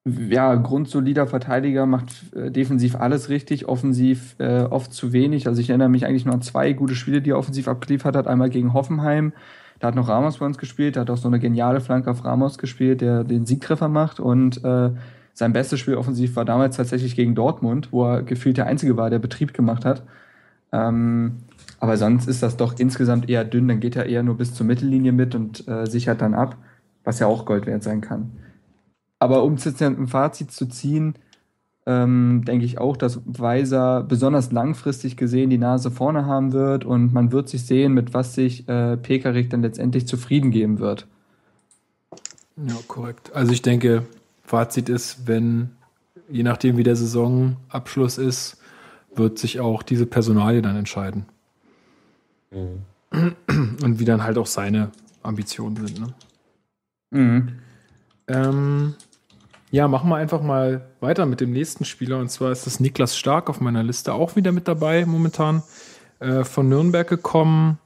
ja, grundsolider Verteidiger, macht äh, defensiv alles richtig, offensiv äh, oft zu wenig. Also ich erinnere mich eigentlich nur an zwei gute Spiele, die er offensiv abgeliefert hat. Einmal gegen Hoffenheim, da hat noch Ramos bei uns gespielt, da hat auch so eine geniale Flanke auf Ramos gespielt, der den Siegtreffer macht und äh, sein bestes Spiel offensiv war damals tatsächlich gegen Dortmund, wo er gefühlt der Einzige war, der Betrieb gemacht hat. Ähm, aber sonst ist das doch insgesamt eher dünn. Dann geht er eher nur bis zur Mittellinie mit und äh, sichert dann ab, was ja auch Gold wert sein kann. Aber um jetzt ein Fazit zu ziehen, ähm, denke ich auch, dass Weiser besonders langfristig gesehen die Nase vorne haben wird und man wird sich sehen, mit was sich äh, Pekarik dann letztendlich zufrieden geben wird. Ja, korrekt. Also ich denke, Fazit ist, wenn, je nachdem wie der Saisonabschluss ist, wird sich auch diese Personalie dann entscheiden. Mhm. Und wie dann halt auch seine Ambitionen sind. Ne? Mhm. Ähm, ja, machen wir einfach mal weiter mit dem nächsten Spieler. Und zwar ist das Niklas Stark auf meiner Liste auch wieder mit dabei momentan. Äh, von Nürnberg gekommen,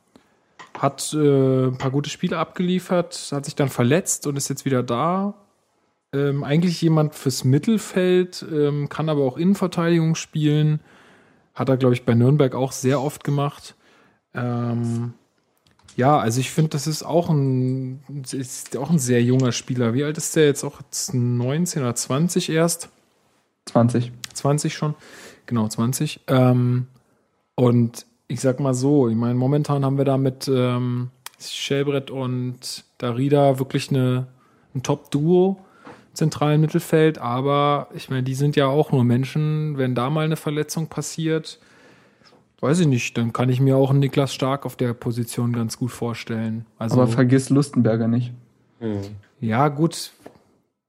hat äh, ein paar gute Spiele abgeliefert, hat sich dann verletzt und ist jetzt wieder da. Ähm, eigentlich jemand fürs Mittelfeld, ähm, kann aber auch Innenverteidigung spielen. Hat er, glaube ich, bei Nürnberg auch sehr oft gemacht. Ähm, ja, also ich finde, das ist auch ein, ist auch ein sehr junger Spieler. Wie alt ist der jetzt auch? Jetzt 19 oder 20 erst? 20. 20 schon. Genau, 20. Ähm, und ich sag mal so, ich meine, momentan haben wir da mit ähm, Schelbrett und Darida wirklich eine, ein Top-Duo zentralen Mittelfeld, aber ich meine, die sind ja auch nur Menschen. Wenn da mal eine Verletzung passiert, weiß ich nicht, dann kann ich mir auch einen Niklas Stark auf der Position ganz gut vorstellen. Also, aber vergiss Lustenberger nicht. Hm. Ja, gut.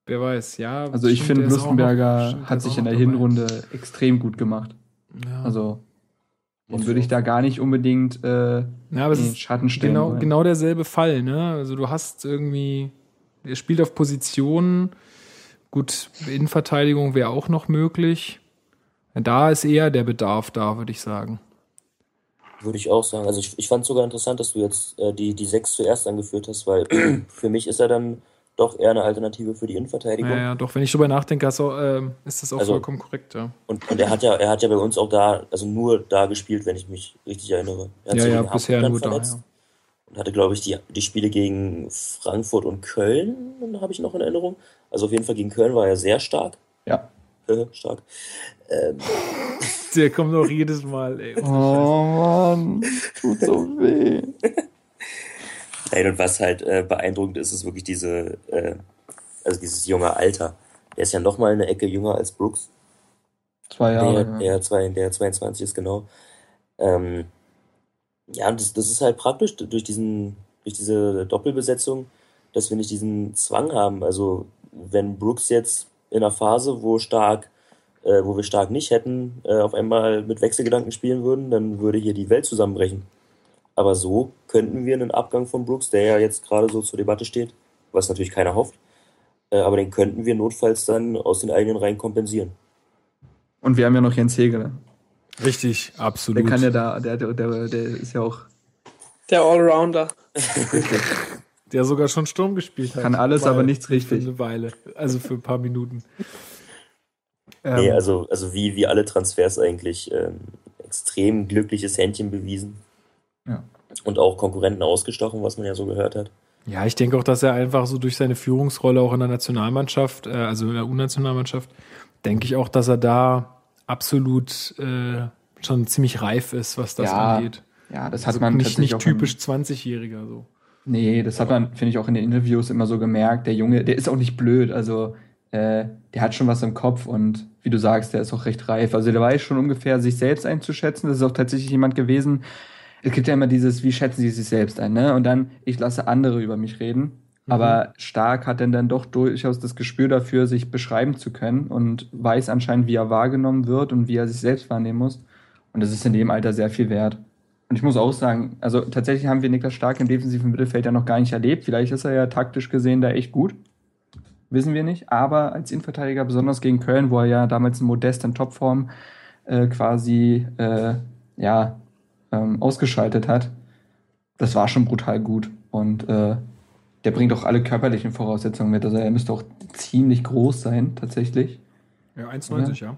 Wer weiß, ja. Also ich finde, Lustenberger noch, hat sich in der Hinrunde extrem gut gemacht. Ja. Also den würde ich da gar nicht unbedingt äh, ja, aber den Schatten stellen. Genau, genau derselbe Fall, ne? Also du hast irgendwie, er spielt auf Positionen, Gut, Innenverteidigung wäre auch noch möglich. Da ist eher der Bedarf da, würde ich sagen. Würde ich auch sagen. Also ich, ich fand es sogar interessant, dass du jetzt äh, die, die sechs zuerst angeführt hast, weil [clears throat] für mich ist er dann doch eher eine Alternative für die Innenverteidigung. Ja, ja doch, wenn ich drüber nachdenke, also, äh, ist das auch also, vollkommen korrekt, ja. Und, und er hat ja, er hat ja bei uns auch da, also nur da gespielt, wenn ich mich richtig erinnere. Er hat ja, ja, bisher nur da, ja. Und hatte, glaube ich, die, die Spiele gegen Frankfurt und Köln, habe ich noch in Erinnerung. Also auf jeden Fall gegen Köln war er sehr stark. Ja. Stark. Ähm. Der kommt auch jedes Mal, ey. Oh Mann, tut so weh. [laughs] Nein, und was halt äh, beeindruckend ist, ist wirklich diese, äh, also dieses junge Alter. Der ist ja noch mal eine Ecke jünger als Brooks. Zwei Jahre. Der, ja. der, zwei, der 22 ist genau. Ähm, ja, das, das ist halt praktisch durch diesen, durch diese Doppelbesetzung, dass wir nicht diesen Zwang haben. Also wenn Brooks jetzt in einer Phase, wo stark, äh, wo wir stark nicht hätten, äh, auf einmal mit Wechselgedanken spielen würden, dann würde hier die Welt zusammenbrechen. Aber so könnten wir einen Abgang von Brooks, der ja jetzt gerade so zur Debatte steht, was natürlich keiner hofft, äh, aber den könnten wir notfalls dann aus den eigenen Reihen kompensieren. Und wir haben ja noch Jens Hegele. Richtig, absolut. Der kann ja da, der, der, der, der ist ja auch Der Allrounder. [laughs] Der sogar schon Sturm gespielt hat. Kann alles, aber nichts Für richtig. eine Weile. Also für ein paar Minuten. [laughs] Nee, Ähm, also, also wie, wie alle Transfers eigentlich ähm, extrem glückliches Händchen bewiesen. Ja. Und auch Konkurrenten ausgestochen, was man ja so gehört hat. Ja, ich denke auch, dass er einfach so durch seine Führungsrolle auch in der Nationalmannschaft, äh, also in der U-Nationalmannschaft, denke ich auch, dass er da absolut äh, schon ziemlich reif ist, was das Ja, angeht. Ja, das hat Also man nicht, tatsächlich nicht typisch 20-Jähriger so. Nee, das hat man, finde ich, auch in den Interviews immer so gemerkt. Der Junge, der ist auch nicht blöd. Also, äh, der hat schon was im Kopf und wie du sagst, der ist auch recht reif. Also, der weiß schon ungefähr, sich selbst einzuschätzen. Das ist auch tatsächlich jemand gewesen. Es gibt ja immer dieses, wie schätzen sie sich selbst ein, ne? Und dann, ich lasse andere über mich reden. Aber stark hat denn dann doch durchaus das Gespür dafür, sich beschreiben zu können und weiß anscheinend, wie er wahrgenommen wird und wie er sich selbst wahrnehmen muss. Und das ist in dem Alter sehr viel wert. Und ich muss auch sagen, also tatsächlich haben wir Niklas Stark im defensiven Mittelfeld ja noch gar nicht erlebt. Vielleicht ist er ja taktisch gesehen da echt gut. Wissen wir nicht. Aber als Innenverteidiger, besonders gegen Köln, wo er ja damals in Modest in Topform äh, quasi äh, ja, ähm, ausgeschaltet hat, das war schon brutal gut. Und äh, der bringt auch alle körperlichen Voraussetzungen mit. Also er müsste auch ziemlich groß sein, tatsächlich. Ja, 1,90, ja.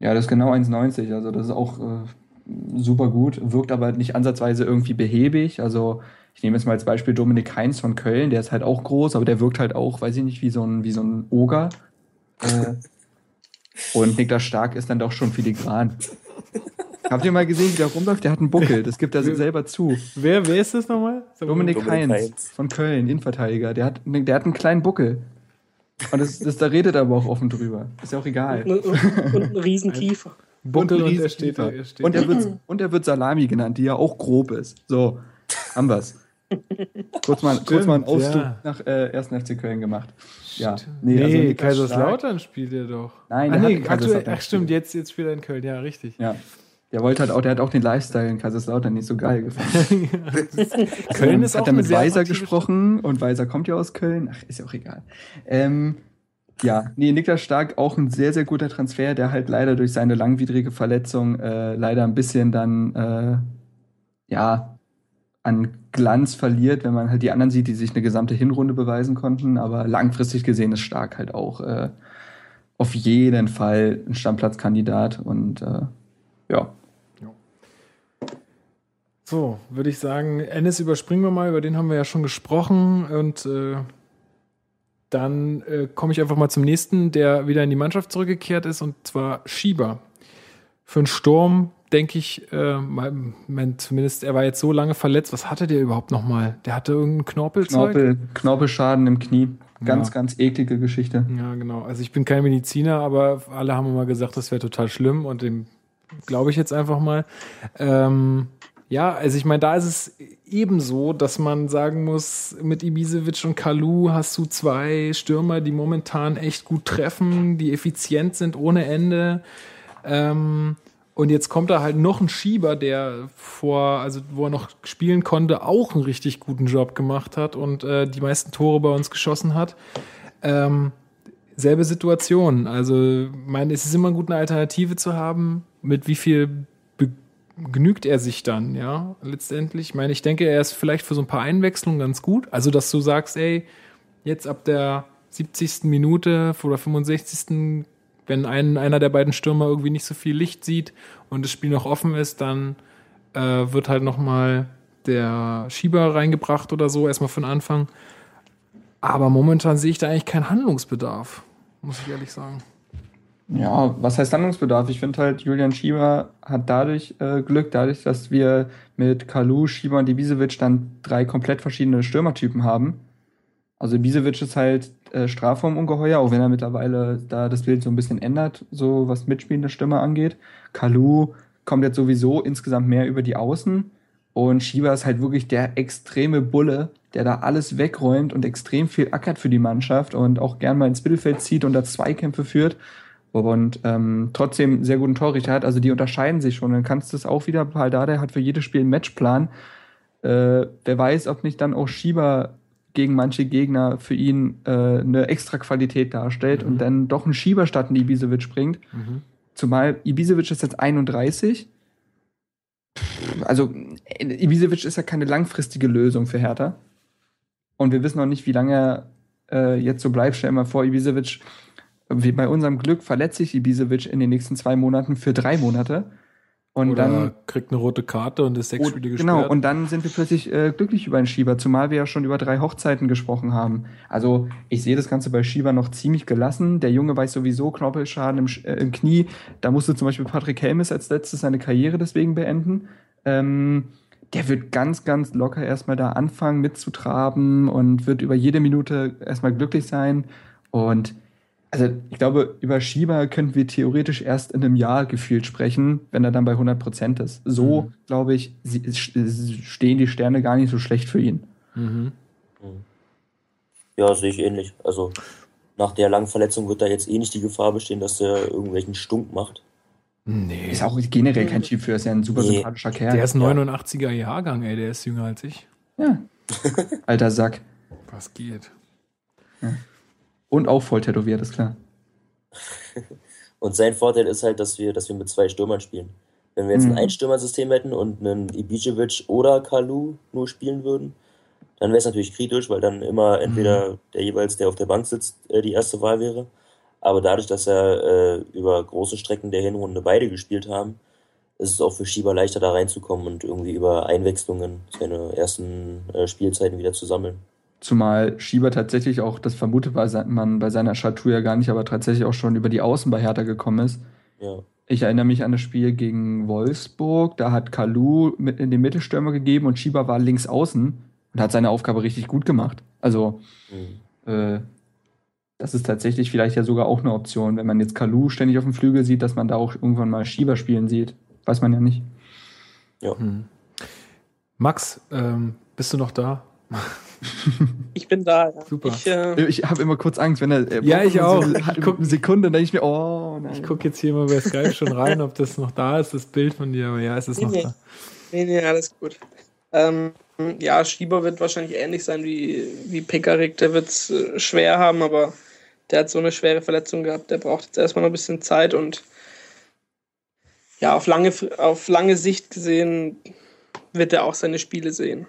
Ja, das ist genau 1,90. Also das ist auch äh, super gut, wirkt aber nicht ansatzweise irgendwie behäbig. Also ich nehme jetzt mal als Beispiel Dominik Heinz von Köln, der ist halt auch groß, aber der wirkt halt auch, weiß ich nicht, wie so ein, wie so ein Oger. Äh, und Niklas Stark ist dann doch schon filigran. Habt ihr mal gesehen, wie der rumläuft? Der hat einen Buckel, das gibt er selber zu. Wer, wer ist das nochmal? Dominik, Dominik Heinz, Heinz. von Köln, Innenverteidiger, der hat, der hat einen kleinen Buckel. Und das, das, da redet er aber auch offen drüber. Ist ja auch egal. Und, und, und einen riesen Kiefer. [laughs] Buckel und, und, er steht da. Er steht und, er wird, und er wird Salami genannt, die ja auch grob ist. So, haben wir's. Kurz mal, kurz mal einen Ausflug ja. nach äh, 1. FC Köln gemacht. Ja. Nee, also Niklas Kaiserslautern spielt er doch. Nein, ah, nee, aktuell, ach stimmt, jetzt, jetzt spielt er in Köln, ja, richtig. Ja. Der wollte halt auch, der hat auch den Lifestyle in Kaiserslautern nicht so geil [laughs] gefunden. Köln ist hat auch er mit sehr Weiser gesprochen und Weiser kommt ja aus Köln. Ach, ist ja auch egal. Ähm, ja, nee, Niklas Stark auch ein sehr, sehr guter Transfer, der halt leider durch seine langwidrige Verletzung äh, leider ein bisschen dann äh, ja an Glanz verliert, wenn man halt die anderen sieht, die sich eine gesamte Hinrunde beweisen konnten. Aber langfristig gesehen ist Stark halt auch äh, auf jeden Fall ein Stammplatzkandidat und äh, ja. So, würde ich sagen, Ennis überspringen wir mal, über den haben wir ja schon gesprochen und äh, dann äh, komme ich einfach mal zum nächsten, der wieder in die Mannschaft zurückgekehrt ist und zwar Schieber. Für einen Sturm denke ich, äh, mein, zumindest er war jetzt so lange verletzt. Was hatte der überhaupt noch mal? Der hatte irgendein Knorpelzeug? Knorpel, Knorpelschaden im Knie. Ganz, Ja. ganz eklige Geschichte. Ja, genau. Also ich bin kein Mediziner, aber alle haben immer gesagt, das wäre total schlimm und dem glaube ich jetzt einfach mal. Ähm, ja, also ich meine, da ist es ebenso, dass man sagen muss, mit Ibisevic und Kalu hast du zwei Stürmer, die momentan echt gut treffen, die effizient sind ohne Ende. Ähm, und jetzt kommt da halt noch ein Schieber, der vor, also wo er noch spielen konnte, auch einen richtig guten Job gemacht hat und äh, die meisten Tore bei uns geschossen hat. Ähm, selbe Situation. Also, meine, es ist immer gut, eine Alternative zu haben. Mit wie viel begnügt er sich dann, ja, letztendlich? Ich meine, ich denke, er ist vielleicht für so ein paar Einwechslungen ganz gut. Also, dass du sagst, ey, jetzt ab der 70. Minute oder 65. Wenn ein, einer der beiden Stürmer irgendwie nicht so viel Licht sieht und das Spiel noch offen ist, dann äh, wird halt nochmal der Schieber reingebracht oder so, erstmal von Anfang. Aber momentan sehe ich da eigentlich keinen Handlungsbedarf, muss ich ehrlich sagen. Ja, was heißt Handlungsbedarf? Ich finde halt, Julian Schieber hat dadurch äh, Glück, dadurch, dass wir mit Kalu, Schieber und Ibisevic dann drei komplett verschiedene Stürmertypen haben. Also Ibisevic ist halt äh, Strafraumungeheuer, auch wenn er mittlerweile da das Bild so ein bisschen ändert, so was mitspielende Stürmer angeht. Kalu kommt jetzt sowieso insgesamt mehr über die Außen und Schieber ist halt wirklich der extreme Bulle, der da alles wegräumt und extrem viel ackert für die Mannschaft und auch gern mal ins Mittelfeld zieht und da Zweikämpfe führt und ähm, trotzdem sehr guten Torrichter hat. Also die unterscheiden sich schon. Dann kannst du es auch wieder, Paldada hat für jedes Spiel einen Matchplan. Äh, wer weiß, ob nicht dann auch Schieber gegen manche Gegner für ihn äh, eine extra Qualität darstellt und dann doch einen Schieber statt einen Ibisevic bringt. Zumal Ibisevic ist jetzt 31. also Ibisevic ist ja keine langfristige Lösung für Hertha. Und wir wissen noch nicht, wie lange er äh, jetzt so bleibt. Stell dir mal vor, Ibisevic, wie bei unserem Glück verletzt sich Ibisevic in den nächsten zwei Monaten für drei Monate. Und Oder dann kriegt eine rote Karte und ist sechs Spiele gesperrt. Genau, und dann sind wir plötzlich äh, glücklich über einen Schieber, zumal wir ja schon über drei Hochzeiten gesprochen haben. Also ich sehe das Ganze bei Schieber noch ziemlich gelassen. Der Junge weiß sowieso Knorpelschaden im, äh, im Knie. Da musste zum Beispiel Patrick Helmes als letztes seine Karriere deswegen beenden. Ähm, der wird ganz, ganz locker erstmal da anfangen mitzutraben und wird über jede Minute erstmal glücklich sein. Und also ich glaube, über Schieber könnten wir theoretisch erst in einem Jahr gefühlt sprechen, wenn er dann bei 100 Prozent ist. So, Mhm. glaube ich, stehen die Sterne gar nicht so schlecht für ihn. Mhm. Ja, sehe ich ähnlich. Also nach der langen Verletzung wird da jetzt eh nicht die Gefahr bestehen, dass er irgendwelchen Stunk macht. Nee. Ist auch generell kein Typ für, ist ja ein super Nee. sympathischer Kerl. der ist 89er Jahrgang, ey, der ist jünger als ich. ja. [laughs] Alter Sack. Was geht? Und auch voll tätowiert, ist klar. [laughs] Und sein Vorteil ist halt, dass wir, dass wir mit zwei Stürmern spielen. Wenn wir jetzt Mhm. ein Einstürmersystem hätten und einen Ibisevic oder Kalu nur spielen würden, dann wäre es natürlich kritisch, weil dann immer entweder der jeweils, der auf der Bank sitzt, äh, die erste Wahl wäre. Aber dadurch, dass er äh, über große Strecken der Hinrunde beide gespielt haben, ist es auch für Schieber leichter da reinzukommen und irgendwie über Einwechslungen seine ersten äh, Spielzeiten wieder zu sammeln. Zumal Schieber tatsächlich auch, das vermutet man bei seiner Statur ja gar nicht, aber tatsächlich auch schon über die Außen bei Hertha gekommen ist. Ja. Ich erinnere mich an das Spiel gegen Wolfsburg. Da hat Kalu mit in den Mittelstürmer gegeben und Schieber war links außen und hat seine Aufgabe richtig gut gemacht. Also, Mhm. äh, das ist tatsächlich vielleicht ja sogar auch eine Option, wenn man jetzt Kalu ständig auf dem Flügel sieht, dass man da auch irgendwann mal Schieber spielen sieht. Weiß man ja nicht. Hm. Max, ähm, bist du noch da? [laughs] Ich bin da. Ja. Super. Ich, äh, Ich habe immer kurz Angst, wenn er. er Ja, ich auch. So Ich eine guck- Sekunde, dann denke ich mir, oh nein. Ich gucke jetzt hier mal bei Skype schon rein, ob das noch da ist, das Bild von dir. Aber ja, es ist noch Nee, da. nee, nee, alles gut. Ähm, ja, Schieber wird wahrscheinlich ähnlich sein wie, wie Pekarik. Der wird es äh, schwer haben, aber der hat so eine schwere Verletzung gehabt. Der braucht jetzt erstmal noch ein bisschen Zeit und ja, auf lange, auf lange Sicht gesehen wird er auch seine Spiele sehen.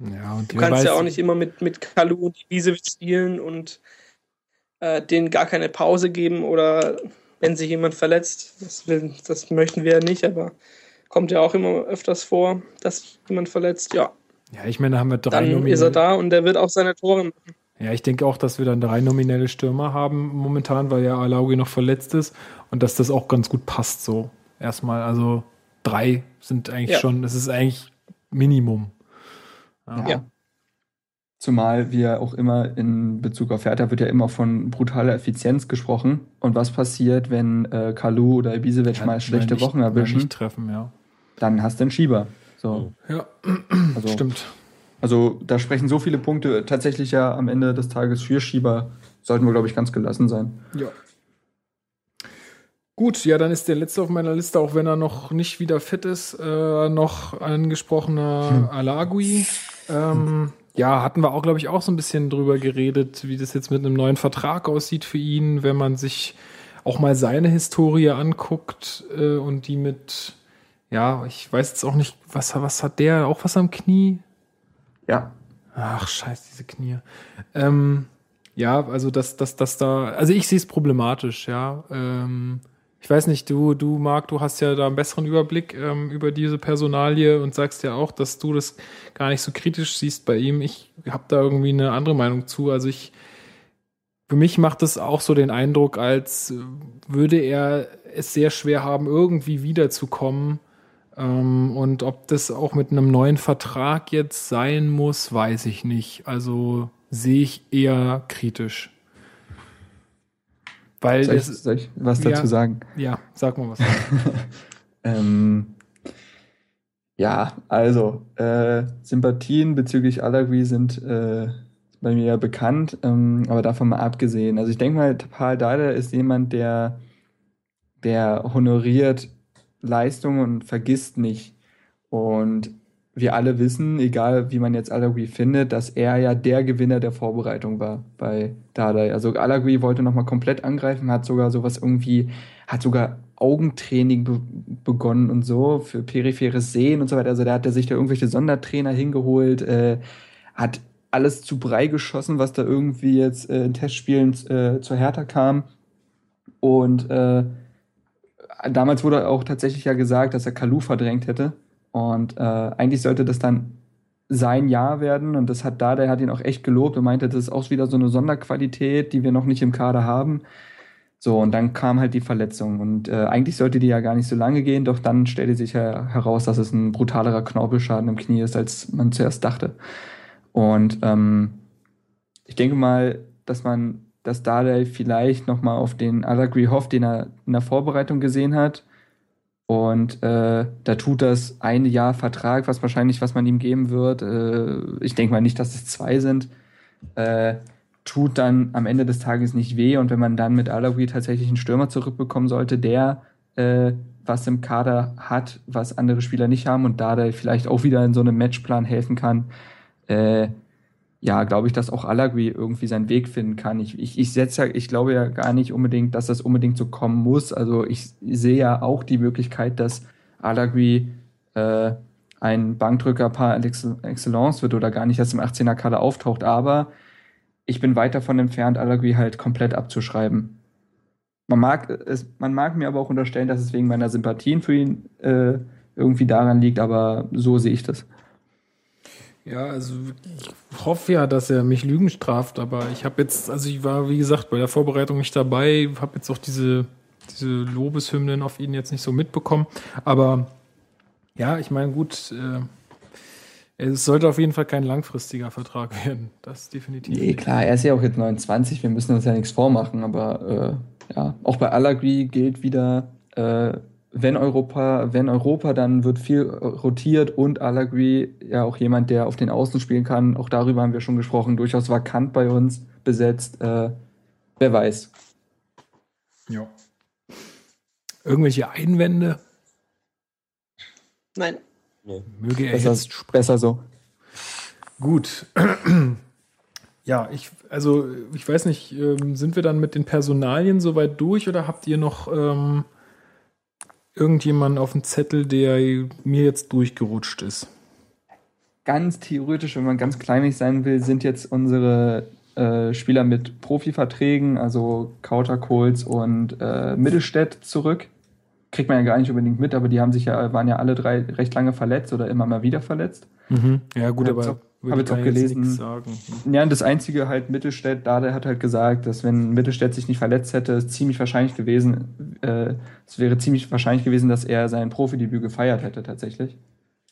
Ja, Du kannst ja auch nicht immer mit, mit Kalu und Ibisevic spielen und äh, denen gar keine Pause geben oder wenn sich jemand verletzt. Das, will, das möchten wir ja nicht, aber kommt ja auch immer öfters vor, dass sich jemand verletzt. Ja, Ja, ich meine, da haben wir drei dann ist er nominelle. da und der wird auch seine Tore machen. Ja, ich denke auch, dass wir dann drei nominelle Stürmer haben momentan, weil ja Alaui noch verletzt ist und dass das auch ganz gut passt so. Erstmal, also drei sind eigentlich Ja. schon, das ist eigentlich Minimum. Ja. Ja. Zumal wir auch immer in Bezug auf Hertha wird ja immer von brutaler Effizienz gesprochen. Und was passiert, wenn äh, Kalu oder Ibisevic Ja, mal schlechte nicht- Wochen erwischen? Nicht treffen, ja. Dann hast du einen Schieber. So, Ja, [clears throat] also, stimmt. also da sprechen so viele Punkte tatsächlich ja am Ende des Tages für Schieber. Sollten wir, glaube ich, ganz gelassen sein. Ja. Gut, ja, dann ist der letzte auf meiner Liste, auch wenn er noch nicht wieder fit ist, äh, noch angesprochener Alagui. Ähm, ja, hatten wir auch, glaube ich, auch so ein bisschen drüber geredet, wie das jetzt mit einem neuen Vertrag aussieht für ihn, wenn man sich auch mal seine Historie anguckt äh, und die mit, ja, ich weiß jetzt auch nicht, was, was hat der, auch was am Knie? Ja. Ach, scheiß, diese Knie. Ähm, ja, also dass dass dass da, also ich sehe es problematisch, ja. Ähm, ich weiß nicht, du, du, Marc, du hast ja da einen besseren Überblick ähm, über diese Personalie und sagst ja auch, dass du das gar nicht so kritisch siehst bei ihm. Ich habe da irgendwie eine andere Meinung zu. Also ich, für mich macht es auch so den Eindruck, als würde er es sehr schwer haben, irgendwie wiederzukommen. Ähm, und ob das auch mit einem neuen Vertrag jetzt sein muss, weiß ich nicht. Also sehe ich eher kritisch. Weil Soll ich, es, soll ich was Ja. dazu sagen? ja, sag mal was. [laughs] Ähm, ja, also äh, Sympathien bezüglich Alagui sind äh, bei mir ja bekannt, ähm, aber davon mal abgesehen. Also ich denke mal, Paul Dardai ist jemand, der, der honoriert Leistungen und vergisst nicht. Und wir alle wissen, egal wie man jetzt Alagui findet, dass er ja der Gewinner der Vorbereitung war bei Dardai. Also Alagui wollte nochmal komplett angreifen, hat sogar sowas irgendwie, hat sogar Augentraining be begonnen und so für peripheres Sehen und so weiter. Also da hat er sich da irgendwelche Sondertrainer hingeholt, äh, hat alles zu Brei geschossen, was da irgendwie jetzt äh, in Testspielen äh, zur Hertha kam. Und äh, damals wurde auch tatsächlich ja gesagt, dass er Kalu verdrängt hätte. Und äh, eigentlich sollte das dann sein Jahr werden. Und das hat da, der hat ihn auch echt gelobt und meinte, das ist auch wieder so eine Sonderqualität, die wir noch nicht im Kader haben. So, und dann kam halt die Verletzung. Und äh, eigentlich sollte die ja gar nicht so lange gehen, doch dann stellte sich ja heraus, dass es ein brutalerer Knorpelschaden im Knie ist, als man zuerst dachte. Und ähm, ich denke mal, dass man, dass Dardai vielleicht nochmal auf den Allegri hofft, den er in der Vorbereitung gesehen hat und äh, da tut das ein Jahr Vertrag, was wahrscheinlich, was man ihm geben wird. Äh, ich denke mal nicht, dass es zwei sind. Äh, tut dann am Ende des Tages nicht weh. Und wenn man dann mit Alawi tatsächlich einen Stürmer zurückbekommen sollte, der äh, was im Kader hat, was andere Spieler nicht haben und da der vielleicht auch wieder in so einem Matchplan helfen kann, äh, ja, glaube ich, dass auch Alagui irgendwie seinen Weg finden kann. Ich, ich, ich setze ja, ich glaube ja gar nicht unbedingt, dass das unbedingt so kommen muss. Also ich sehe ja auch die Möglichkeit, dass Alagui äh, ein Bankdrücker par excellence wird oder gar nicht erst im 18er Kader auftaucht. Aber ich bin weit davon entfernt, Alagui halt komplett abzuschreiben. Man mag, es, man mag mir aber auch unterstellen, dass es wegen meiner Sympathien für ihn äh, irgendwie daran liegt, aber so sehe ich das. Ja, also ich hoffe ja, dass er mich Lügen straft, aber ich habe jetzt, also ich war, wie gesagt, bei der Vorbereitung nicht dabei, habe jetzt auch diese, diese Lobeshymnen auf ihn jetzt nicht so mitbekommen. Aber ja, ich meine, gut, äh, es sollte auf jeden Fall kein langfristiger Vertrag werden. Das definitiv. Nee, klar, er ist ja auch jetzt 29, wir müssen uns ja nichts vormachen, aber äh, ja, auch bei Allegri gilt wieder, äh, wenn Europa, wenn Europa, dann wird viel rotiert und Allegri ja auch jemand, der auf den Außen spielen kann. Auch darüber haben wir schon gesprochen. Durchaus vakant bei uns besetzt. Äh, wer weiß. Ja. Irgendwelche Einwände? Nein. Nee. Möge er besser, jetzt besser so. Gut. [clears throat] Ja, ich, also ich weiß nicht, ähm, sind wir dann mit den Personalien soweit durch oder habt ihr noch ähm, irgendjemanden auf dem Zettel, der mir jetzt durchgerutscht ist? Ganz theoretisch, wenn man ganz kleinlich sein will, sind jetzt unsere äh, Spieler mit Profiverträgen, also Kauter, Kohls und äh, Mittelstädt zurück. Kriegt man ja gar nicht unbedingt mit, aber die haben sich ja, waren ja alle drei recht lange verletzt oder immer mal wieder verletzt. Mhm. Ja, gut, aber habe jetzt auch gelesen. Ja, das einzige halt Mittelstädt, da der hat halt gesagt, dass wenn Mittelstädt sich nicht verletzt hätte, es ziemlich wahrscheinlich gewesen, äh, es wäre ziemlich wahrscheinlich gewesen, dass er sein Profidebüt gefeiert hätte tatsächlich.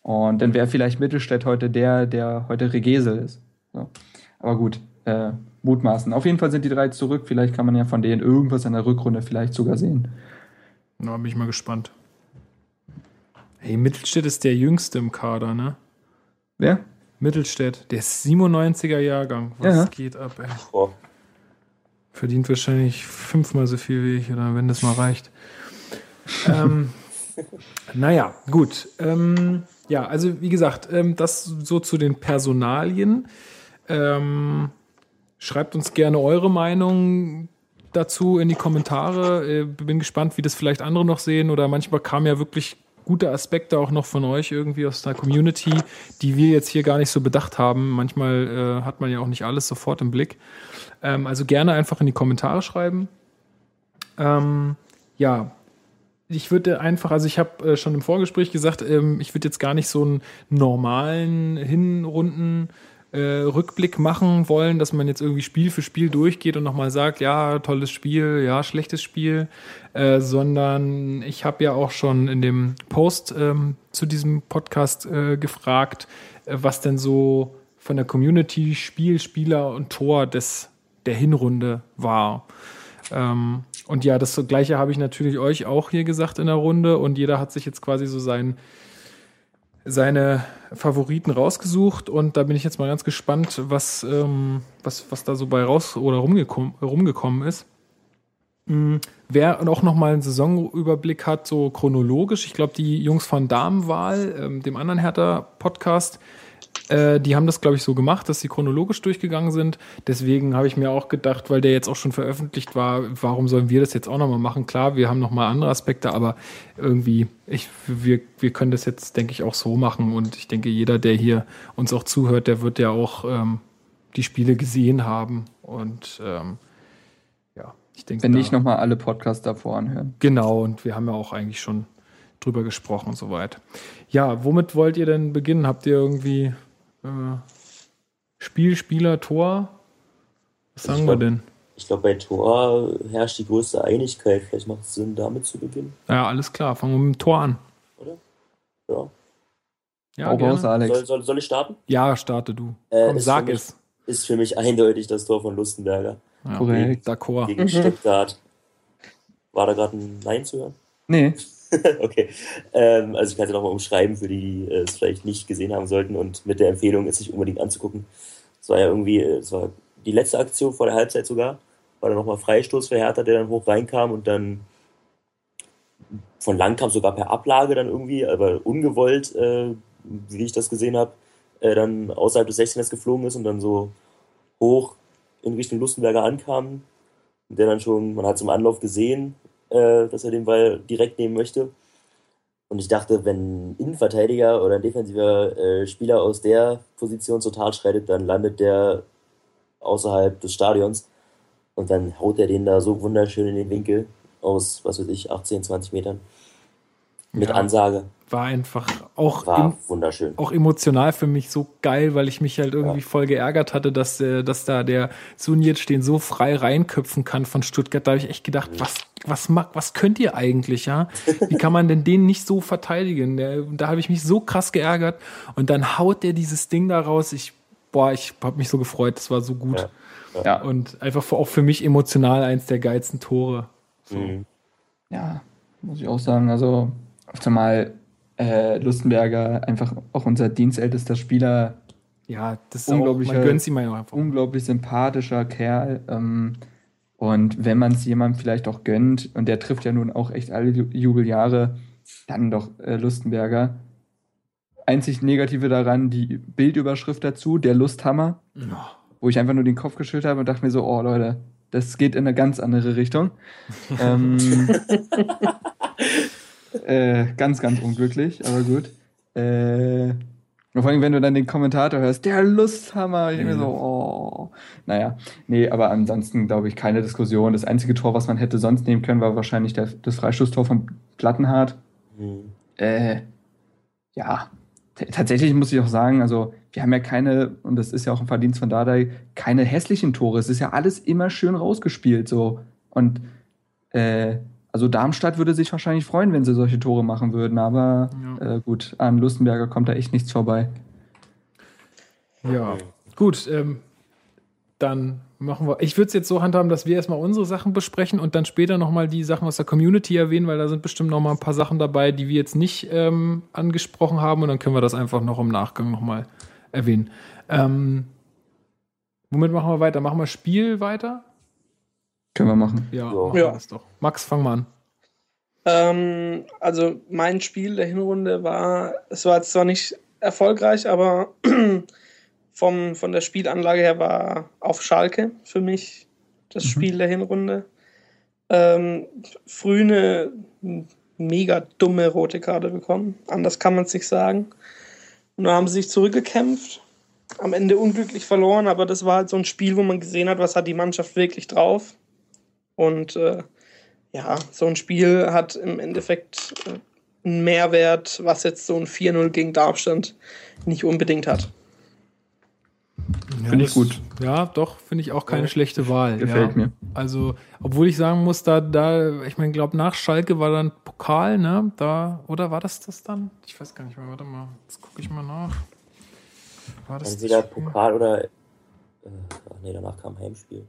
Und dann wäre vielleicht Mittelstädt heute der, der heute Regesel ist. So. Aber gut, äh, mutmaßen. Auf jeden Fall sind die drei zurück. Vielleicht kann man ja von denen irgendwas in der Rückrunde vielleicht sogar sehen. Na, bin ich mal gespannt. Hey, Mittelstädt ist der Jüngste im Kader, ne? Wer? Mittelstädt, der ist 97er Jahrgang. Was ja. geht ab, ey? Oh. Verdient wahrscheinlich fünfmal so viel wie ich, oder wenn das mal reicht. ähm, [laughs] naja, gut. Ähm, ja, also wie gesagt, ähm, das so zu den Personalien. Ähm, schreibt uns gerne eure Meinung dazu in die Kommentare. Äh, bin gespannt, wie das vielleicht andere noch sehen. Oder manchmal kam ja wirklich gute Aspekte auch noch von euch irgendwie aus der Community, die wir jetzt hier gar nicht so bedacht haben. Manchmal äh, hat man ja auch nicht alles sofort im Blick. Ähm, also gerne einfach in die Kommentare schreiben. Ähm, ja, ich würde einfach, also ich habe äh, schon im Vorgespräch gesagt, ähm, ich würde jetzt gar nicht so einen normalen Hinrunden äh, Rückblick machen wollen, dass man jetzt irgendwie Spiel für Spiel durchgeht und nochmal sagt, ja, tolles Spiel, ja, schlechtes Spiel, äh, sondern ich habe ja auch schon in dem Post ähm, zu diesem Podcast äh, gefragt, äh, was denn so von der Community Spiel, Spieler und Tor des der Hinrunde war. Ähm, und ja, das gleiche habe ich natürlich euch auch hier gesagt in der Runde und jeder hat sich jetzt quasi so sein seine Favoriten rausgesucht und da bin ich jetzt mal ganz gespannt, was, ähm, was, was da so bei raus oder rumgekommen, rumgekommen ist. Wer auch noch mal einen Saisonüberblick hat, so chronologisch, ich glaube, die Jungs von Damenwahl, ähm, dem anderen Hertha-Podcast, äh, die haben das, glaube ich, so gemacht, dass sie chronologisch durchgegangen sind. Deswegen habe ich mir auch gedacht, weil der jetzt auch schon veröffentlicht war, warum sollen wir das jetzt auch noch mal machen? Klar, wir haben noch mal andere Aspekte, aber irgendwie, ich, wir, wir können das jetzt, denke ich, auch so machen. Und ich denke, jeder, der hier uns auch zuhört, der wird ja auch ähm, die Spiele gesehen haben. Und ähm, ja, ich denke. Wenn nicht, nochmal alle Podcasts davor anhören. Genau, und wir haben ja auch eigentlich schon drüber gesprochen und so weit. Ja, womit wollt ihr denn beginnen? Habt ihr irgendwie äh, Spiel, Spieler, Tor? Was sagen Ich wir glaub- denn? Ich glaube, bei Tor herrscht die größte Einigkeit. Vielleicht macht es Sinn, damit zu beginnen, Ja, alles klar, fangen wir mit dem Tor an. oder? Ja. Ja, raus, gerne. Alex. Soll, soll, soll ich starten? ja starte du. Äh, Komm, sag mich- es. Ist für mich eindeutig das Tor von Lustenberger Ja, Korrekt. D'accord. gegen Mhm. Stuttgart. War da gerade ein Nein zu hören? Nee, [laughs] okay. Ähm, also ich kann es ja nochmal umschreiben, für die, die äh, es vielleicht nicht gesehen haben sollten und mit der Empfehlung, es sich unbedingt anzugucken. Es war ja irgendwie, äh, es war die letzte Aktion vor der Halbzeit sogar, war dann nochmal Freistoß für Hertha, der dann hoch reinkam und dann von lang kam sogar per Ablage dann irgendwie, aber ungewollt, äh, wie ich das gesehen habe, äh, dann außerhalb des 16ers geflogen ist und dann so hoch in Richtung Lustenberger ankam. Der dann schon, man hat es im Anlauf gesehen, äh, dass er den Ball direkt nehmen möchte. Und ich dachte, wenn ein Innenverteidiger oder ein defensiver äh, Spieler aus der Position zur Tat schreitet, dann landet der außerhalb des Stadions und dann haut er den da so wunderschön in den Winkel aus, was weiß ich, 18, 20 Metern. Mit Ja. Ansage. War einfach auch War im, wunderschön. auch emotional für mich so geil, weil ich mich halt irgendwie Ja. voll geärgert hatte, dass, äh, dass da der Sunic den so frei reinköpfen kann von Stuttgart. Da habe ich echt gedacht, was, was, ma- was könnt ihr eigentlich, ja? Wie kann man denn den nicht so verteidigen? Der, da habe ich mich so krass geärgert. Und dann haut der dieses Ding da raus. Ich, boah, ich habe mich so gefreut. Das war so gut. Ja. ja, Und einfach für, auch für mich emotional eins der geilsten Tore. So. Mhm. ja, muss ich auch sagen. Also, zumal äh, Lustenberger einfach auch unser dienstältester Spieler, Ja, das ist man gönnt ihm einfach. unglaublich sympathischer Kerl. Ähm, und wenn man es jemandem vielleicht auch gönnt, und der trifft ja nun auch echt alle Ju- Jubeljahre, dann doch äh, Lustenberger. Einzig Negative daran, die Bildüberschrift dazu, der Lusthammer, Ja. wo ich einfach nur den Kopf geschüttelt habe und dachte mir so, oh Leute, das geht in eine ganz andere Richtung. [laughs] ähm, [laughs] äh, ganz, ganz unglücklich, aber gut. Äh, vor allem, wenn du dann den Kommentator hörst, der Lusthammer, ich denke mir so, oh. Naja, nee, aber ansonsten glaube ich keine Diskussion. Das einzige Tor, was man hätte sonst nehmen können, war wahrscheinlich der, das Freistoßtor von Plattenhardt. Mhm. Äh, ja, t- tatsächlich muss ich auch sagen, also wir haben ja keine, und das ist ja auch ein Verdienst von Dardai, keine hässlichen Tore. Es ist ja alles immer schön rausgespielt so. Und äh, also Darmstadt würde sich wahrscheinlich freuen, wenn sie solche Tore machen würden, aber Ja. äh, gut, an Lustenberger kommt da echt nichts vorbei. Ja, gut. Ähm, dann machen wir. Ich würde es jetzt so handhaben, dass wir erstmal unsere Sachen besprechen und dann später nochmal die Sachen aus der Community erwähnen, weil da sind bestimmt nochmal ein paar Sachen dabei, die wir jetzt nicht ähm, angesprochen haben und dann können wir das einfach noch im Nachgang nochmal erwähnen. Ähm, womit machen wir weiter? Machen wir Spiel weiter? Können wir machen. Ja, wir Ja. das doch. Max, fang mal an. Ähm, also mein Spiel der Hinrunde war, es war zwar nicht erfolgreich, aber [clears throat] vom, von der Spielanlage her war auf Schalke für mich das Mhm. Spiel der Hinrunde. Ähm, früh eine mega dumme rote Karte bekommen. Anders kann man es nicht sagen. Und dann haben sie sich zurückgekämpft. Am Ende unglücklich verloren, aber das war halt so ein Spiel, wo man gesehen hat, was hat die Mannschaft wirklich drauf. Und äh, ja, so ein Spiel hat im Endeffekt äh, einen Mehrwert, was jetzt so ein 4-0 gegen Darmstadt nicht unbedingt hat. Ja, Finde ich gut. Ja, doch, finde ich auch keine Ja. schlechte Wahl. Gefällt ja. mir. Also, obwohl ich sagen muss, da, da, ich meine, glaube nach Schalke war dann Pokal, ne? Da, oder war das das dann? Ich weiß gar nicht mehr, warte mal, jetzt gucke ich mal nach. War das Entweder? Pokal oder. Äh, ach nee, danach kam Heimspiel.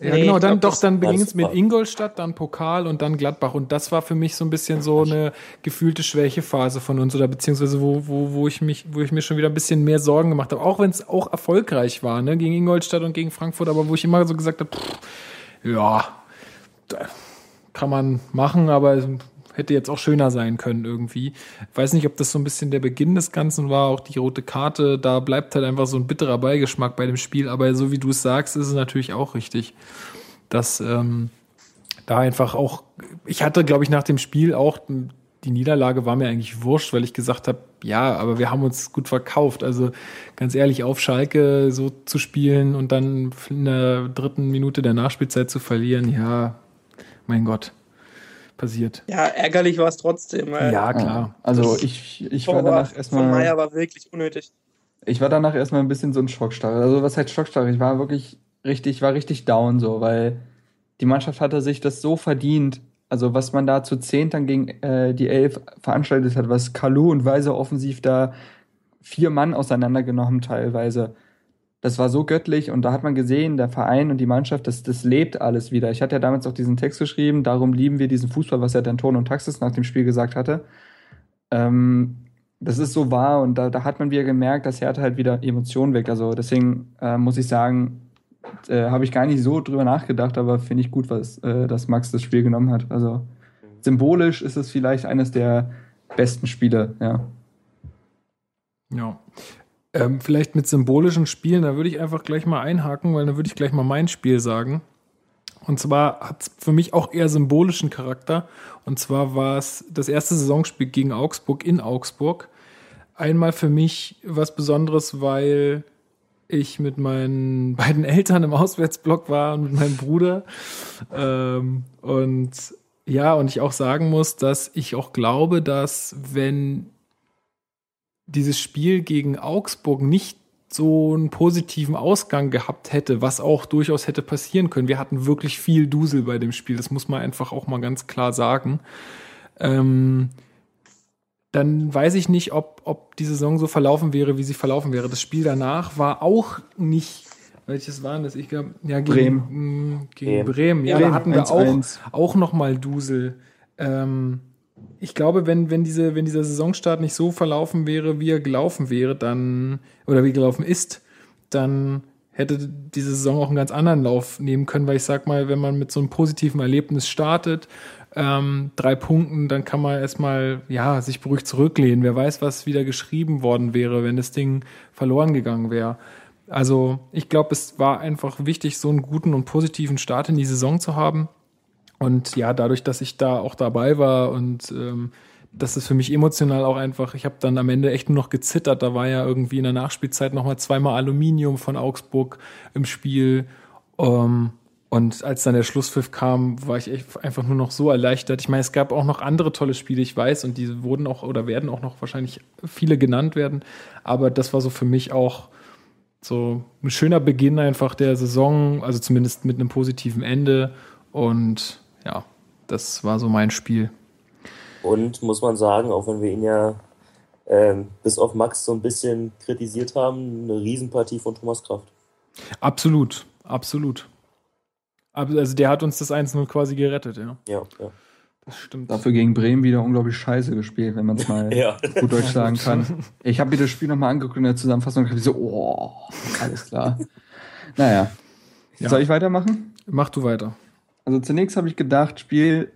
Ja, Nee, genau, dann glaub, doch, dann ging es mit. Ingolstadt, dann Pokal und dann Gladbach. Und das war für mich so ein bisschen so eine gefühlte Schwächephase von uns oder beziehungsweise wo, wo, wo ich mich, wo ich mir schon wieder ein bisschen mehr Sorgen gemacht habe. Auch wenn es auch erfolgreich war, ne, gegen Ingolstadt und gegen Frankfurt, aber wo ich immer so gesagt habe, pff, ja, kann man machen, aber hätte jetzt auch schöner sein können irgendwie. Weiß nicht, ob das so ein bisschen der Beginn des Ganzen war, auch die rote Karte, da bleibt halt einfach so ein bitterer Beigeschmack bei dem Spiel, aber so wie du es sagst, ist es natürlich auch richtig, dass ähm, da einfach auch, ich hatte, glaube ich, nach dem Spiel auch, die Niederlage war mir eigentlich wurscht, weil ich gesagt habe, ja, aber wir haben uns gut verkauft. Also ganz ehrlich, auf Schalke so zu spielen und dann in der dritten Minute der Nachspielzeit zu verlieren, ja, mein Gott passiert. Ja, ärgerlich war es trotzdem. Ja, klar. Also ich, ich war danach erstmal. Von Meier war wirklich unnötig. Ich war danach erstmal ein bisschen so ein Schockstarre. Also was heißt Schockstarre? Ich war wirklich richtig, war richtig down so, weil die Mannschaft hatte sich das so verdient. Also was man da zu zehn dann gegen äh, die Elf veranstaltet hat, was Kalu und Weise offensiv da vier Mann auseinandergenommen teilweise das war so göttlich und da hat man gesehen, der Verein und die Mannschaft, das, das lebt alles wieder. Ich hatte ja damals auch diesen Text geschrieben, darum lieben wir diesen Fußball, was ja D'Antoni und Taxis nach dem Spiel gesagt hatte. Ähm, das ist so wahr und da, da hat man wieder gemerkt, dass Hertha halt wieder Emotionen weg. Also deswegen äh, muss ich sagen, äh, habe ich gar nicht so drüber nachgedacht, aber finde ich gut, was, äh, dass Max das Spiel genommen hat. Also symbolisch ist es vielleicht eines der besten Spiele, ja. Ja. Ähm, vielleicht mit symbolischen Spielen, da würde ich einfach gleich mal einhaken, weil dann würde ich gleich mal mein Spiel sagen. Und zwar hat es für mich auch eher symbolischen Charakter. Und zwar war es das erste Saisonspiel gegen Augsburg in Augsburg. Einmal für mich was Besonderes, weil ich mit meinen [laughs] beiden Eltern im Auswärtsblock war und mit meinem Bruder. Ähm, und ja, und ich auch sagen muss, dass ich auch glaube, dass wenn dieses Spiel gegen Augsburg nicht so einen positiven Ausgang gehabt hätte, was auch durchaus hätte passieren können. Wir hatten wirklich viel Dusel bei dem Spiel, das muss man einfach auch mal ganz klar sagen. Ähm, dann weiß ich nicht, ob, ob die Saison so verlaufen wäre, wie sie verlaufen wäre. Das Spiel danach war auch nicht, welches waren das? Ich glaube, ja, gegen Bremen. Mh, mm, gegen Bremen. Ja, Bremen, da hatten wir 1-1. auch, auch noch mal Dusel. Ähm, ich glaube, wenn, wenn, diese, wenn dieser Saisonstart nicht so verlaufen wäre, wie er gelaufen wäre, dann, oder wie gelaufen ist, dann hätte diese Saison auch einen ganz anderen Lauf nehmen können, weil ich sag mal, wenn man mit so einem positiven Erlebnis startet, ähm, drei Punkten, dann kann man erstmal, ja, sich beruhigt zurücklehnen. Wer weiß, was wieder geschrieben worden wäre, wenn das Ding verloren gegangen wäre. Also, ich glaube, es war einfach wichtig, so einen guten und positiven Start in die Saison zu haben. Und ja, dadurch, dass ich da auch dabei war und ähm, das ist für mich emotional auch einfach, ich habe dann am Ende echt nur noch gezittert. Da war ja irgendwie in der Nachspielzeit nochmal zweimal Aluminium von Augsburg im Spiel. Ähm, und als dann der Schlusspfiff kam, war ich echt einfach nur noch so erleichtert. Ich meine, es gab auch noch andere tolle Spiele, ich weiß, und die wurden auch oder werden auch noch wahrscheinlich viele genannt werden. Aber das war so für mich auch so ein schöner Beginn einfach der Saison, also zumindest mit einem positiven Ende. Und ja, das war so mein Spiel. Und muss man sagen, auch wenn wir ihn ja ähm, bis auf Max so ein bisschen kritisiert haben, eine Riesenpartie von Thomas Kraft. Absolut, absolut. Aber Also der hat uns das 1-0 quasi gerettet, ja. Ja, ja. Das stimmt. Dafür gegen Bremen wieder unglaublich scheiße gespielt, wenn man es [laughs] mal Ja. gut Deutsch sagen kann. [laughs] Ich habe mir das Spiel nochmal angeguckt in der Zusammenfassung und habe so, oh, alles klar. naja. Ja. Soll ich weitermachen? Mach du weiter. Also zunächst habe ich gedacht, Spiel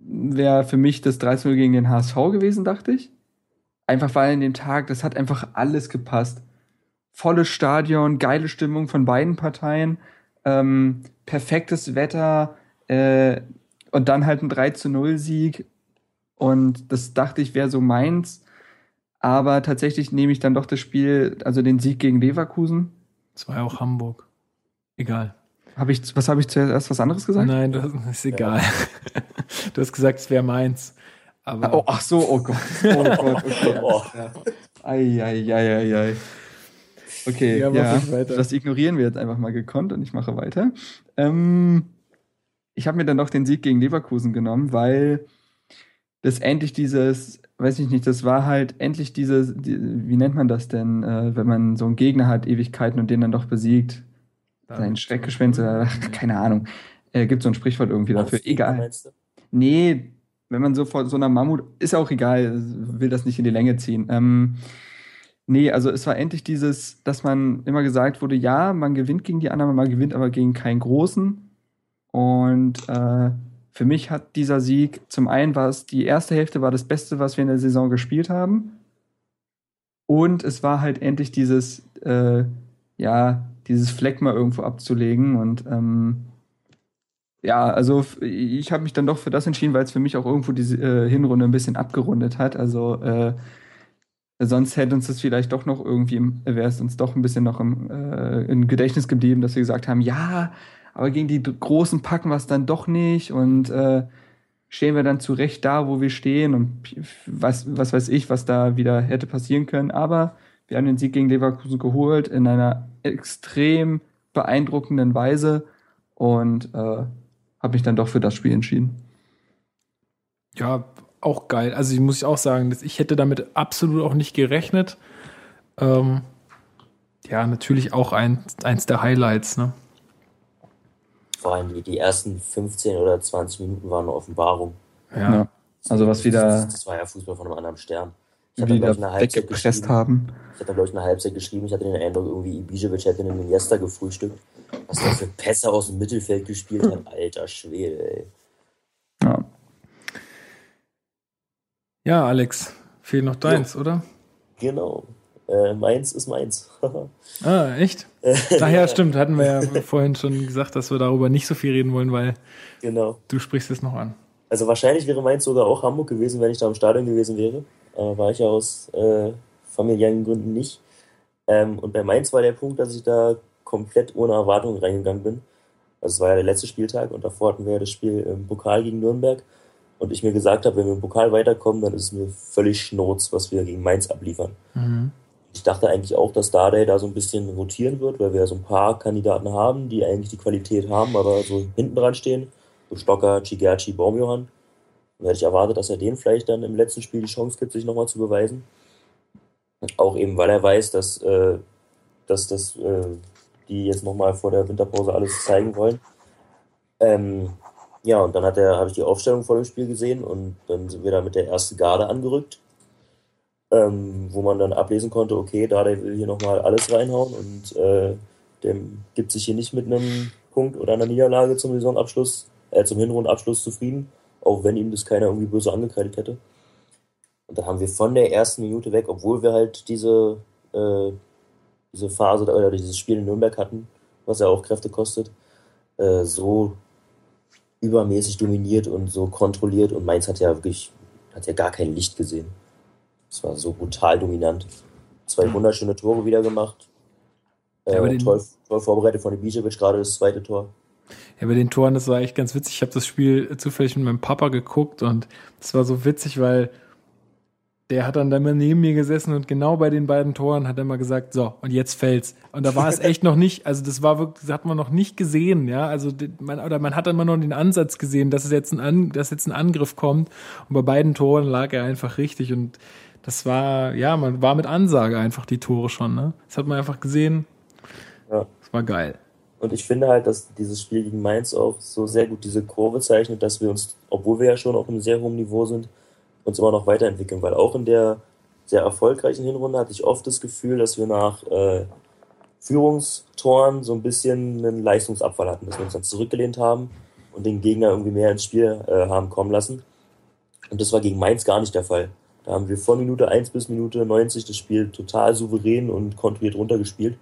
wäre für mich das 3-0 gegen den HSV gewesen, dachte ich. Einfach weil in dem Tag, das hat einfach alles gepasst. Volles Stadion, geile Stimmung von beiden Parteien, ähm, perfektes Wetter äh, und dann halt ein 3-0-Sieg. Und das dachte ich wäre so meins. Aber tatsächlich nehme ich dann doch das Spiel, also den Sieg gegen Leverkusen. Das war ja auch Hamburg. Egal. Hab ich, was habe ich zuerst was anderes gesagt? Nein, das ist egal. Du hast gesagt, es wäre meins. Aber Oh, ach so, oh Gott. Oh Gott, okay. Oh. Ja. Ei, ei, ei. Okay, Ja, ja, mach ich weiter. das ignorieren wir jetzt einfach mal gekonnt und ich mache weiter. Ähm, ich habe mir dann doch den Sieg gegen Leverkusen genommen, weil das endlich dieses, weiß ich nicht, das war halt endlich dieses, die, wie nennt man das denn, äh, wenn man so einen Gegner hat, Ewigkeiten und den dann doch besiegt. Sein Schreckgeschwänz oder [laughs] keine Ahnung. Äh, gibt so ein Sprichwort irgendwie dafür. Egal. Nee, wenn man so vor so einer Mammut, ist auch egal, will das nicht in die Länge ziehen. Ähm, nee, also es war endlich dieses, dass man immer gesagt wurde, ja, man gewinnt gegen die anderen, man gewinnt aber gegen keinen Großen. Und äh, für mich hat dieser Sieg, zum einen war es, die erste Hälfte war das Beste, was wir in der Saison gespielt haben. Und es war halt endlich dieses, äh, ja, dieses Fleck mal irgendwo abzulegen. Und ähm, ja, also ich habe mich dann doch für das entschieden, weil es für mich auch irgendwo diese äh, Hinrunde ein bisschen abgerundet hat. Also äh, sonst hätte uns das vielleicht doch noch irgendwie, wäre es uns doch ein bisschen noch im, äh, im Gedächtnis geblieben, dass wir gesagt haben, ja, aber gegen die Großen packen wir es dann doch nicht und äh, stehen wir dann zurecht da, wo wir stehen und was, was weiß ich, was da wieder hätte passieren können. Aber wir haben den Sieg gegen Leverkusen geholt in einer extrem beeindruckenden Weise und äh, habe mich dann doch für das Spiel entschieden. Ja, auch geil. Also ich muss auch sagen, ich hätte damit absolut auch nicht gerechnet. Ähm, ja, natürlich auch ein, eins der Highlights. Ne? Vor allem die, die ersten 15 oder 20 Minuten waren eine Offenbarung. Ja. ja. Also was wieder. Das, das, war ja Fußball von einem anderen Stern. Ich hatte, wieder eine Halbzeit geschrieben. haben. Ich hatte, glaube ich, eine Halbzeit geschrieben. Ich hatte den Eindruck, irgendwie Ibisevic hätte einen Iniesta gefrühstückt. Was der für Pässe aus dem Mittelfeld gespielt hat. Alter Schwede, ey. Ja. Ja, Alex, fehlt noch deins, ja. oder? Genau. Äh, meins ist meins. [laughs] ah, echt? [laughs] Daher stimmt, hatten wir ja vorhin schon gesagt, dass wir darüber nicht so viel reden wollen, weil genau. du sprichst es noch an. Also wahrscheinlich wäre meins sogar auch Hamburg gewesen, wenn ich da im Stadion gewesen wäre. Äh, war ich ja aus äh, familiären Gründen nicht. Ähm, und bei Mainz war der Punkt, dass ich da komplett ohne Erwartungen reingegangen bin. Also es war ja der letzte Spieltag und davor hatten wir ja das Spiel im Pokal gegen Nürnberg und ich mir gesagt habe, wenn wir im Pokal weiterkommen, dann ist es mir völlig schnurz, was wir gegen Mainz abliefern. Mhm. Ich dachte eigentlich auch, dass Dardai da so ein bisschen rotieren wird, weil wir ja so ein paar Kandidaten haben, die eigentlich die Qualität haben, aber so hinten dran stehen. So Stocker, Chigerci, Baumjohann. Und hätte ich erwartet, dass er denen vielleicht dann im letzten Spiel die Chance gibt, sich nochmal zu beweisen. Auch eben, weil er weiß, dass, äh, dass, dass äh, die jetzt nochmal vor der Winterpause alles zeigen wollen. Ähm, ja, und dann hat er, habe ich die Aufstellung vor dem Spiel gesehen und dann sind wir da mit der ersten Garde angerückt, ähm, wo man dann ablesen konnte, okay, da der will hier nochmal alles reinhauen und äh, der gibt sich hier nicht mit einem Punkt oder einer Niederlage zum Saisonabschluss, äh, zum Hinrundenabschluss zufrieden, auch wenn ihm das keiner irgendwie böse angekreidet hätte. Und dann haben wir von der ersten Minute weg, obwohl wir halt diese, äh, diese Phase oder dieses Spiel in Nürnberg hatten, was ja auch Kräfte kostet, äh, so übermäßig dominiert und so kontrolliert und Mainz hat ja wirklich, hat ja gar kein Licht gesehen. Es war so brutal dominant. Zwei wunderschöne Tore wieder gemacht. Ja, äh, toll, toll, vorbereitet von Ibisevic, gerade das zweite Tor. Ja, bei den Toren, das war echt ganz witzig. Ich habe das Spiel zufällig mit meinem Papa geguckt und das war so witzig, weil der hat dann da immer neben mir gesessen und genau bei den beiden Toren hat er mal gesagt, so, und jetzt fällt's. Und da war es [laughs] echt noch nicht, also das war wirklich, das hat man noch nicht gesehen, ja. Also man, oder man hat dann mal noch den Ansatz gesehen, dass es jetzt ein, An, dass jetzt ein Angriff kommt. Und bei beiden Toren lag er einfach richtig. Und das war, ja, man war mit Ansage einfach die Tore schon, ne? Das hat man einfach gesehen. Ja. Das war geil. Und ich finde halt, dass dieses Spiel gegen Mainz auch so sehr gut diese Kurve zeichnet, dass wir uns, obwohl wir ja schon auf einem sehr hohen Niveau sind, uns immer noch weiterentwickeln, weil auch in der sehr erfolgreichen Hinrunde hatte ich oft das Gefühl, dass wir nach äh, Führungstoren so ein bisschen einen Leistungsabfall hatten, dass wir uns dann zurückgelehnt haben und den Gegner irgendwie mehr ins Spiel äh, haben kommen lassen. Und das war gegen Mainz gar nicht der Fall. Da haben wir von Minute 1 bis Minute 90 das Spiel total souverän und kontrolliert runtergespielt.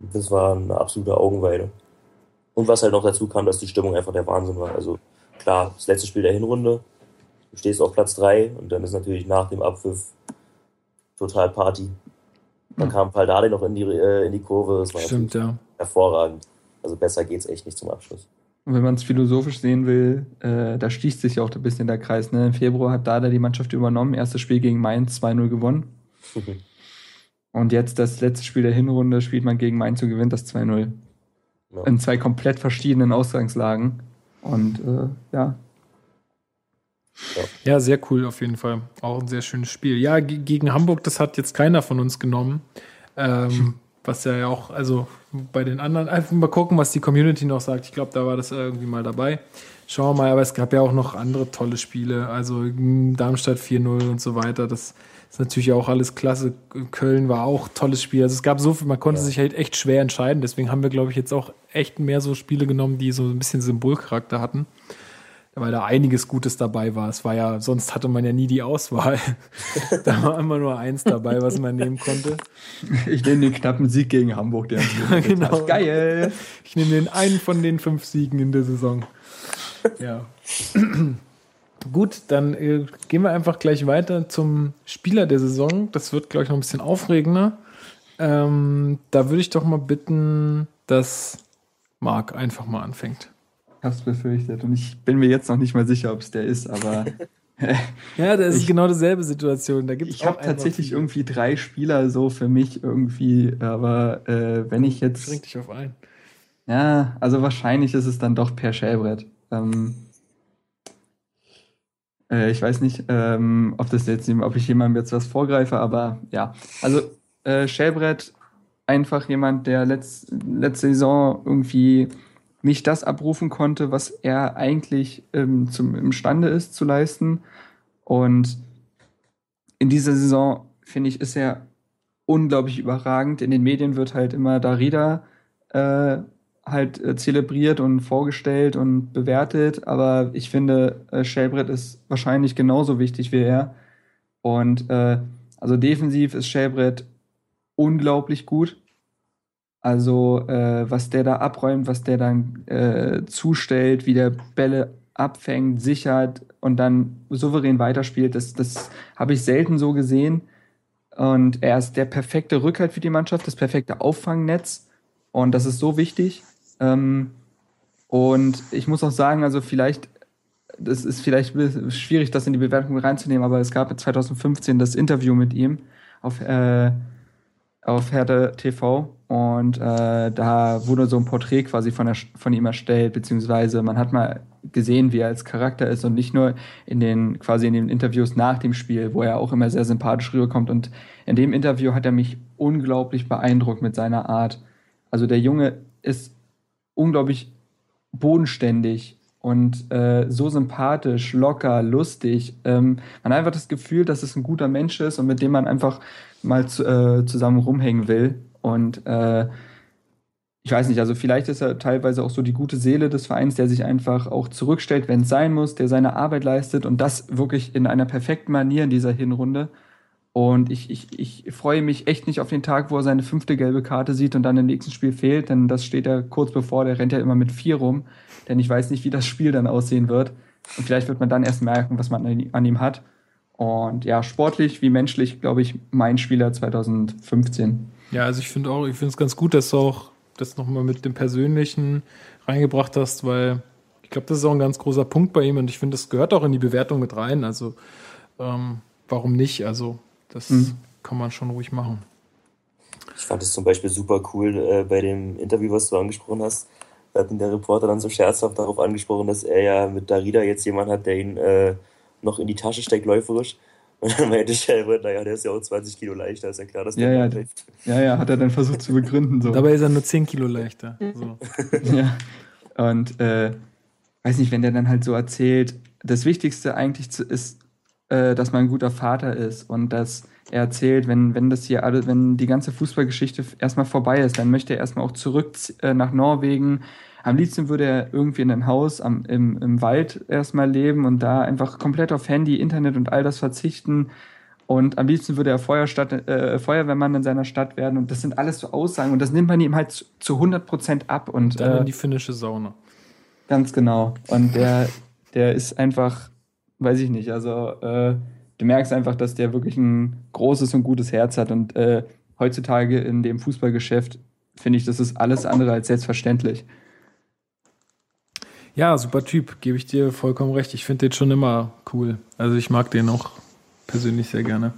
Das war eine absolute Augenweide. Und was halt noch dazu kam, dass die Stimmung einfach der Wahnsinn war. Also klar, das letzte Spiel der Hinrunde, du stehst auf Platz 3 und dann ist natürlich nach dem Abpfiff total Party. Dann mhm. kam Paldade noch in die, äh, in die Kurve. Das war Stimmt, ja. hervorragend. Also besser geht's echt nicht zum Abschluss. Und wenn man es philosophisch sehen will, äh, da schließt sich auch ein bisschen der Kreis. Ne? Im Februar hat Dada die Mannschaft übernommen, erstes Spiel gegen Mainz 2-0 gewonnen. [laughs] und jetzt das letzte Spiel der Hinrunde spielt man gegen Mainz und gewinnt das 2-0. Ja. In zwei komplett verschiedenen Ausgangslagen. Und äh, ja, ja. sehr cool auf jeden Fall. Auch ein sehr schönes Spiel. Ja, gegen Hamburg, das hat jetzt keiner von uns genommen. Ähm, [laughs] was ja auch, also bei den anderen, einfach mal gucken, was die Community noch sagt. Ich glaube, da war das irgendwie mal dabei. Schauen wir mal, aber es gab ja auch noch andere tolle Spiele, also Darmstadt 4-0 und so weiter. Das ist natürlich auch alles klasse. Köln war auch ein tolles Spiel. Also es gab so viel, man konnte ja. sich halt echt schwer entscheiden. Deswegen haben wir, glaube ich, jetzt auch echt mehr so Spiele genommen, die so ein bisschen Symbolcharakter hatten weil da einiges Gutes dabei war. Es war ja, sonst hatte man ja nie die Auswahl. [laughs] da war immer nur eins dabei, was man nehmen konnte. Ich nehme den knappen Sieg gegen Hamburg, der ja, [laughs] genau. geil. Ich nehme den einen von den fünf Siegen in der Saison. Ja. [clears throat] Gut, dann äh, gehen wir einfach gleich weiter zum Spieler der Saison. Das wird, glaube ich, noch ein bisschen aufregender. Ähm, da würde ich doch mal bitten, dass Marc einfach mal anfängt hab's befürchtet. Und ich bin mir jetzt noch nicht mal sicher, ob es der ist, aber. [laughs] ja, das ist genau dieselbe Situation. Da gibt's ich habe tatsächlich irgendwie drei Spieler so für mich irgendwie, aber äh, wenn ich jetzt. Beschränk dich auf einen. Ja, also wahrscheinlich ist es dann doch Per Schellbrett. Ähm, äh, ich weiß nicht, ähm, ob das jetzt, ob ich jemandem jetzt was vorgreife, aber ja. Also äh, Schellbrett einfach jemand, der letzt, letzte Saison irgendwie nicht das abrufen konnte, was er eigentlich ähm, zum, imstande ist zu leisten. Und in dieser Saison, finde ich, ist er unglaublich überragend. In den Medien wird halt immer Darida äh, halt äh, zelebriert und vorgestellt und bewertet, aber ich finde, äh, Shelbrett ist wahrscheinlich genauso wichtig wie er. Und äh, also defensiv ist Shelbrett unglaublich gut. Also äh, was der da abräumt, was der dann äh, zustellt, wie der Bälle abfängt, sichert und dann souverän weiterspielt, das, das habe ich selten so gesehen. Und er ist der perfekte Rückhalt für die Mannschaft, das perfekte Auffangnetz. Und das ist so wichtig. Ähm, und ich muss auch sagen, also vielleicht, das ist vielleicht schwierig, das in die Bewertung reinzunehmen, aber es gab 2015 das Interview mit ihm auf äh, auf Hertha TV und äh, da wurde so ein Porträt quasi von, der, von ihm erstellt, beziehungsweise man hat mal gesehen, wie er als Charakter ist und nicht nur in den quasi in den Interviews nach dem Spiel, wo er auch immer sehr sympathisch rüberkommt. Und in dem Interview hat er mich unglaublich beeindruckt mit seiner Art. Also der Junge ist unglaublich bodenständig und äh, so sympathisch, locker, lustig. Ähm, man hat einfach das Gefühl, dass es ein guter Mensch ist und mit dem man einfach mal zu, äh, zusammen rumhängen will. Und äh, ich weiß nicht, also vielleicht ist er teilweise auch so die gute Seele des Vereins, der sich einfach auch zurückstellt, wenn es sein muss, der seine Arbeit leistet und das wirklich in einer perfekten Manier in dieser Hinrunde. Und ich, ich, ich freue mich echt nicht auf den Tag, wo er seine fünfte gelbe Karte sieht und dann im nächsten Spiel fehlt, denn das steht ja kurz bevor, der rennt ja immer mit vier rum, denn ich weiß nicht, wie das Spiel dann aussehen wird. Und vielleicht wird man dann erst merken, was man an ihm hat. Und ja, sportlich wie menschlich, glaube ich, mein Spieler 2015. Ja, also ich finde auch, ich finde es ganz gut, dass du auch das nochmal mit dem Persönlichen reingebracht hast, weil ich glaube, das ist auch ein ganz großer Punkt bei ihm und ich finde, das gehört auch in die Bewertung mit rein. Also ähm, warum nicht? Also das mhm. kann man schon ruhig machen. Ich fand es zum Beispiel super cool äh, bei dem Interview, was du angesprochen hast. Da hat der Reporter dann so scherzhaft darauf angesprochen, dass er ja mit Darida jetzt jemanden hat, der ihn äh, noch in die Tasche steckt, läuferisch. [laughs] Und dann meinte Shelbert, naja, der ist ja auch 20 Kilo leichter, ist ja klar, dass der ja, ja. Ja, ja, hat er dann versucht zu begründen. So. Dabei ist er nur 10 Kilo leichter. So. [laughs] ja. Und äh, weiß nicht, wenn der dann halt so erzählt, das Wichtigste eigentlich ist, äh, dass man ein guter Vater ist und dass er erzählt, wenn, wenn das hier alles, wenn die ganze Fußballgeschichte erstmal vorbei ist, dann möchte er erstmal auch zurück äh, nach Norwegen, am liebsten würde er irgendwie in ein Haus am, im, im Wald erstmal leben und da einfach komplett auf Handy, Internet und all das verzichten. Und am liebsten würde er Feuerstadt, äh, Feuerwehrmann in seiner Stadt werden. Und das sind alles so Aussagen. Und das nimmt man ihm halt zu, zu 100 Prozent ab. Und, Dann äh, in die finnische Sauna. Ganz genau. Und der, der ist einfach, weiß ich nicht, also äh, du merkst einfach, dass der wirklich ein großes und gutes Herz hat. Und äh, heutzutage in dem Fußballgeschäft finde ich, das ist alles andere als selbstverständlich. Ja, super Typ, gebe ich dir vollkommen recht. Ich finde den schon immer cool. Also ich mag den auch persönlich sehr gerne.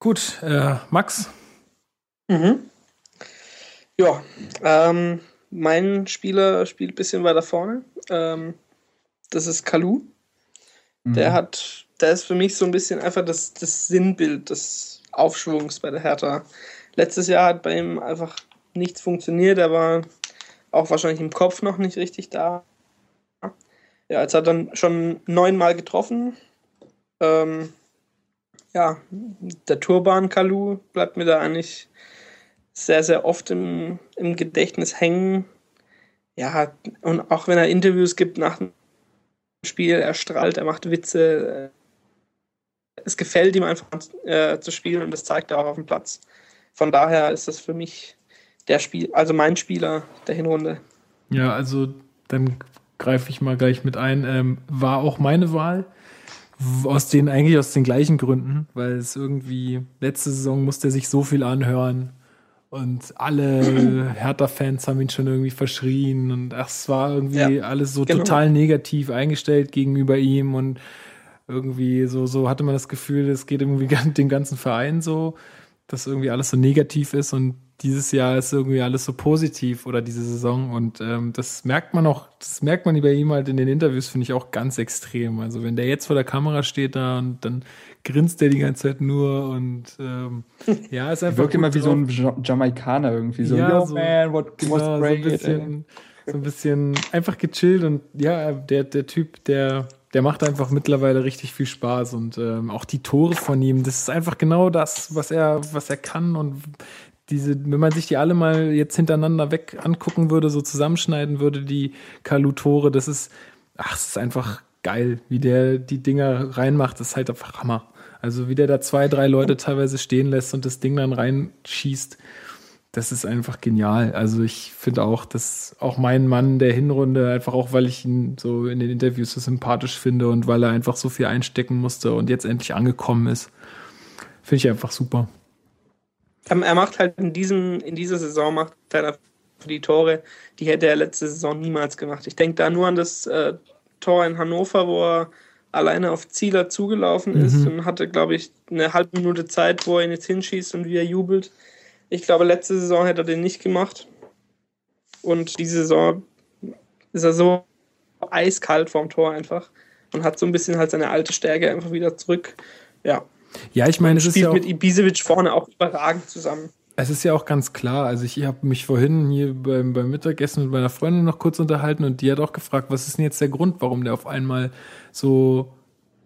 Gut, äh, Max? Mhm. Ja, ähm, mein Spieler spielt ein bisschen weiter vorne. Ähm, das ist Kalu. Mhm. Der hat, der ist für mich so ein bisschen einfach das, das Sinnbild des Aufschwungs bei der Hertha. Letztes Jahr hat bei ihm einfach nichts funktioniert. Er war auch wahrscheinlich im Kopf noch nicht richtig da. Ja, jetzt hat er dann schon neunmal getroffen. Ähm, ja, der Turban Kalu bleibt mir da eigentlich sehr, sehr oft im, im Gedächtnis hängen. Ja, und auch wenn er Interviews gibt nach dem Spiel, er strahlt, er macht Witze. Es gefällt ihm einfach äh, zu spielen und das zeigt er auch auf dem Platz. Von daher ist das für mich der Spiel, also mein Spieler der Hinrunde. Ja, also dann greife ich mal gleich mit ein. Ähm, war auch meine Wahl. Aus den, eigentlich aus den gleichen Gründen, weil es irgendwie, letzte Saison musste er sich so viel anhören und alle Hertha-Fans haben ihn schon irgendwie verschrien und ach, es war irgendwie ja, alles so genau. total negativ eingestellt gegenüber ihm und irgendwie so, so hatte man das Gefühl, es geht irgendwie [laughs] dem ganzen Verein so, dass irgendwie alles so negativ ist und dieses Jahr ist irgendwie alles so positiv oder diese Saison und ähm, das merkt man auch, das merkt man bei ihm halt in den Interviews, finde ich auch ganz extrem. Also wenn der jetzt vor der Kamera steht da und dann grinst der die ganze Zeit nur und ähm, [laughs] ja, ist einfach. Wirkt immer wie so ein Jamaikaner irgendwie so, ja, Yo so, man, what, what's great, so ein bisschen, so ein bisschen einfach gechillt und ja, der, der Typ, der der macht einfach mittlerweile richtig viel Spaß und ähm, auch die Tore von ihm, das ist einfach genau das, was er, was er kann und diese, wenn man sich die alle mal jetzt hintereinander weg angucken würde, so zusammenschneiden würde, die Kalutore, das ist, ach, es ist einfach geil, wie der die Dinger reinmacht, das ist halt einfach Hammer. Also wie der da zwei, drei Leute teilweise stehen lässt und das Ding dann reinschießt, das ist einfach genial. Also ich finde auch, dass auch mein Mann der Hinrunde, einfach auch, weil ich ihn so in den Interviews so sympathisch finde und weil er einfach so viel einstecken musste und jetzt endlich angekommen ist, finde ich einfach super. Er macht halt in, diesem, in dieser Saison macht er die Tore, die hätte er letzte Saison niemals gemacht. Ich denke da nur an das äh, Tor in Hannover, wo er alleine auf Zieler zugelaufen ist mhm. und hatte, glaube ich, eine halbe Minute Zeit, wo er ihn jetzt hinschießt und wie er jubelt. Ich glaube, letzte Saison hätte er den nicht gemacht. Und diese Saison ist er so eiskalt vorm Tor einfach und hat so ein bisschen halt seine alte Stärke einfach wieder zurück. Ja, ja, ich meine, es ist ja auch, mit Ibisevic vorne auch überragend zusammen. Es ist ja auch ganz klar, also ich habe mich vorhin hier beim, beim Mittagessen mit meiner Freundin noch kurz unterhalten und die hat auch gefragt, was ist denn jetzt der Grund, warum der auf einmal so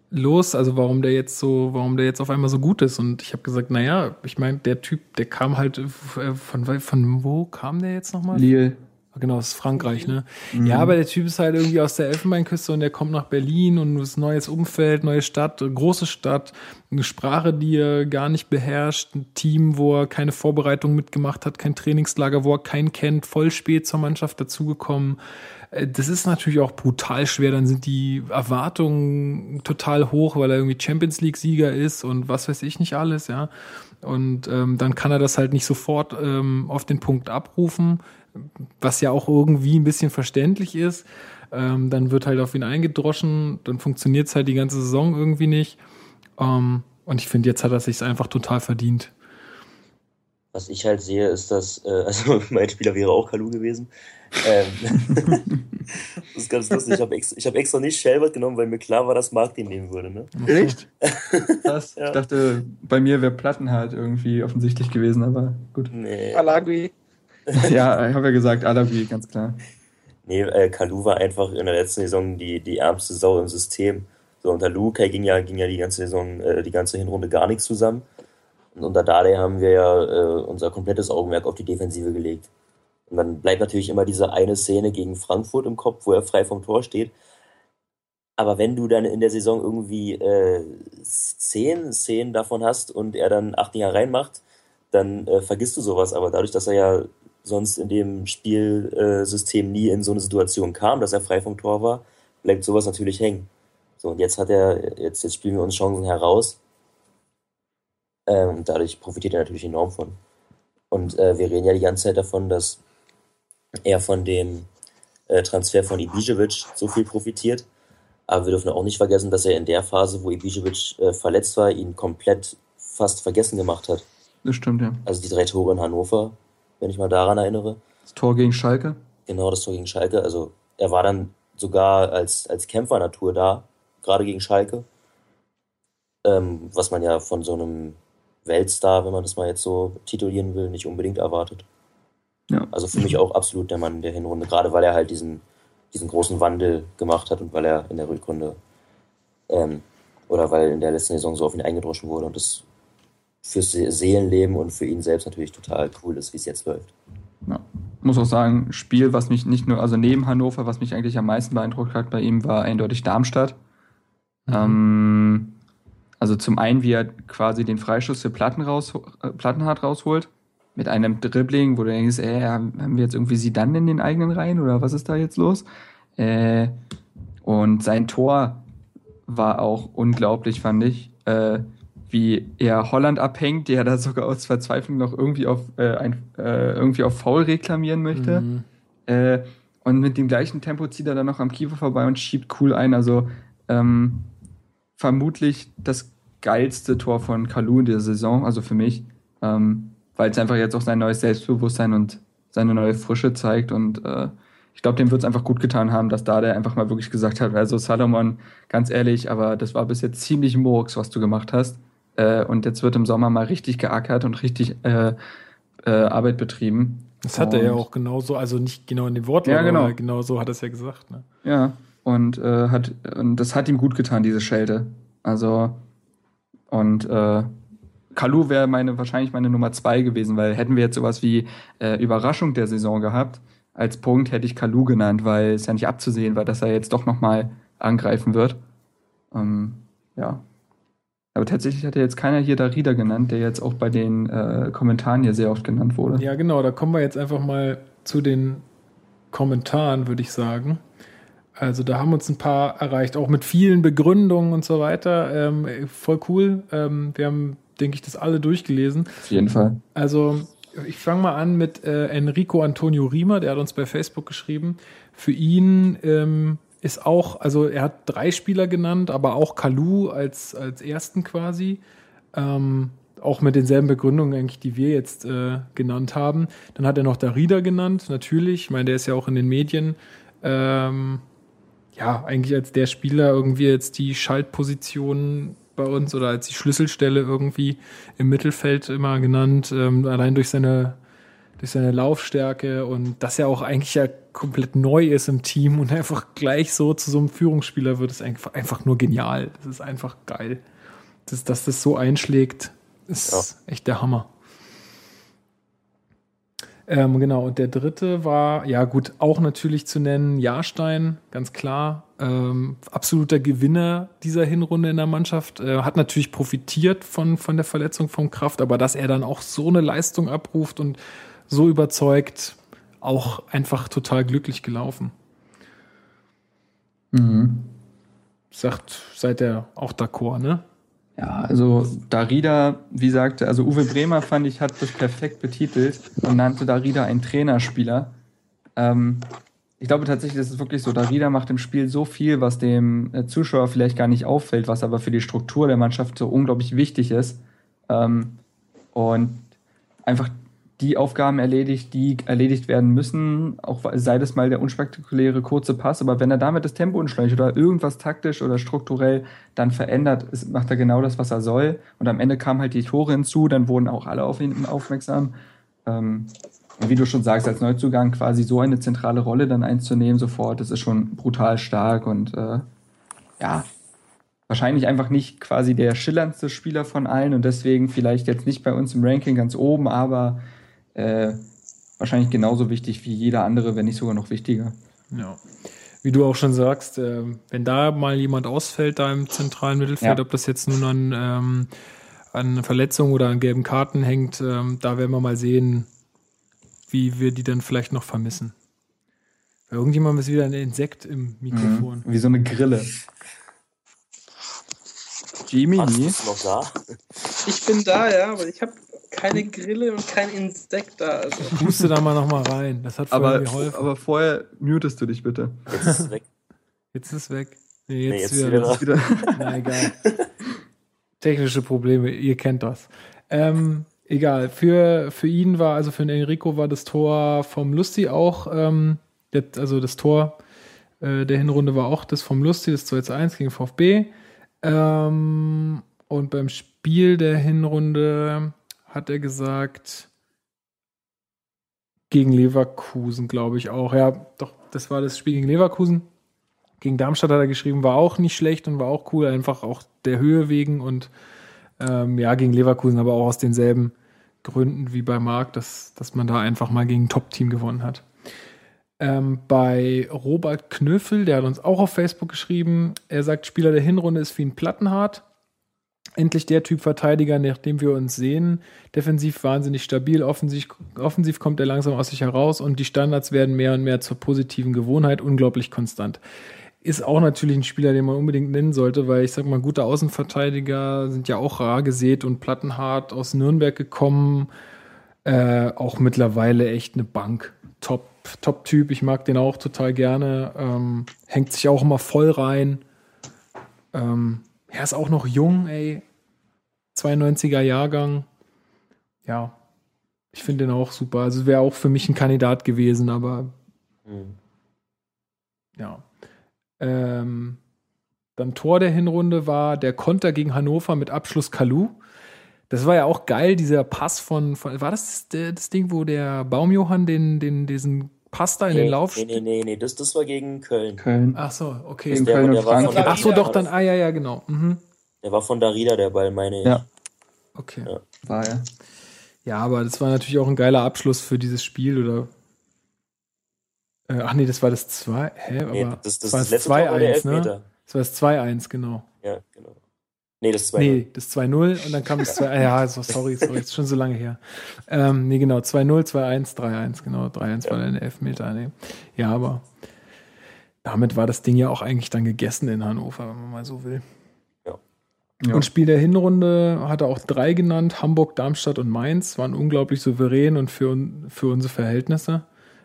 los, also warum der jetzt so, warum der jetzt auf einmal so gut ist. Und ich habe gesagt, naja, ich meine, der Typ, der kam halt äh, von, von wo kam der jetzt nochmal? Lille. Genau, das ist Frankreich, ne? Mhm. Ja, aber der Typ ist halt irgendwie aus der Elfenbeinküste und der kommt nach Berlin und es ist neues Umfeld, neue Stadt, große Stadt, eine Sprache, die er gar nicht beherrscht, ein Team, wo er keine Vorbereitung mitgemacht hat, kein Trainingslager, wo er keinen kennt, voll spät zur Mannschaft dazugekommen. Äh, das ist natürlich auch brutal schwer. Dann sind die Erwartungen total hoch, weil er irgendwie Champions League-Sieger ist und was weiß ich nicht alles, ja. Und ähm, dann kann er das halt nicht sofort ähm, auf den Punkt abrufen was ja auch irgendwie ein bisschen verständlich ist. Ähm, dann wird halt auf ihn eingedroschen, dann funktioniert es halt die ganze Saison irgendwie nicht. Ähm, und ich finde, jetzt hat er sich einfach total verdient. Was ich halt sehe, ist, dass, äh, [laughs] also mein Spieler wäre auch Kalu gewesen. Ähm, [laughs] das ist ganz lustig. Ich habe extra, hab extra nicht Shelbert genommen, weil mir klar war, dass Marc den nehmen würde. Ne? Echt? [laughs] Krass. Ja. Ich dachte, bei mir wäre Plattenhardt irgendwie offensichtlich gewesen, aber gut. Nee. Alagui. [laughs] ja, [laughs] ich habe ja gesagt, Alawi, ganz klar. Nee, äh, Kalu war einfach in der letzten Saison die, die ärmste Sau im System. So, unter Luke ging ja, ging ja die ganze Saison, äh, die ganze Hinrunde gar nichts zusammen. Und unter Dade haben wir ja äh, unser komplettes Augenmerk auf die Defensive gelegt. Und dann bleibt natürlich immer diese eine Szene gegen Frankfurt im Kopf, wo er frei vom Tor steht. Aber wenn du dann in der Saison irgendwie äh, zehn Szenen davon hast und er dann acht Dinger reinmacht, dann äh, vergisst du sowas. Aber dadurch, dass er ja sonst in dem Spielsystem nie in so eine Situation kam, dass er frei vom Tor war, bleibt sowas natürlich hängen. So, und jetzt hat er, jetzt, jetzt spielen wir uns Chancen heraus. Ähm, dadurch profitiert er natürlich enorm von. Und äh, wir reden ja die ganze Zeit davon, dass er von dem äh, Transfer von Ibisevic so viel profitiert. Aber wir dürfen auch nicht vergessen, dass er in der Phase, wo Ibisevic äh, verletzt war, ihn komplett fast vergessen gemacht hat. Das stimmt, ja. Also die drei Tore in Hannover, wenn ich mal daran erinnere. Das Tor gegen Schalke? Genau, das Tor gegen Schalke. Also er war dann sogar als, als Kämpfer-Natur da, gerade gegen Schalke. Ähm, was man ja von so einem Weltstar, wenn man das mal jetzt so titulieren will, nicht unbedingt erwartet. Ja. Also für mich auch absolut der Mann der Hinrunde, gerade weil er halt diesen, diesen großen Wandel gemacht hat und weil er in der Rückrunde ähm, oder weil in der letzten Saison so auf ihn eingedroschen wurde und das fürs Seelenleben und für ihn selbst natürlich total cool ist, wie es jetzt läuft. Ja. Muss auch sagen, Spiel, was mich nicht nur, also neben Hannover, was mich eigentlich am meisten beeindruckt hat bei ihm, war eindeutig Darmstadt. Mhm. Ähm, also zum einen, wie er quasi den Freischuss für Platten raus, äh, Plattenhardt rausholt, mit einem Dribbling, wo du denkst, ey, haben wir jetzt irgendwie sie dann in den eigenen Reihen oder was ist da jetzt los? Äh, und sein Tor war auch unglaublich, fand ich. Äh, wie er Holland abhängt, der da sogar aus Verzweiflung noch irgendwie auf, äh, ein, äh, irgendwie auf Foul reklamieren möchte. Mhm. Äh, und mit dem gleichen Tempo zieht er dann noch am Kiefer vorbei und schiebt cool ein. Also ähm, vermutlich das geilste Tor von Kalu in der Saison, also für mich, ähm, weil es einfach jetzt auch sein neues Selbstbewusstsein und seine neue Frische zeigt und äh, ich glaube, dem wird es einfach gut getan haben, dass da der einfach mal wirklich gesagt hat, also Salomon, ganz ehrlich, aber das war bis jetzt ziemlich Murks, was du gemacht hast. Äh, und jetzt wird im Sommer mal richtig geackert und richtig äh, äh, Arbeit betrieben. Das hat und, er ja auch genauso, also nicht genau in dem Wort, ja, genau. aber genau so hat er es ja gesagt. Ne? Ja, und, äh, hat, und das hat ihm gut getan, diese Schelte. Also, und äh, Kalu wäre meine, wahrscheinlich meine Nummer zwei gewesen, weil hätten wir jetzt sowas wie äh, Überraschung der Saison gehabt, als Punkt hätte ich Kalu genannt, weil es ja nicht abzusehen war, dass er jetzt doch nochmal angreifen wird. Ähm, ja, aber tatsächlich hat ja jetzt keiner hier Darida genannt, der jetzt auch bei den äh, Kommentaren hier sehr oft genannt wurde. Ja, genau, da kommen wir jetzt einfach mal zu den Kommentaren, würde ich sagen. Also da haben uns ein paar erreicht, auch mit vielen Begründungen und so weiter. Ähm, voll cool. Ähm, wir haben, denke ich, das alle durchgelesen. Auf jeden Fall. Also ich fange mal an mit äh, Enrico Antonio Riemer, der hat uns bei Facebook geschrieben. Für ihn ähm, ist auch, also er hat drei Spieler genannt, aber auch Kalu als, als ersten quasi. Ähm, auch mit denselben Begründungen eigentlich, die wir jetzt äh, genannt haben. Dann hat er noch Darida genannt, natürlich. Ich meine, der ist ja auch in den Medien. Ähm, ja, eigentlich als der Spieler irgendwie jetzt die Schaltposition bei uns oder als die Schlüsselstelle irgendwie im Mittelfeld immer genannt. Ähm, allein durch seine durch seine Laufstärke und dass er auch eigentlich ja komplett neu ist im Team und einfach gleich so zu so einem Führungsspieler wird, ist einfach, einfach nur genial. Das ist einfach geil. Das, dass das so einschlägt, ist ja. echt der Hammer. Ähm, genau, und der dritte war, ja gut, auch natürlich zu nennen, Jahrstein, ganz klar. Ähm, absoluter Gewinner dieser Hinrunde in der Mannschaft. Äh, hat natürlich profitiert von, von der Verletzung von Kraft, aber dass er dann auch so eine Leistung abruft und so überzeugt, auch einfach total glücklich gelaufen. Mhm. Sagt, seid ihr auch d'accord, ne? Ja, also Darida, wie sagte, also Uwe Bremer fand ich, hat das perfekt betitelt und nannte Darida einen Trainerspieler. Ähm, ich glaube tatsächlich, das ist wirklich so. Darida macht im Spiel so viel, was dem äh, Zuschauer vielleicht gar nicht auffällt, was aber für die Struktur der Mannschaft so unglaublich wichtig ist. Ähm, und einfach die Aufgaben erledigt, die erledigt werden müssen, auch sei das mal der unspektakuläre kurze Pass, aber wenn er damit das Tempo entschleunigt oder irgendwas taktisch oder strukturell dann verändert, macht er genau das, was er soll. Und am Ende kamen halt die Tore hinzu, dann wurden auch alle auf ihn aufmerksam. Ähm, und wie du schon sagst, als Neuzugang quasi so eine zentrale Rolle dann einzunehmen sofort, das ist schon brutal stark und äh, ja, wahrscheinlich einfach nicht quasi der schillerndste Spieler von allen und deswegen vielleicht jetzt nicht bei uns im Ranking ganz oben, aber äh, wahrscheinlich genauso wichtig wie jeder andere, wenn nicht sogar noch wichtiger. Ja. Wie du auch schon sagst, äh, wenn da mal jemand ausfällt, da im zentralen Mittelfeld, ja. ob das jetzt nun an, ähm, an Verletzungen oder an gelben Karten hängt, ähm, da werden wir mal sehen, wie wir die dann vielleicht noch vermissen. Irgendjemand ist wieder ein Insekt im Mikrofon. Mhm, wie so eine Grille. Jimmy? Bist du noch da? Ich bin da, ja, aber ich habe keine Grille und kein Insekt da. Also. Puste da mal nochmal rein. Das hat vorher aber, geholfen. Aber vorher mutest du dich bitte. Jetzt ist es weg. Jetzt ist es weg. Nee, jetzt, nee, jetzt wieder. wieder. Na egal. Technische Probleme, ihr kennt das. Ähm, egal. Für, für ihn war, also für den Enrico war das Tor vom Lusti auch, ähm, also das Tor äh, der Hinrunde war auch das vom Lusti, das 2 1 gegen VfB. Ähm, und beim Spiel der Hinrunde hat er gesagt, gegen Leverkusen, glaube ich auch. Ja, doch, das war das Spiel gegen Leverkusen. gegen Darmstadt hat er geschrieben, war auch nicht schlecht und war auch cool, einfach auch der Höhe wegen und ähm, ja, gegen Leverkusen, aber auch aus denselben Gründen wie bei Marc, dass, dass man da einfach mal gegen ein Top-Team gewonnen hat. Ähm, bei Robert Knöfel, der hat uns auch auf Facebook geschrieben, er sagt, Spieler der Hinrunde ist wie ein Plattenhart. Endlich der Typ Verteidiger, nach dem wir uns sehen. Defensiv wahnsinnig stabil, offensiv, offensiv kommt er langsam aus sich heraus und die Standards werden mehr und mehr zur positiven Gewohnheit, unglaublich konstant. Ist auch natürlich ein Spieler, den man unbedingt nennen sollte, weil ich sag mal, gute Außenverteidiger sind ja auch rar gesät und Plattenhart aus Nürnberg gekommen. Äh, auch mittlerweile echt eine Bank. Top, Top-Typ. Ich mag den auch total gerne. Ähm, hängt sich auch immer voll rein. Ähm, er ist auch noch jung, ey. 92er Jahrgang. Ja, ich finde den auch super. Also wäre auch für mich ein Kandidat gewesen, aber Mhm. ja. Ähm, dann Tor der Hinrunde war der Konter gegen Hannover mit Abschluss Kalu. Das war ja auch geil, dieser Pass von, von war das der, das Ding, wo der Baumjohann den, den, diesen Pass da in den Lauf. Nee, nee, nee, nee, das, das war gegen Köln. Köln. Ach so, okay. Gegen Der- Köln der und Frankfurt. Ach so, doch, dann, ah, ja, ja, genau. Mhm. Der war von Darida, der Ball, meine ich. Ja. Okay. Ja. War er. Ja, aber das war natürlich auch ein geiler Abschluss für dieses Spiel, oder? Äh, ach nee, das war das 2. Hä? Aber Nee, das, das, war das war der 2-1, ne? Das war das 2-1, genau. Ja, genau. Nee, das war Nee, das 2-0 und dann kam das 2 ah, Ja, so, sorry, sorry, ist schon so lange her. Ähm, nee, genau, 2-0, 2-1, 3-1, genau, 3-1 war dann Elfmeter. Nee. Ja, aber damit war das Ding ja auch eigentlich dann gegessen in Hannover, wenn man mal so will. Ja. Und Spiel der Hinrunde hat er auch drei genannt. Hamburg, Darmstadt und Mainz waren unglaublich souverän und für, für unsere Verhältnisse.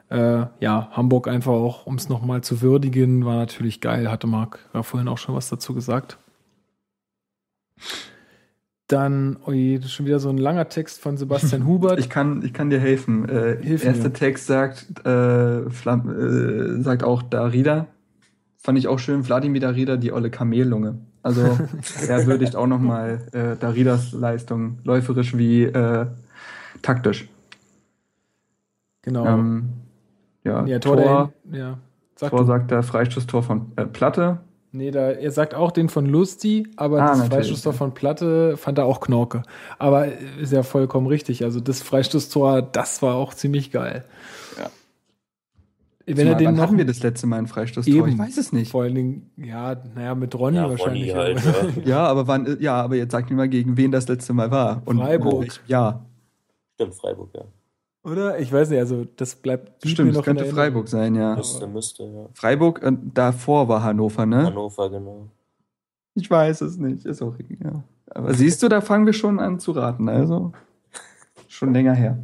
Äh, ja, Hamburg einfach auch, um es nochmal zu würdigen, war natürlich geil. Hatte Marc ja vorhin auch schon was dazu gesagt. Dann, oh je, das ist schon wieder so ein langer Text von Sebastian Hubert. [laughs] Ich kann, ich kann dir helfen. Äh, Hilf erster mir. Text sagt, äh, Flam äh, sagt auch Darida. Fand ich auch schön, Wladimir Darida, die olle Kamellunge. Also [laughs] er würdigt auch nochmal äh, Daridas Leistung, läuferisch wie äh, taktisch. genau. Ähm, ja, ja, Tor, Tor, der, ja. Sag Tor sagt er Freistoßtor von äh, Platte. Nee, da, er sagt auch den von Lusti, aber Ah, das natürlich. Freistoßtor von Platte fand er auch Knorke. Aber ist ja vollkommen richtig. Also das Freistoßtor, das war auch ziemlich geil. Ja. Wenn er Wann den noch hatten wir das letzte Mal ein Freistoßtor? Eben. Ich weiß es nicht. vor allen Dingen, ja, naja, mit Ronny Ja, wahrscheinlich. Ronny halt, aber- [laughs] ja. Ja, aber wann, ja, aber jetzt sag mir mal, gegen wen das letzte Mal war. Und Freiburg. Jahr. Stimmt, Freiburg, ja. Oder? Ich weiß nicht, also das bleibt blieb Stimmt, mir das könnte. Freiburg sein, ja. Müsste, müsste, ja. Freiburg, äh, davor war Hannover, ne? Hannover, genau. Ich weiß es nicht, ist auch ja. Aber siehst du, da fangen wir schon an zu raten, also schon länger her.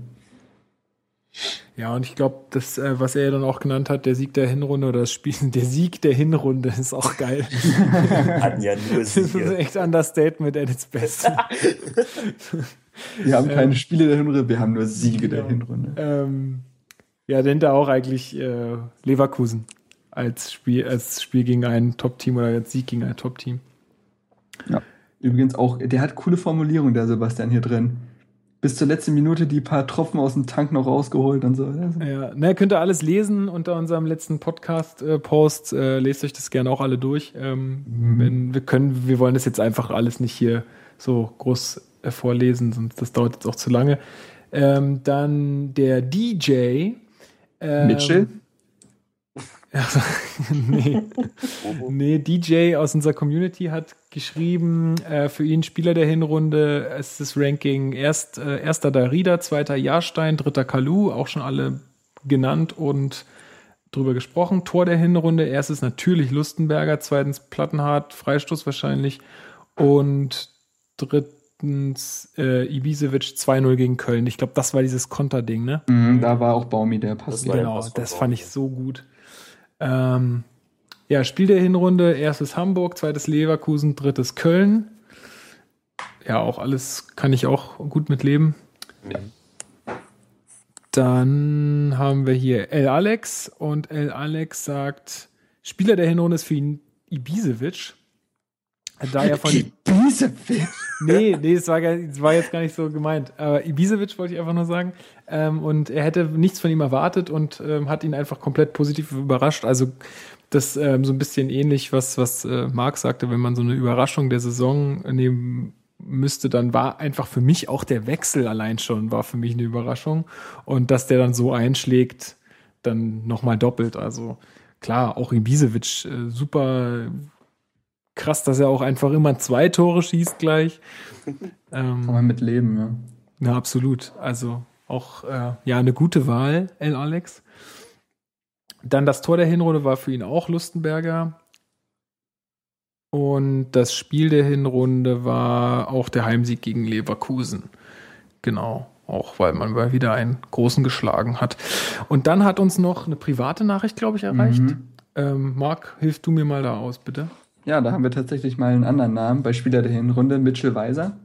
Ja, und ich glaube, das, äh, was er ja dann auch genannt hat, der Sieg der Hinrunde oder das Spiel, [laughs] der Sieg der Hinrunde ist auch geil. [laughs] Hatten ja nur das ist Siege. echt Understatement at its best. [laughs] Wir haben Ähm, keine Spiele der Hinrunde, wir haben nur Siege der genau. Hinrunde. ähm, ja, er auch eigentlich äh, Leverkusen als Spiel, als Spiel gegen ein Top-Team oder als Sieg gegen ein Top-Team. Übrigens auch, der hat coole Formulierungen, der Sebastian hier drin. Bis zur letzten Minute die paar Tropfen aus dem Tank noch rausgeholt und so. Ja, ne, könnt ihr alles lesen unter unserem letzten Podcast-Post. Äh, lest euch das gerne auch alle durch. Ähm, wenn, wir können, wir wollen das jetzt einfach alles nicht hier so groß äh, vorlesen, sonst das dauert jetzt auch zu lange. Ähm, dann der DJ. Ähm, Mitchell? [laughs] Also, nee. nee, DJ aus unserer Community hat geschrieben, äh, für ihn Spieler der Hinrunde, es ist das Ranking erst, äh, erster Darida, zweiter Jahrstein, dritter Kalu, auch schon alle genannt und drüber gesprochen. Tor der Hinrunde, erstes natürlich Lustenberger, zweitens Plattenhardt, Freistoß wahrscheinlich und drittens äh, Ibisevic 2-0 gegen Köln. Ich glaube, das war dieses Konterding, ne? Mhm, da war auch Baumi, der passt. Das war der Genau, Pass das fand ich so gut. Ähm, ja, Spiel der Hinrunde, erstes Hamburg, zweites Leverkusen, drittes Köln. Ja, auch alles kann ich auch gut mitleben. Dann haben wir hier El Alex und El Alex sagt, Spieler der Hinrunde ist für ihn Ibisevic. Da er von, Ibisevic. Nee, nee, es war, war jetzt gar nicht so gemeint. Aber Ibisevic wollte ich einfach nur sagen. Ähm, und er hätte nichts von ihm erwartet und ähm, hat ihn einfach komplett positiv überrascht. Also das ähm, so ein bisschen ähnlich, was, was äh, Marc sagte, wenn man so eine Überraschung der Saison nehmen müsste, dann war einfach für mich auch der Wechsel allein schon, war für mich eine Überraschung. Und dass der dann so einschlägt, dann nochmal doppelt. Also klar, auch Ibisevic, äh, super krass, dass er auch einfach immer zwei Tore schießt gleich. [laughs] Kann ähm, man mit leben, ja. na, absolut. Also auch äh, ja eine gute Wahl, El Alex. Dann das Tor der Hinrunde war für ihn auch Lustenberger. Und das Spiel der Hinrunde war auch der Heimsieg gegen Leverkusen. Genau, auch weil man mal wieder einen großen geschlagen hat. Und dann hat uns noch eine private Nachricht, glaube ich, erreicht. Mhm. Ähm, Marc, hilf du mir mal da aus, bitte. Ja, da haben wir tatsächlich mal einen anderen Namen bei Spieler der Hinrunde, Mitchell Weiser.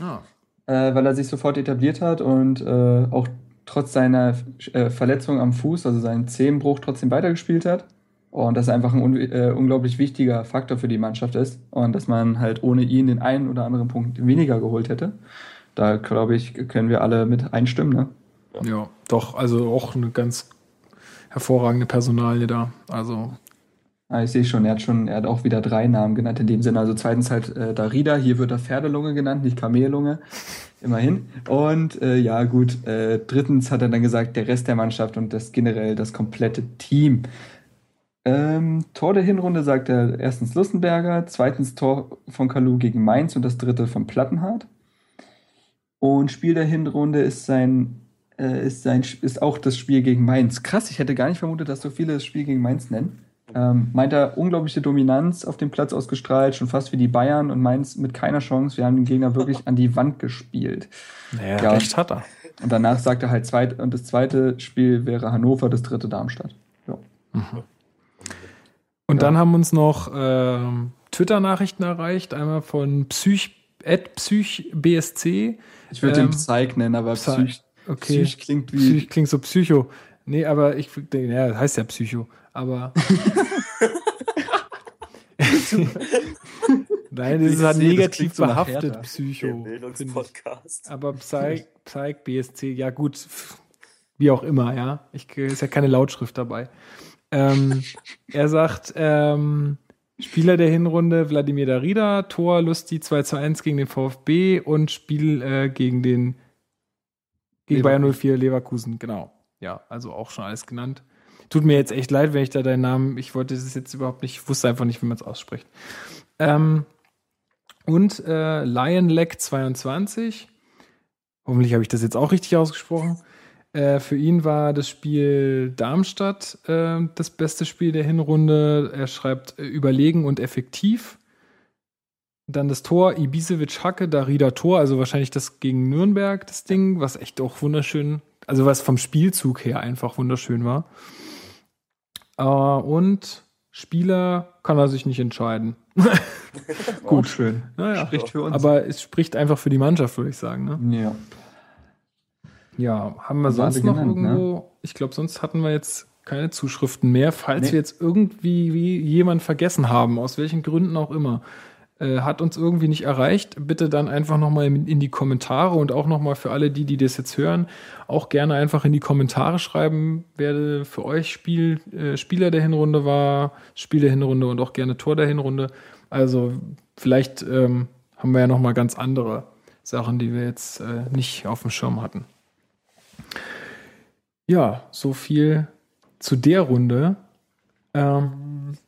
Ah, äh, weil er sich sofort etabliert hat und äh, auch trotz seiner äh, Verletzung am Fuß, also seinen Zehenbruch, trotzdem weitergespielt hat. Und das einfach ein un äh, unglaublich wichtiger Faktor für die Mannschaft ist. Und dass man halt ohne ihn den einen oder anderen Punkt weniger geholt hätte. Da, glaube ich, können wir alle mit einstimmen. Ne? Ja, doch, also auch eine ganz hervorragende Personalie da. Also, Ah, ich sehe schon, er hat schon, er hat auch wieder drei Namen genannt in dem Sinne. Also zweitens halt äh, Darida, hier wird er Pferdelunge genannt, nicht Kamellunge. Immerhin. Und äh, ja, gut, äh, drittens hat er dann gesagt, der Rest der Mannschaft und das generell das komplette Team. Ähm, Tor der Hinrunde sagt er erstens Lustenberger, zweitens Tor von Kalu gegen Mainz und das dritte von Plattenhardt. Und Spiel der Hinrunde ist sein, äh, ist sein, ist auch das Spiel gegen Mainz. Krass, ich hätte gar nicht vermutet, dass so viele das Spiel gegen Mainz nennen. Ähm, meint er unglaubliche Dominanz auf dem Platz ausgestrahlt, schon fast wie die Bayern und Mainz mit keiner Chance. Wir haben den Gegner wirklich an die Wand gespielt. naja, Ja. recht hat er. Und danach sagt er halt, zweit, und das zweite Spiel wäre Hannover, das dritte Darmstadt. Ja. Und Ja. dann haben uns noch ähm, Twitter-Nachrichten erreicht, einmal von Psych, psychbsc. Ich würde Ähm, den Psych nennen, aber Psy- Psych, Okay. Psych klingt wie. Psych klingt so Psycho. Nee, aber ich denke, ja, das heißt ja Psycho. Aber. [laughs] Nein, das ist halt negativ so behaftet. Der Psycho. Bildungspodcast. Aber Psych, Psych, BSC, ja gut, wie auch immer, ja. Ich, ist ja keine Lautschrift dabei. Ähm, er sagt, ähm, Spieler der Hinrunde Wladimir Darida, Tor Lusti 2 zu 1 gegen den VfB und Spiel äh, gegen den gegen. Bayern 04 Leverkusen, genau. Ja, also auch schon alles genannt. Tut mir jetzt echt leid, wenn ich da deinen Namen, ich wollte es jetzt überhaupt nicht, ich wusste einfach nicht, wie man es ausspricht. Ähm, und äh, Lionleg 22. Hoffentlich habe ich das jetzt auch richtig ausgesprochen. Äh, für ihn war das Spiel Darmstadt äh, das beste Spiel der Hinrunde. Er schreibt äh, überlegen und effektiv. Dann das Tor Ibisevic Hacke, Darida Tor, also wahrscheinlich das gegen Nürnberg, das Ding, was echt auch wunderschön, also was vom Spielzug her einfach wunderschön war. Äh, und Spieler kann er sich nicht entscheiden. [laughs] Gut, schön. Naja, Spricht für uns. aber es spricht einfach für die Mannschaft, würde ich sagen. Ne? ja. Ja, haben wir sonst noch genannt, ne? irgendwo? Ich glaube, sonst hatten wir jetzt keine Zuschriften mehr. Falls Nee. wir jetzt irgendwie wie jemand vergessen haben, aus welchen Gründen auch immer, äh, hat uns irgendwie nicht erreicht, bitte dann einfach nochmal in die Kommentare und auch nochmal für alle die, die das jetzt hören, auch gerne einfach in die Kommentare schreiben, wer für euch Spiel, äh, Spieler der Hinrunde war, Spiel der Hinrunde und auch gerne Tor der Hinrunde. Also vielleicht ähm, haben wir ja nochmal ganz andere Sachen, die wir jetzt äh, nicht auf dem Schirm hatten. Ja, so viel zu der Runde. Ähm,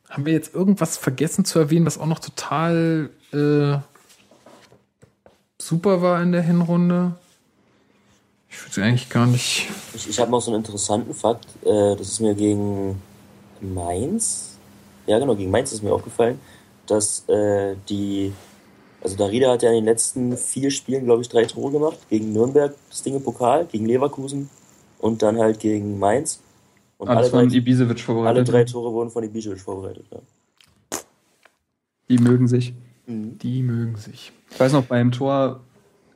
haben wir jetzt irgendwas vergessen zu erwähnen, was auch noch total äh, super war in der Hinrunde? Ich würde eigentlich gar nicht. Ich, ich habe noch so einen interessanten Fakt. Äh, das ist mir gegen Mainz, ja genau, gegen Mainz ist mir aufgefallen, dass äh, die, also Darida hat ja in den letzten vier Spielen, glaube ich, drei Tore gemacht. Gegen Nürnberg, das Ding im Pokal, gegen Leverkusen und dann halt gegen Mainz. Und alle Alles von drei, Ibisevic alle vorbereitet. drei Tore wurden von Ibisevic vorbereitet. Ja. Die mögen sich. Die mögen sich. Ich weiß noch, beim Tor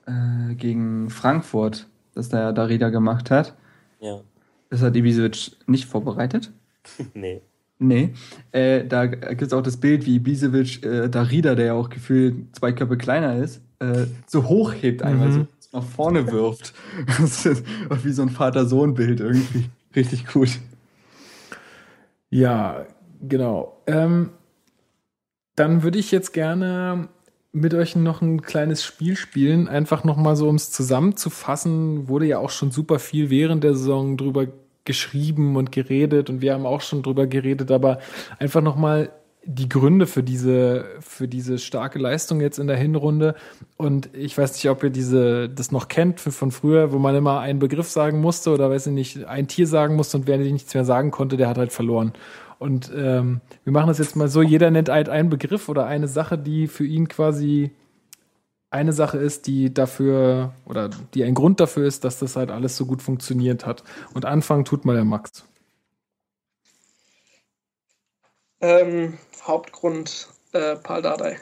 äh, gegen Frankfurt, das der Darida gemacht hat, ja. das hat Ibisevic nicht vorbereitet. [laughs] Nee. Nee, äh, da gibt es auch das Bild, wie Bisevic äh, Darida, der ja auch gefühlt zwei Köpfe kleiner ist, äh, so hochhebt einmal, Mhm. so nach vorne wirft. [laughs] Das ist wie so ein Vater-Sohn-Bild irgendwie. Richtig gut. Ja, genau. Ähm, dann würde ich jetzt gerne mit euch noch ein kleines Spiel spielen. Einfach nochmal so, um es zusammenzufassen, wurde ja auch schon super viel während der Saison drüber geschrieben und geredet und wir haben auch schon drüber geredet, aber einfach nochmal die Gründe für diese, für diese starke Leistung jetzt in der Hinrunde. Und ich weiß nicht, ob ihr diese, das noch kennt von früher, wo man immer einen Begriff sagen musste oder weiß ich nicht, ein Tier sagen musste und wer nichts mehr sagen konnte, der hat halt verloren. Und ähm, wir machen das jetzt mal so, jeder nennt halt einen Begriff oder eine Sache, die für ihn quasi eine Sache ist, die dafür oder die ein Grund dafür ist, dass das halt alles so gut funktioniert hat. Und anfangen tut mal der Max. Ähm, Hauptgrund äh, Paul Dardai.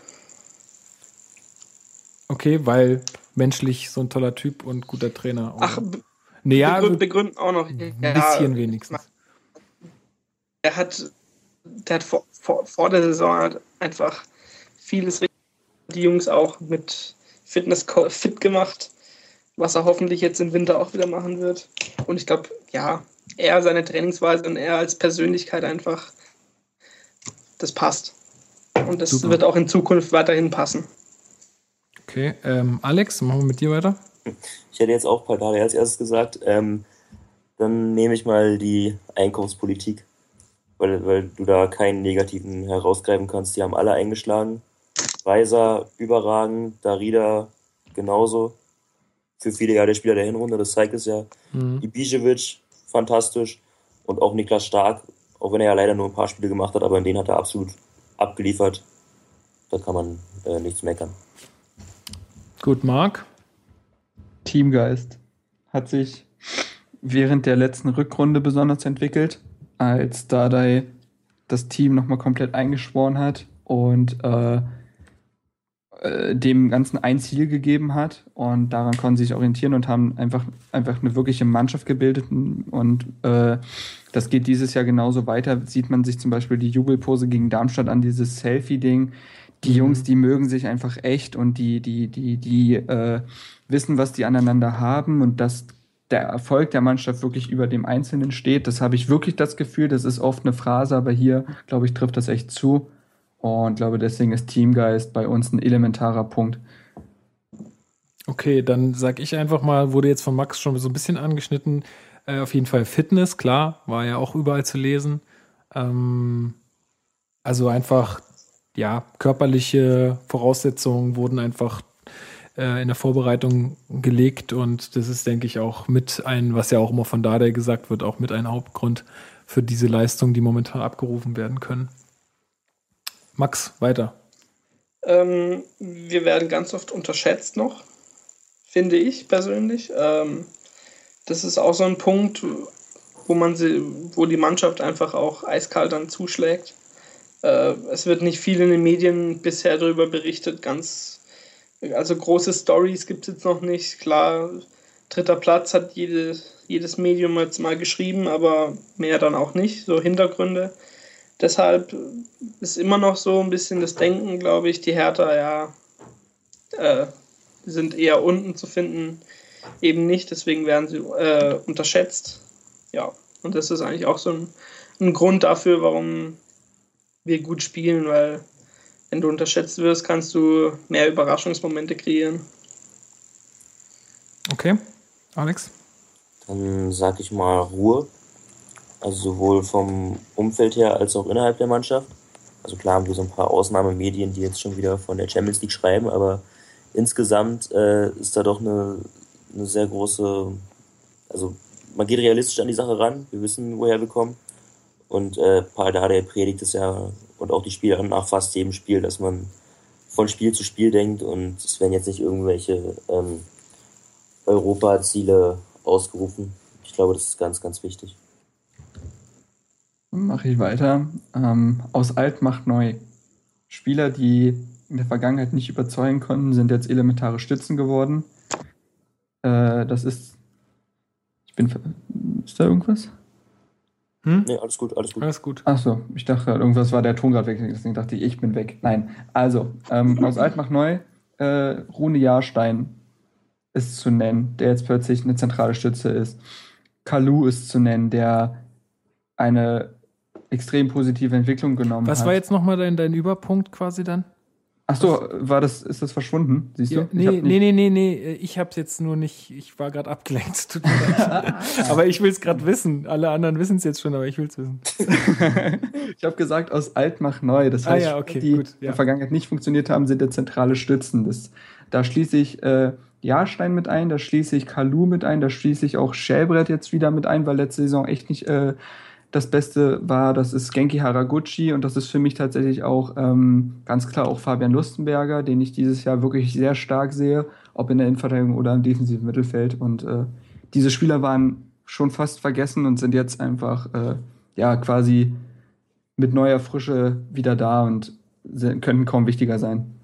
Okay, weil menschlich so ein toller Typ und guter Trainer. oder? Ach, nee, ja, begrü- ein begründen auch noch. bisschen wenigstens. Er hat, der hat vor, vor, vor der Saison halt einfach vieles richtig- die Jungs auch mit Fitness fit gemacht, was er hoffentlich jetzt im Winter auch wieder machen wird. Und ich glaube, ja, er seine Trainingsweise und er als Persönlichkeit einfach, das passt. Und das Super. wird auch in Zukunft weiterhin passen. Okay, ähm, Alex, machen wir mit dir weiter? Ich hätte jetzt auch Paldade als erstes gesagt. Ähm, dann nehme ich mal die Einkaufspolitik, weil, weil du da keinen negativen herausgreifen kannst. Die haben alle eingeschlagen. Weiser überragend, Darida genauso. Für viele ja der Spieler der Hinrunde, das zeigt es ja. Mhm. Ibisevic, fantastisch. Und auch Niklas Stark, auch wenn er ja leider nur ein paar Spiele gemacht hat, aber in denen hat er absolut abgeliefert. Da kann man äh, nichts meckern. Gut, Marc. Teamgeist hat sich während der letzten Rückrunde besonders entwickelt, als Dardai das Team nochmal komplett eingeschworen hat und äh, äh, dem Ganzen ein Ziel gegeben hat und daran konnten sie sich orientieren und haben einfach, einfach eine wirkliche Mannschaft gebildet und äh, das geht dieses Jahr genauso weiter. Sieht man sich zum Beispiel die Jubelpose gegen Darmstadt an, dieses Selfie-Ding. Die Jungs, die mögen sich einfach echt und die, die, die, die äh, wissen, was die aneinander haben und dass der Erfolg der Mannschaft wirklich über dem Einzelnen steht. Das habe ich wirklich das Gefühl. Das ist oft eine Phrase, aber hier, glaube ich, trifft das echt zu. Und glaube, deswegen ist Teamgeist bei uns ein elementarer Punkt. Okay, dann sag ich einfach mal, wurde jetzt von Max schon so ein bisschen angeschnitten. Äh, auf jeden Fall Fitness, klar, war ja auch überall zu lesen. Ähm, also einfach, ja, körperliche Voraussetzungen wurden einfach äh, in der Vorbereitung gelegt und das ist, denke ich, auch mit ein, was ja auch immer von Dardai gesagt wird, auch mit ein Hauptgrund für diese Leistungen, die momentan abgerufen werden können. Max, weiter. Ähm, wir werden ganz oft unterschätzt noch, finde ich persönlich. Ähm, das ist auch so ein Punkt, wo man sie, wo die Mannschaft einfach auch eiskalt dann zuschlägt. Äh, es wird nicht viel in den Medien bisher darüber berichtet, ganz, also große Stories gibt es jetzt noch nicht. Klar, dritter Platz hat jede, jedes Medium jetzt mal geschrieben, aber mehr dann auch nicht, so Hintergründe. Deshalb ist immer noch so ein bisschen das Denken, glaube ich, die Hertha, ja, äh, sind eher unten zu finden, eben nicht, deswegen werden sie äh, unterschätzt. Ja, und das ist eigentlich auch so ein, ein Grund dafür, warum wir gut spielen, weil wenn du unterschätzt wirst, kannst du mehr Überraschungsmomente kreieren. Okay, Alex? Dann sag ich mal Ruhe. Also sowohl vom Umfeld her als auch innerhalb der Mannschaft. Also klar haben wir so ein paar Ausnahmemedien, die jetzt schon wieder von der Champions League schreiben, aber insgesamt äh, ist da doch eine, eine sehr große, also man geht realistisch an die Sache ran, wir wissen, woher wir kommen. Und äh, Paul Dardai predigt es ja und auch die Spieler nach fast jedem Spiel, dass man von Spiel zu Spiel denkt und es werden jetzt nicht irgendwelche ähm, Europaziele ausgerufen. Ich glaube, das ist ganz, ganz wichtig. Mache ich weiter. Ähm, aus alt macht neu. Spieler, die in der Vergangenheit nicht überzeugen konnten, sind jetzt elementare Stützen geworden. Äh, das ist. Ich bin. ver- Ist da irgendwas? Hm? Nee, alles gut, alles gut. Alles gut. Ach so, ich dachte, irgendwas war der Ton gerade weg, deswegen dachte ich, ich bin weg. Nein, also, ähm, aus alt macht neu, äh, Rune Jahrstein ist zu nennen, der jetzt plötzlich eine zentrale Stütze ist. Kalu ist zu nennen, der eine extrem positive Entwicklung genommen Was hat. Was war jetzt nochmal dein, dein Überpunkt quasi dann? Ach so, war das, ist das verschwunden? Siehst ja, du? Nee, nee, nee, nee, nee, ich hab's jetzt nur nicht, ich war gerade abgelenkt. Tut mir leid. [laughs] aber ich will's gerade wissen. Alle anderen wissen es jetzt schon, aber ich will's wissen. [laughs] ich habe gesagt, aus alt mach neu. Das heißt, ah, ja, okay, die gut, ja. in der Vergangenheit nicht funktioniert haben, sind der zentrale Stützen. Das, da schließe ich äh, Jahrstein mit ein, da schließe ich Kalu mit ein, da schließe ich auch Schäbrett jetzt wieder mit ein, weil letzte Saison echt nicht äh, das Beste war, das ist Genki Haraguchi und das ist für mich tatsächlich auch ähm, ganz klar auch Fabian Lustenberger, den ich dieses Jahr wirklich sehr stark sehe, ob in der Innenverteidigung oder im defensiven Mittelfeld. Und äh, diese Spieler waren schon fast vergessen und sind jetzt einfach äh, ja quasi mit neuer Frische wieder da und könnten kaum wichtiger sein.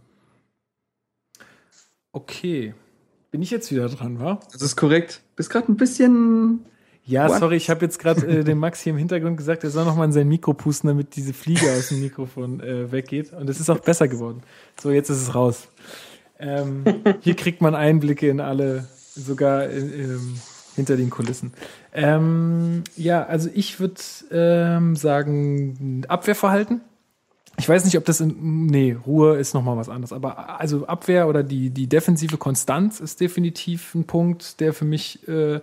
Okay. Bin ich jetzt wieder dran, wa? Das ist korrekt. Bist gerade ein bisschen ja, What? sorry, ich habe jetzt gerade äh, dem Max hier im Hintergrund gesagt, er soll noch mal in sein Mikro pusten, damit diese Fliege aus dem Mikrofon äh, weggeht. Und es ist auch besser geworden. So, jetzt ist es raus. Ähm, hier kriegt man Einblicke in alle, sogar in, hinter den Kulissen. Ähm, ja, also ich würde ähm, sagen, Abwehrverhalten. Ich weiß nicht, ob das in, nee, Ruhe ist nochmal was anderes, aber also Abwehr oder die, die defensive Konstanz ist definitiv ein Punkt, der für mich äh,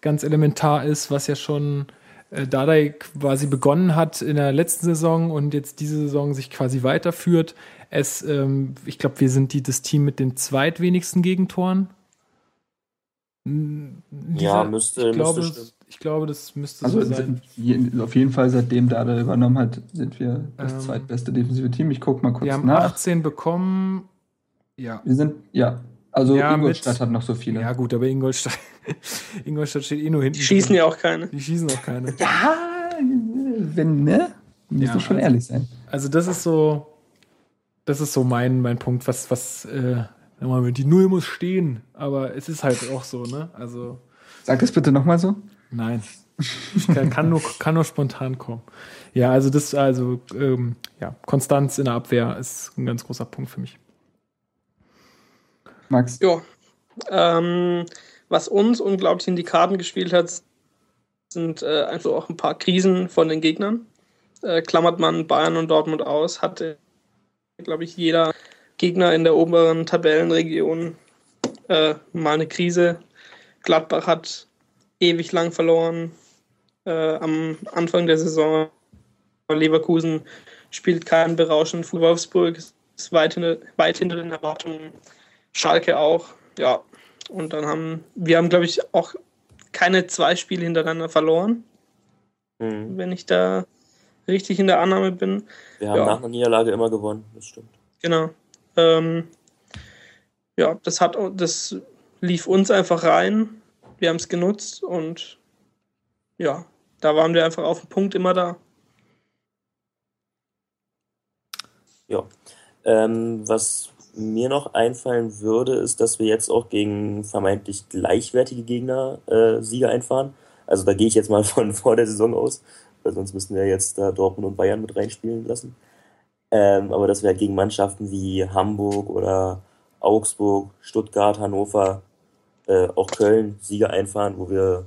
ganz elementar ist, was ja schon äh, Dardai quasi begonnen hat in der letzten Saison und jetzt diese Saison sich quasi weiterführt. Es, ähm, ich glaube, wir sind die, das Team mit den zweitwenigsten Gegentoren. Dieser, ja, müsste, ich glaube, müsste ich glaube, das müsste also so sein. Auf jeden Fall, seitdem Dada übernommen hat, sind wir das ähm, zweitbeste defensive Team. Ich gucke mal kurz nach. Wir haben nach. 18 bekommen. Ja. Wir sind, ja. Also ja, Ingolstadt mit, hat noch so viele. Ja, gut, aber Ingolstadt, [laughs] Ingolstadt steht eh nur hinten. Die schießen drin. ja auch keine. Die schießen auch keine. [laughs] Ja, wenn, ne? Müssen ja, schon also, ehrlich sein. Also, das ist so, das ist so mein, mein Punkt, was, was, äh, die Null muss stehen, aber es ist halt auch so, ne? Also. Sag das bitte nochmal so. Nein. Ich kann, kann, nur, kann nur spontan kommen. Ja, also das, also, ähm, ja, Konstanz in der Abwehr ist ein ganz großer Punkt für mich. Max? Ja. Ähm, was uns unglaublich in die Karten gespielt hat, sind äh, einfach auch ein paar Krisen von den Gegnern. Äh, klammert man Bayern und Dortmund aus, hatte, glaube ich, jeder Gegner in der oberen Tabellenregion äh, mal eine Krise. Gladbach hat ewig lang verloren äh, am Anfang der Saison. Leverkusen spielt keinen berauschenden Wolfsburg ist weit hinter, weit hinter den Erwartungen. Schalke auch, ja. Und dann haben wir haben, glaube ich, auch keine zwei Spiele hintereinander verloren. Mhm. Wenn ich da richtig in der Annahme bin. Wir haben ja. nach einer Niederlage immer gewonnen, das stimmt. Genau. Ähm, ja, das hat das lief uns einfach rein. Wir haben es genutzt und ja, da waren wir einfach auf dem Punkt immer da. Ja. Ähm, was mir noch einfallen würde, ist, dass wir jetzt auch gegen vermeintlich gleichwertige Gegner äh, Sieger einfahren. Also da gehe ich jetzt mal [laughs] von vor der Saison aus, weil sonst müssten wir jetzt da Dortmund und Bayern mit reinspielen lassen. Ähm, aber dass wir halt gegen Mannschaften wie Hamburg oder Augsburg, Stuttgart, Hannover, äh, auch Köln Sieger einfahren, wo wir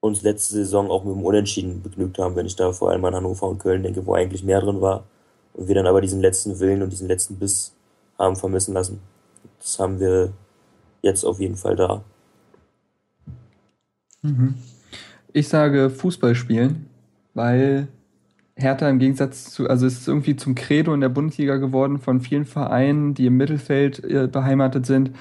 uns letzte Saison auch mit dem Unentschieden begnügt haben, wenn ich da vor allem an Hannover und Köln denke, wo eigentlich mehr drin war. Und wir dann aber diesen letzten Willen und diesen letzten Biss haben vermissen lassen. Das haben wir jetzt auf jeden Fall da. Mhm. Ich sage Fußball spielen, weil Hertha im Gegensatz zu, also es ist irgendwie zum Credo in der Bundesliga geworden von vielen Vereinen, die im Mittelfeld äh, beheimatet sind,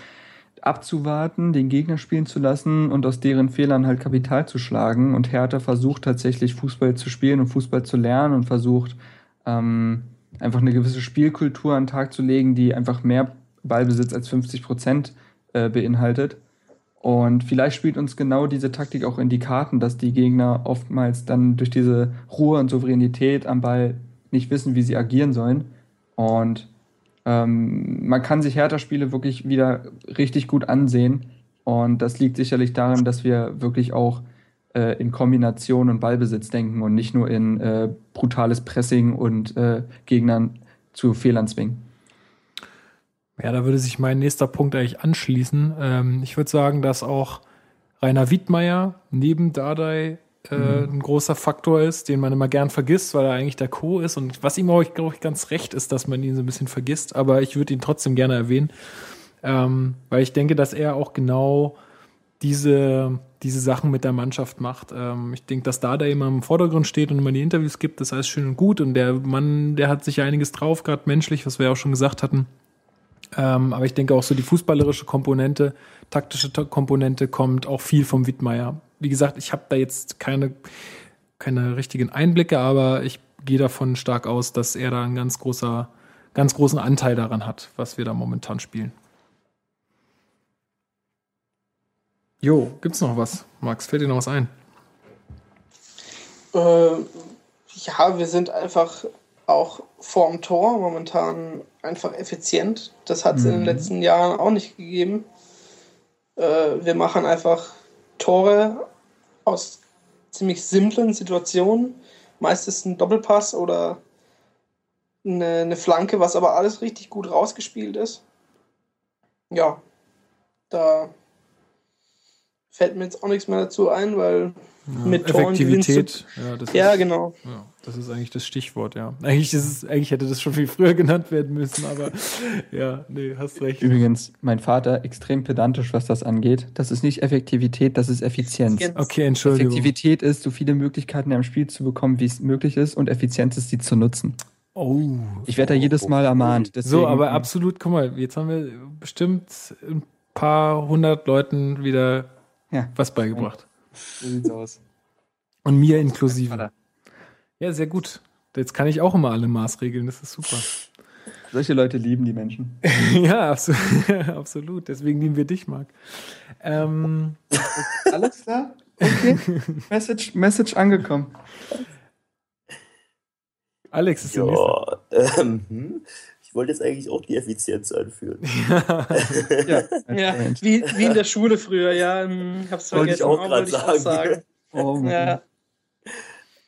abzuwarten, den Gegner spielen zu lassen und aus deren Fehlern halt Kapital zu schlagen. Und Hertha versucht tatsächlich Fußball zu spielen und Fußball zu lernen und versucht ähm, einfach eine gewisse Spielkultur an den Tag zu legen, die einfach mehr Ballbesitz als 50 Prozent äh, beinhaltet. Und vielleicht spielt uns genau diese Taktik auch in die Karten, dass die Gegner oftmals dann durch diese Ruhe und Souveränität am Ball nicht wissen, wie sie agieren sollen. Und ähm, man kann sich Hertha-Spiele wirklich wieder richtig gut ansehen. Und das liegt sicherlich daran, dass wir wirklich auch äh, in Kombination und Ballbesitz denken und nicht nur in äh, brutales Pressing und äh, Gegnern zu Fehlern zwingen. Ja, da würde sich mein nächster Punkt eigentlich anschließen. Ähm, ich würde sagen, dass auch Rainer Wiedmeier neben Dardai äh, mhm. ein großer Faktor ist, den man immer gern vergisst, weil er eigentlich der Co. ist. Und was ihm auch, glaube ich, ganz recht ist, dass man ihn so ein bisschen vergisst. Aber ich würde ihn trotzdem gerne erwähnen, ähm, weil ich denke, dass er auch genau diese, diese Sachen mit der Mannschaft macht. Ähm, ich denke, dass Dardai immer im Vordergrund steht und immer die Interviews gibt, das ist alles schön und gut. Und der Mann, der hat sich einiges drauf, gerade menschlich, was wir ja auch schon gesagt hatten. Ähm, aber ich denke auch so die fußballerische Komponente, taktische Komponente kommt auch viel vom Wittmeier. Wie gesagt, ich habe da jetzt keine, keine richtigen Einblicke, aber ich gehe davon stark aus, dass er da einen ganz großer, ganz großen Anteil daran hat, was wir da momentan spielen. Jo, gibt's noch was? Max, fällt dir noch was ein? Äh, ja, wir sind einfach auch vorm Tor momentan einfach effizient. Das hat es mhm. in den mhm. letzten Jahren auch nicht gegeben. Äh, wir machen einfach Tore aus ziemlich simplen Situationen. Meistens ein Doppelpass oder eine, eine Flanke, was aber alles richtig gut rausgespielt ist. Ja, da fällt mir jetzt auch nichts mehr dazu ein, weil ja, mit Effektivität, ja, das ja ist, genau. Ja, das ist eigentlich das Stichwort, ja. Eigentlich, ist es, eigentlich hätte das schon viel früher genannt werden müssen, aber [laughs] ja, nee, hast recht. Übrigens, mein Vater extrem pedantisch, was das angeht. Das ist nicht Effektivität, das ist Effizienz. Okay, Entschuldigung. Effektivität ist, so viele Möglichkeiten am Spiel zu bekommen, wie es möglich ist, und Effizienz ist, die zu nutzen. Oh. Ich werde da jedes Mal ermahnt. Deswegen, so, aber absolut, guck mal, jetzt haben wir bestimmt ein paar hundert Leuten wieder ja. was beigebracht. So sieht's aus. Und mir inklusive. Ja, sehr gut. Jetzt kann ich auch immer alle Maßregeln, das ist super. Solche Leute lieben die Menschen. [laughs] ja, absolut, [laughs] absolut. Deswegen lieben wir dich, Marc. Ähm. [laughs] Alles klar? Okay. Message, Message angekommen. Alex ist ja, der ähm, hm? Ich wollte jetzt eigentlich auch die Effizienz anführen. [laughs] ja, ja wie, wie in der Schule früher, ja. Hm, ich hab's vergessen. Wollte ich auch gerade sagen. sagen. [laughs] Oh, ja.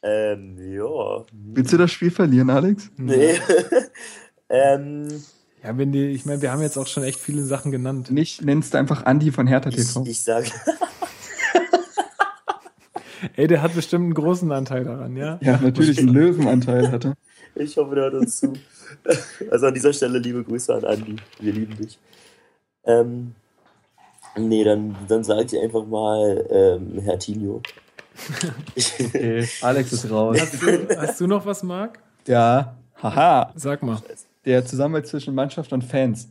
Ähm, ja. Willst du das Spiel verlieren, Alex? Nee. [laughs] ähm, ja, wenn die, ich meine, wir haben jetzt auch schon echt viele Sachen genannt. Nicht nennst du einfach Andi von Hertha TV. Ich, ich sage. Ey, der hat bestimmt einen großen Anteil daran, ja? Ja, natürlich einen Löwenanteil hatte. Ich hoffe, der hört uns zu. [laughs] Also an dieser Stelle liebe Grüße an Andi. Wir lieben dich. Ähm, nee, dann, dann sage ich einfach mal ähm, Herr Tinio. [laughs] Okay, Alex ist raus. Hast du, hast du noch was, Marc? Ja, haha. Sag mal. Der Zusammenhalt zwischen Mannschaft und Fans.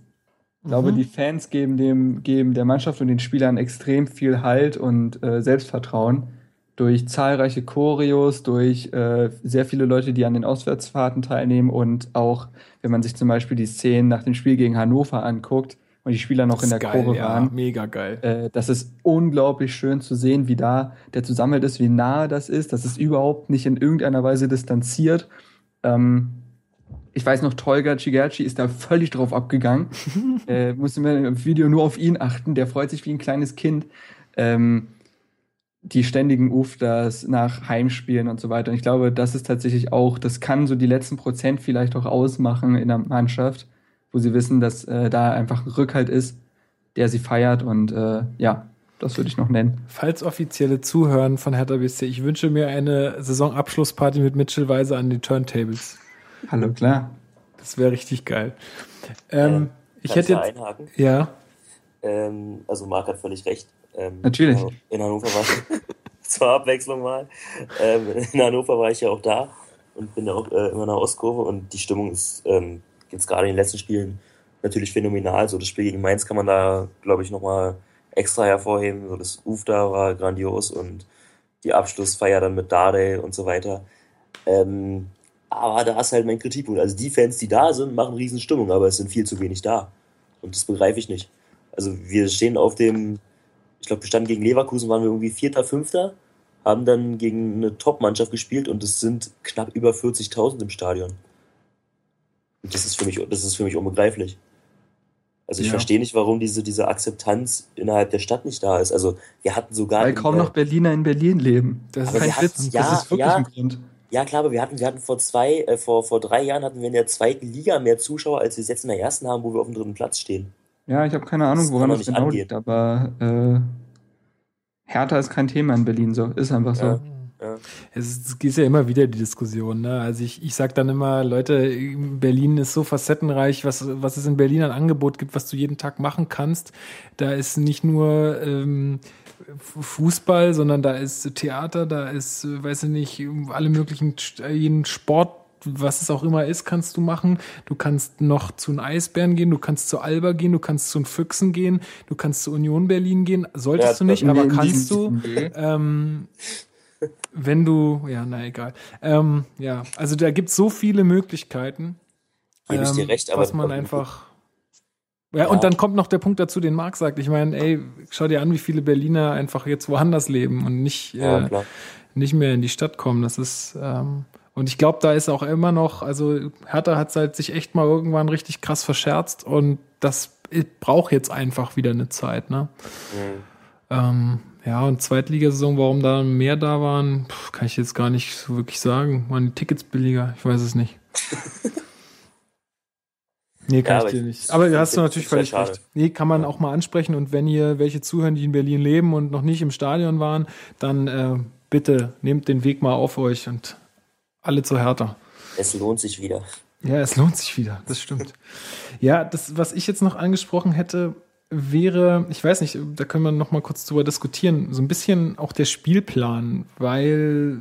Ich glaube, mhm. die Fans geben, dem, geben der Mannschaft und den Spielern extrem viel Halt und äh, Selbstvertrauen durch zahlreiche Choreos, durch äh, sehr viele Leute, die an den Auswärtsfahrten teilnehmen und auch, wenn man sich zum Beispiel die Szenen nach dem Spiel gegen Hannover anguckt und die Spieler noch in der geil, waren. Ja, mega geil. Äh, das ist unglaublich schön zu sehen, wie da der Zusammenhalt ist, wie nahe das ist. Das ist überhaupt nicht in irgendeiner Weise distanziert. Ähm, ich weiß noch, Tolga Cigerci ist da völlig drauf abgegangen. [laughs] äh, musste mir im Video nur auf ihn achten. Der freut sich wie ein kleines Kind. Ähm, die ständigen UFDAs nach Heimspielen und so weiter. Und ich glaube, das ist tatsächlich auch, das kann so die letzten Prozent vielleicht auch ausmachen in der Mannschaft, wo sie wissen, dass äh, da einfach ein Rückhalt ist, der sie feiert und äh, ja, das würde ich noch nennen. Falls offizielle Zuhören von Hertha BSC, ich wünsche mir eine Saisonabschlussparty mit Mitchell Weiser an den Turntables. Hallo, klar. Das wäre richtig geil. Ähm, ähm, ich hätte jetzt, einhaken? Ja. Ähm, also Marc hat völlig recht. Ähm, Natürlich. In Hannover war ich [laughs] zur Abwechslung mal. Ähm, in Hannover war ich ja auch da und bin ja auch äh, immer nach Ostkurve und die Stimmung ist ähm, jetzt gerade in den letzten Spielen natürlich phänomenal. So das Spiel gegen Mainz kann man da, glaube ich, nochmal extra hervorheben. So das Uf da war grandios und die Abschlussfeier dann mit Dade und so weiter. Ähm, aber da ist halt mein Kritikpunkt. Also die Fans, die da sind, machen riesen Stimmung, aber es sind viel zu wenig da. Und das begreife ich nicht. Also wir stehen auf dem ich glaube, wir standen gegen Leverkusen, waren wir irgendwie Vierter, Fünfter, haben dann gegen eine Top-Mannschaft gespielt und es sind knapp über 40.000 im Stadion. Und das ist für mich, das ist für mich unbegreiflich. Also ich Ja. verstehe nicht, warum diese, diese Akzeptanz innerhalb der Stadt nicht da ist. Also wir hatten sogar. Weil kaum der- noch Berliner in Berlin leben. Das ist kein wir Witz. hatten- das ja, ist wirklich ja. ein Grund. Ja, klar, aber wir hatten, wir hatten vor zwei, äh, vor, vor drei Jahren hatten wir in der zweiten Liga mehr Zuschauer, als wir es jetzt in der ersten haben, wo wir auf dem dritten Platz stehen. Ja, ich habe keine Ahnung, Das woran das genau angehen. liegt, aber äh, Hertha ist kein Thema in Berlin, so ist einfach so. Ja. Ja. Es ist, es ist ja immer wieder die Diskussion. Ne? Also ich, ich sage dann immer, Leute, Berlin ist so facettenreich, was, was es in Berlin an Angebot gibt, was du jeden Tag machen kannst. Da ist nicht nur ähm, Fußball, sondern da ist Theater, da ist, äh, weiß ich nicht, alle möglichen, jeden Sport, was es auch immer ist, kannst du machen. Du kannst noch zu den Eisbären gehen, du kannst zu Alba gehen, du kannst zu den Füchsen gehen, du kannst zu Union Berlin gehen. Solltest Ja, du nicht, aber kannst du. Ähm, wenn du, ja, na egal. Ähm, ja, also da gibt es so viele Möglichkeiten. Gebe ich dir ähm, recht, aber was man einfach. Ja, Ja. und dann kommt noch der Punkt dazu, den Marc sagt. Ich meine, ey, schau dir an, wie viele Berliner einfach jetzt woanders leben und nicht, Ja, äh, nicht mehr in die Stadt kommen. Das ist, ähm, und ich glaube, da ist auch immer noch, also Hertha hat halt sich echt mal irgendwann richtig krass verscherzt und das braucht jetzt einfach wieder eine Zeit, ne? Mhm. Ähm, ja, und Zweitligasaison, warum da mehr da waren, kann ich jetzt gar nicht so wirklich sagen. Waren die Tickets billiger? Ich weiß es nicht. [laughs] Nee, kann Ja, ich dir ich- nicht. Aber hast du natürlich völlig schade. recht. Nee, kann man auch mal ansprechen. Und wenn ihr welche zuhören, die in Berlin leben und noch nicht im Stadion waren, dann äh, bitte nehmt den Weg mal auf euch und alle zu Hertha. Es lohnt sich wieder. Ja, es lohnt sich wieder, das stimmt. Ja, das, was ich jetzt noch angesprochen hätte, wäre, ich weiß nicht, da können wir noch mal kurz drüber diskutieren, so ein bisschen auch der Spielplan, weil,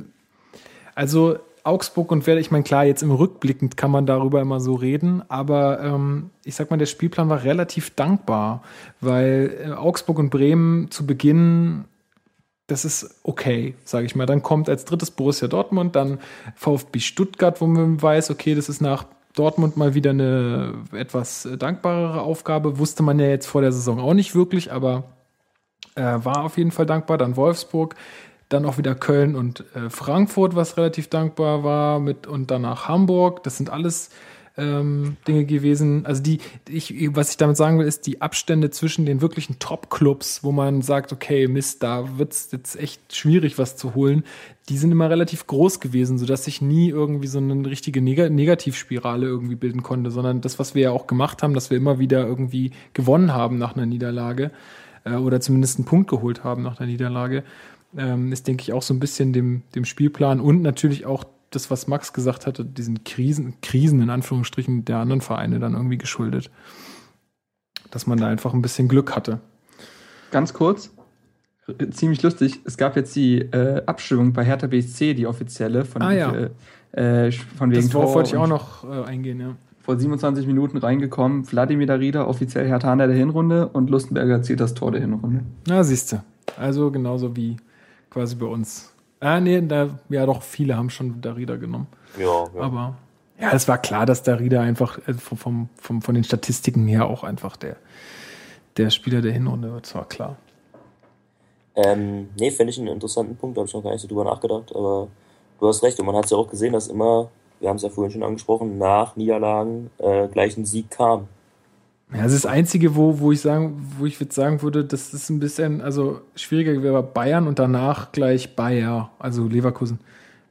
also Augsburg und Werder, ich meine, klar, jetzt im Rückblickend kann man darüber immer so reden, aber ähm, ich sag mal, der Spielplan war relativ dankbar, weil äh, Augsburg und Bremen zu Beginn das ist okay, sage ich mal. Dann kommt als drittes Borussia Dortmund, dann VfB Stuttgart, wo man weiß, okay, das ist nach Dortmund mal wieder eine etwas äh, dankbarere Aufgabe. Wusste man ja jetzt vor der Saison auch nicht wirklich, aber äh, war auf jeden Fall dankbar. Dann Wolfsburg, dann auch wieder Köln und äh, Frankfurt, was relativ dankbar war, mit und danach Hamburg. Das sind alles ähm, Dinge gewesen. Also die, ich, was ich damit sagen will, ist die Abstände zwischen den wirklichen Top-Clubs, wo man sagt, okay, Mist, da wird's jetzt echt schwierig, was zu holen. Die sind immer relativ groß gewesen, sodass sich nie irgendwie so eine richtige Neg Negativspirale irgendwie bilden konnte, sondern das, was wir ja auch gemacht haben, dass wir immer wieder irgendwie gewonnen haben nach einer Niederlage äh, oder zumindest einen Punkt geholt haben nach einer Niederlage, ähm, ist, denke ich, auch so ein bisschen dem, dem Spielplan und natürlich auch das, was Max gesagt hatte, diesen Krisen, Krisen in Anführungsstrichen der anderen Vereine dann irgendwie geschuldet. Dass man da einfach ein bisschen Glück hatte. Ganz kurz, r- ziemlich lustig, es gab jetzt die äh, Abstimmung bei Hertha BSC, die offizielle, von, Ah, ja. äh, äh, von wegen Das Tor wollte ich auch noch äh, eingehen, ja. vor 27 Minuten reingekommen. Wladimir Darida, offiziell Hertaner der Hinrunde und Lustenberger erzielt das Tor der Hinrunde. Na, siehst du. Also genauso wie quasi bei uns. Ah, nee, da, ja doch, viele haben schon Darida genommen. Ja, ja. Aber ja, es war klar, dass Darida einfach äh, vom, vom, von den Statistiken her auch einfach der, der Spieler der Hinrunde wird. Das war klar. Ähm, nee, finde ich einen interessanten Punkt, da habe ich noch gar nicht so drüber nachgedacht, aber du hast recht und man hat es ja auch gesehen, dass immer, wir haben es ja vorhin schon angesprochen, nach Niederlagen äh, gleich ein Sieg kam. Ja, das ist das Einzige, wo, wo ich sagen, wo ich jetzt sagen würde, das ist ein bisschen, also schwieriger wäre Bayern und danach gleich Bayer, also Leverkusen.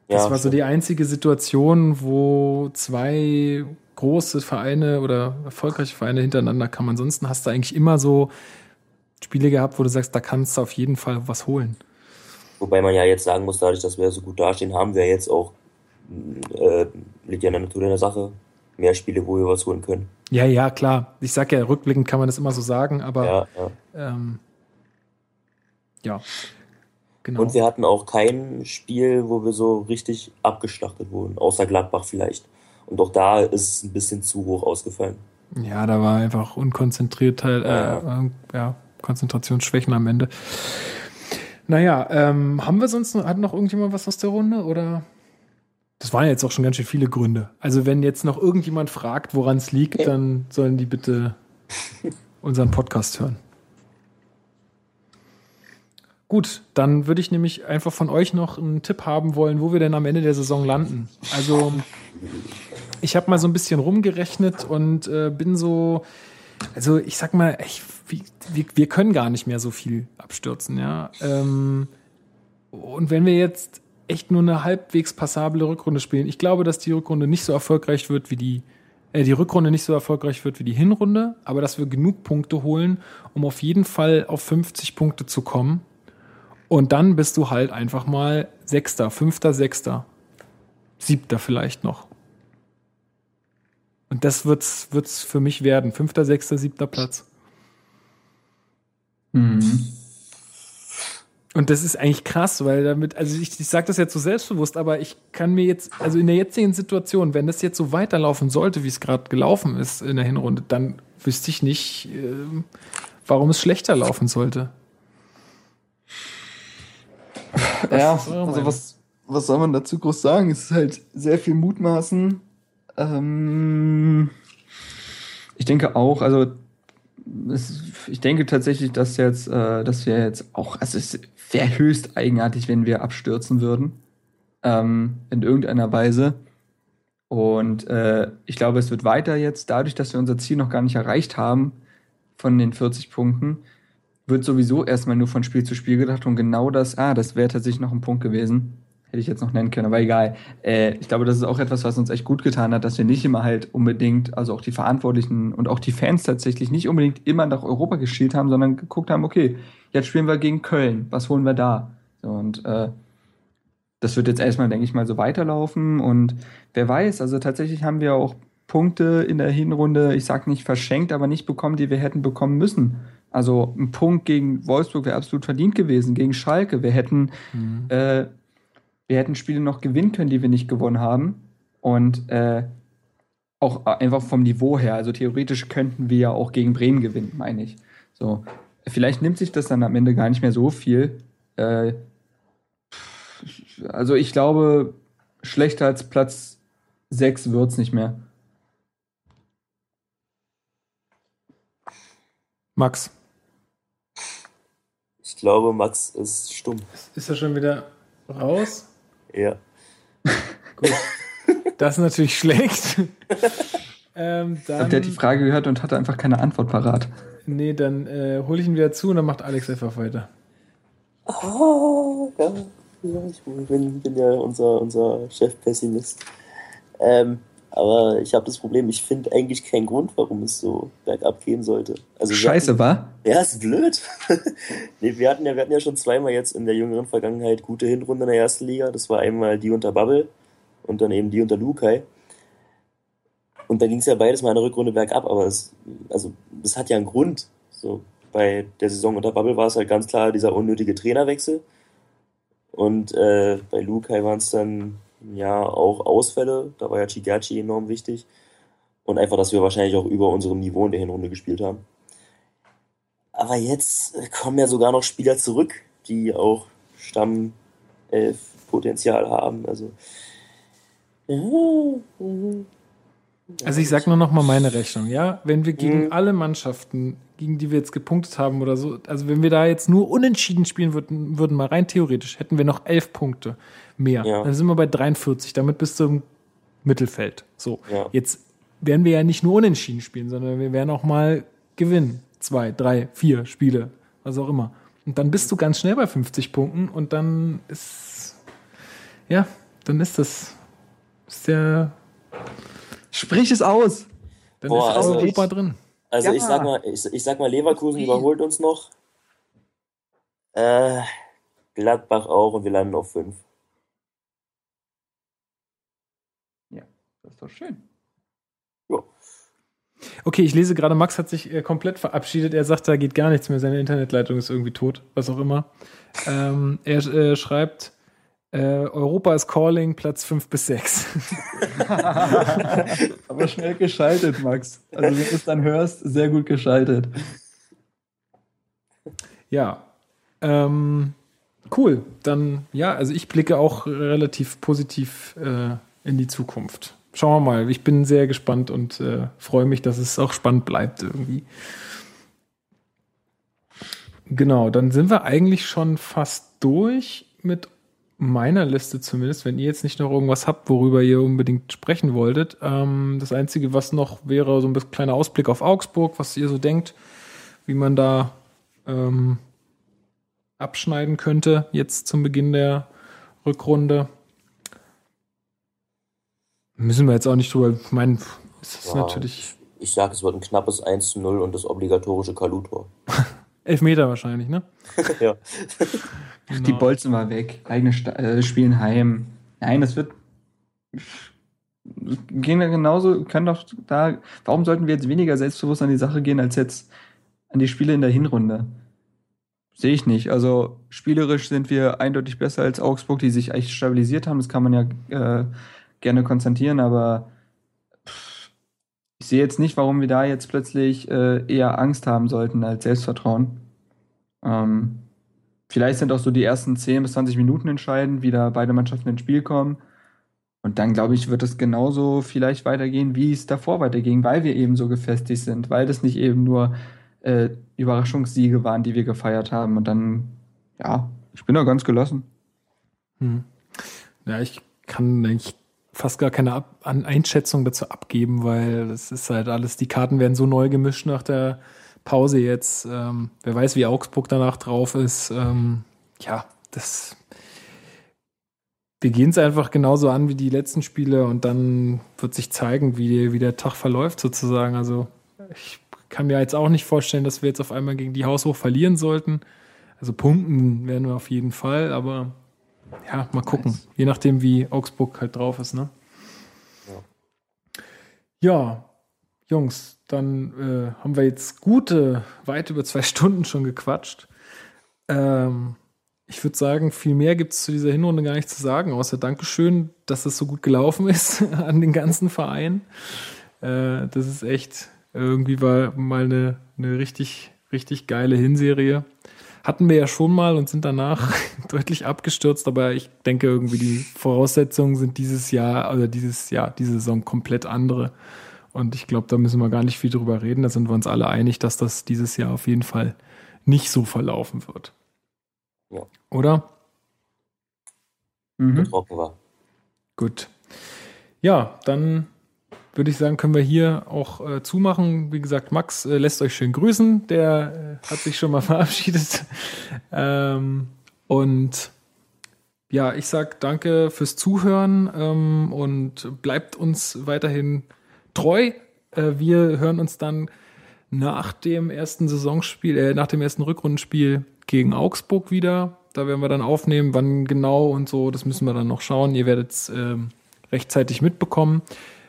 Das Ja, war so die einzige Situation, wo zwei große Vereine oder erfolgreiche Vereine hintereinander kamen. Ansonsten hast du eigentlich immer so Spiele gehabt, wo du sagst, da kannst du auf jeden Fall was holen. Wobei man ja jetzt sagen muss, dadurch, dass wir so gut dastehen, haben wir jetzt auch, äh, liegt ja in der Natur der Sache, mehr Spiele, wo wir was holen können. Ja, ja, klar. Ich sag ja, rückblickend kann man das immer so sagen, aber Ja, ja. ähm, ja. Genau. Und wir hatten auch kein Spiel, wo wir so richtig abgeschlachtet wurden, außer Gladbach vielleicht. Und auch da ist es ein bisschen zu hoch ausgefallen. Ja, da war einfach unkonzentriert, halt, äh, Ja. äh, ja, Konzentrationsschwächen am Ende. Naja, ähm, haben wir sonst noch, hat noch irgendjemand was aus der Runde oder? Das waren ja jetzt auch schon ganz schön viele Gründe. Also wenn jetzt noch irgendjemand fragt, woran es liegt, dann sollen die bitte [laughs] unseren Podcast hören. Gut, dann würde ich nämlich einfach von euch noch einen Tipp haben wollen, wo wir denn am Ende der Saison landen. Also ich habe mal so ein bisschen rumgerechnet und äh, bin so also ich sag mal, ich, wir, wir können gar nicht mehr so viel abstürzen, ja. Ähm, und wenn wir jetzt echt nur eine halbwegs passable Rückrunde spielen, ich glaube, dass die Rückrunde nicht so erfolgreich wird wie die, äh, die Rückrunde nicht so erfolgreich wird wie die Hinrunde, aber dass wir genug Punkte holen, um auf jeden Fall auf 50 Punkte zu kommen. Und dann bist du halt einfach mal Sechster, Fünfter, Sechster, Siebter vielleicht noch. Und das wird's, wird's für mich werden. Fünfter, sechster, siebter Platz. Mhm. Und das ist eigentlich krass, weil damit, also ich, ich sage das jetzt so selbstbewusst, aber ich kann mir jetzt, also in der jetzigen Situation, wenn das jetzt so weiterlaufen sollte, wie es gerade gelaufen ist in der Hinrunde, dann wüsste ich nicht, äh, warum es schlechter laufen sollte. ja, also was, was soll man dazu groß sagen? Es ist halt sehr viel Mutmaßen. Ähm, ich denke auch, also es, ich denke tatsächlich, dass jetzt, äh, dass wir jetzt auch, also es wäre höchst eigenartig, wenn wir abstürzen würden ähm, in irgendeiner Weise. Und äh, ich glaube, es wird weiter jetzt, dadurch, dass wir unser Ziel noch gar nicht erreicht haben von den 40 Punkten, wird sowieso erstmal nur von Spiel zu Spiel gedacht und genau das, ah, das wäre tatsächlich noch ein Punkt gewesen. Hätte ich jetzt noch nennen können, aber egal. Äh, ich glaube, das ist auch etwas, was uns echt gut getan hat, dass wir nicht immer halt unbedingt, also auch die Verantwortlichen und auch die Fans tatsächlich nicht unbedingt immer nach Europa geschielt haben, sondern geguckt haben, okay, jetzt spielen wir gegen Köln, was holen wir da? So, und äh, das wird jetzt erstmal, denke ich mal, so weiterlaufen. Und wer weiß, also tatsächlich haben wir auch Punkte in der Hinrunde, ich sag nicht verschenkt, aber nicht bekommen, die wir hätten bekommen müssen. Also ein Punkt gegen Wolfsburg wäre absolut verdient gewesen, gegen Schalke. Wir hätten, mhm. äh, wir hätten Spiele noch gewinnen können, die wir nicht gewonnen haben. Und äh, auch einfach vom Niveau her. Also theoretisch könnten wir ja auch gegen Bremen gewinnen, meine ich. So. Vielleicht nimmt sich das dann am Ende gar nicht mehr so viel. Äh, also ich glaube, schlechter als Platz 6 wird es nicht mehr. Max. Ich glaube, Max ist stumm. Ist er schon wieder raus? Ja. Gut. Das ist natürlich schlecht. ähm, dann, Und der hat die Frage gehört und hatte einfach keine Antwort parat. Nee, dann äh, hole ich ihn wieder zu und dann macht Alex einfach weiter. Oh, ja, ja ich bin, bin ja unser, unser Chef-Pessimist. Ähm, aber ich habe das Problem, ich finde eigentlich keinen Grund, warum es so bergab gehen sollte. Also Scheiße, hatten, war? Ja, ist blöd. [laughs] nee, wir hatten ja, wir hatten ja schon zweimal jetzt in der jüngeren Vergangenheit gute Hinrunden in der ersten Liga. Das war einmal die unter Bubble und dann eben die unter Lukai. Und da ging es ja beides mal in der Rückrunde bergab, aber es, also, das hat ja einen Grund. So, bei der Saison unter Bubble war es halt ganz klar dieser unnötige Trainerwechsel. Und äh, bei Lukai waren es dann ja auch Ausfälle. Da war ja Chigachi enorm wichtig. Und einfach, dass wir wahrscheinlich auch über unserem Niveau in der Hinrunde gespielt haben. Aber jetzt kommen ja sogar noch Spieler zurück, die auch Stammelf-Potenzial haben. Also. Also ich sag nur noch mal meine Rechnung, ja? Wenn wir gegen mhm. alle Mannschaften, gegen die wir jetzt gepunktet haben oder so, also wenn wir da jetzt nur unentschieden spielen würden, würden mal rein theoretisch, hätten wir noch elf Punkte mehr. Ja. Dann sind wir bei 43, damit bist du im Mittelfeld. So, ja. jetzt werden wir ja nicht nur unentschieden spielen, sondern wir werden auch mal gewinnen. Zwei, drei, vier Spiele, was auch immer. Und dann bist du ganz schnell bei 50 Punkten und dann ist, ja, dann ist das, ist der. Sprich es aus! Dann Boah, ist also Europa ich, drin. Also ja. ich sag mal, ich, ich sag mal, Leverkusen überholt uns noch. Äh, Gladbach auch und wir landen auf 5. Das ist doch schön. Ja. Okay, ich lese gerade, Max hat sich äh, komplett verabschiedet. Er sagt, da geht gar nichts mehr. Seine Internetleitung ist irgendwie tot, was auch immer. Ähm, er äh, schreibt, äh, Europa ist calling, Platz 5 bis 6. [laughs] Aber schnell geschaltet, Max. Also, wenn du es dann hörst, sehr gut geschaltet. Ja. Ähm, cool. Dann, ja, also ich blicke auch relativ positiv äh, in die Zukunft schauen wir mal. Ich bin sehr gespannt und äh, freue mich, dass es auch spannend bleibt irgendwie. Genau, dann sind wir eigentlich schon fast durch mit meiner Liste zumindest, wenn ihr jetzt nicht noch irgendwas habt, worüber ihr unbedingt sprechen wolltet. Ähm, das Einzige, was noch wäre, so ein bisschen kleiner Ausblick auf Augsburg, was ihr so denkt, wie man da ähm, abschneiden könnte, jetzt zum Beginn der Rückrunde. Müssen wir jetzt auch nicht drüber, ich meine, es ist Ja, natürlich Ich sage, es wird ein knappes 1 zu 0 und das obligatorische Kalutor. [laughs] Elfmeter wahrscheinlich, ne? [laughs] ja. [laughs] Die Genau. bolzen mal weg. Eigene Sta äh, spielen heim. Nein, das wird. Gehen wir genauso, können doch da. Warum sollten wir jetzt weniger selbstbewusst an die Sache gehen, als jetzt an die Spiele in der Hinrunde? Sehe ich nicht. Also spielerisch sind wir eindeutig besser als Augsburg, die sich echt stabilisiert haben. Das kann man ja äh, gerne konstatieren, aber pff, ich sehe jetzt nicht, warum wir da jetzt plötzlich äh, eher Angst haben sollten als Selbstvertrauen. Ähm, vielleicht sind auch so die ersten 10 bis 20 Minuten entscheidend, wie da beide Mannschaften ins Spiel kommen. Und dann, glaube ich, wird es genauso vielleicht weitergehen, wie es davor weiterging, weil wir eben so gefestigt sind, weil das nicht eben nur äh, Überraschungssiege waren, die wir gefeiert haben. Und dann, ja, ich bin da ganz gelassen. Hm. Ja, ich kann eigentlich fast gar keine Ab An Einschätzung dazu abgeben, weil das ist halt alles, die Karten werden so neu gemischt nach der Pause jetzt. Ähm, wer weiß, wie Augsburg danach drauf ist. Ähm, ja, das. Wir gehen es einfach genauso an wie die letzten Spiele und dann wird sich zeigen, wie, wie der Tag verläuft sozusagen. Also ich kann mir jetzt auch nicht vorstellen, dass wir jetzt auf einmal gegen die Haushoch verlieren sollten. Also punkten werden wir auf jeden Fall, aber ja, mal gucken. Nice. Je nachdem, wie Augsburg halt drauf ist, ne? Ja, Jungs, dann äh, haben wir jetzt gute, weit über zwei [laughs] Stunden schon gequatscht. Ähm, ich würde sagen, viel mehr gibt es zu dieser Hinrunde gar nicht zu sagen, außer Dankeschön, dass es so gut gelaufen [laughs] ist an den ganzen Verein. Äh, das ist echt, irgendwie war mal eine, eine richtig, richtig geile Hinserie. Hatten wir ja schon mal und sind danach [laughs] deutlich abgestürzt, aber ich denke irgendwie die Voraussetzungen sind dieses Jahr oder dieses Jahr, diese Saison komplett andere. Und ich glaube, da müssen wir gar nicht viel drüber reden. Da sind wir uns alle einig, dass das dieses Jahr auf jeden Fall nicht so verlaufen wird. Ja. Oder? Mhm. Gut. Ja, dann würde ich sagen, können wir hier auch äh, zumachen. Wie gesagt, Max äh, lässt euch schön grüßen. Der äh, hat sich schon mal [laughs] verabschiedet. ähm, und ja, ich sag danke fürs Zuhören ähm, und bleibt uns weiterhin treu. Äh, wir hören uns dann nach dem ersten Saisonspiel, äh, nach dem ersten Rückrundenspiel gegen Augsburg wieder. Da werden wir dann aufnehmen, wann genau und so, das müssen wir dann noch schauen. Ihr werdet es ähm, rechtzeitig mitbekommen.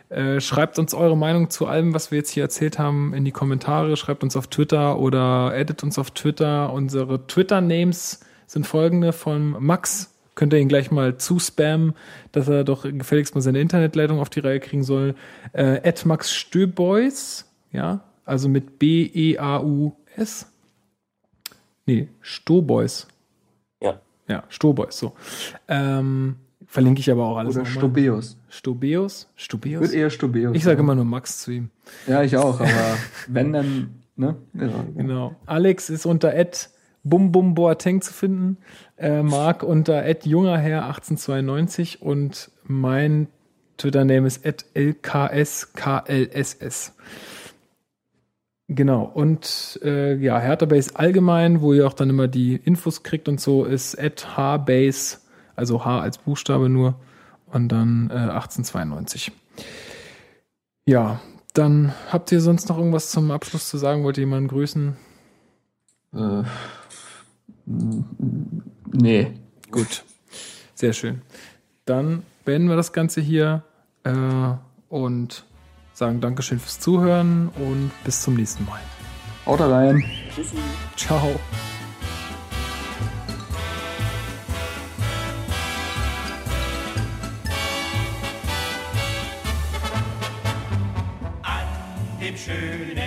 Äh, schreibt uns eure Meinung zu allem, was wir jetzt hier erzählt haben, in die Kommentare. Schreibt uns auf Twitter oder edit uns auf Twitter. Unsere Twitter-Names sind folgende von Max. Könnt ihr ihn gleich mal zuspammen, dass er doch gefälligst mal seine Internetleitung auf die Reihe kriegen soll. Äh, at Max Stöboys, ja, also mit B-E-A-U-S. Nee, Stoboys. Ja. Ja, Stoboys, so. Ähm, verlinke ich aber auch alles Oder nochmal. Stobeus. Stobeus? Wird eher Stobeus. Ich sage ja. immer nur Max zu ihm. Ja, ich auch, aber [laughs] wenn dann, ne? Ja, Genau. Alex ist unter Ed Bum Bum Boateng zu finden. Äh, Marc unter Ed junger Herr 1892 und mein Twitter-Name ist Ed LKSKLSS. Genau. Und äh, ja, Hertha Base allgemein, wo ihr auch dann immer die Infos kriegt und so, ist Ed HBase, also H als Buchstabe nur und dann äh, 1892. Ja, dann habt ihr sonst noch irgendwas zum Abschluss zu sagen? Wollt ihr jemanden grüßen? Äh, nee. Gut, sehr schön. Dann beenden wir das Ganze hier äh, und sagen Dankeschön fürs Zuhören und bis zum nächsten Mal. Haut rein. Tschüssi. Ciao. Dem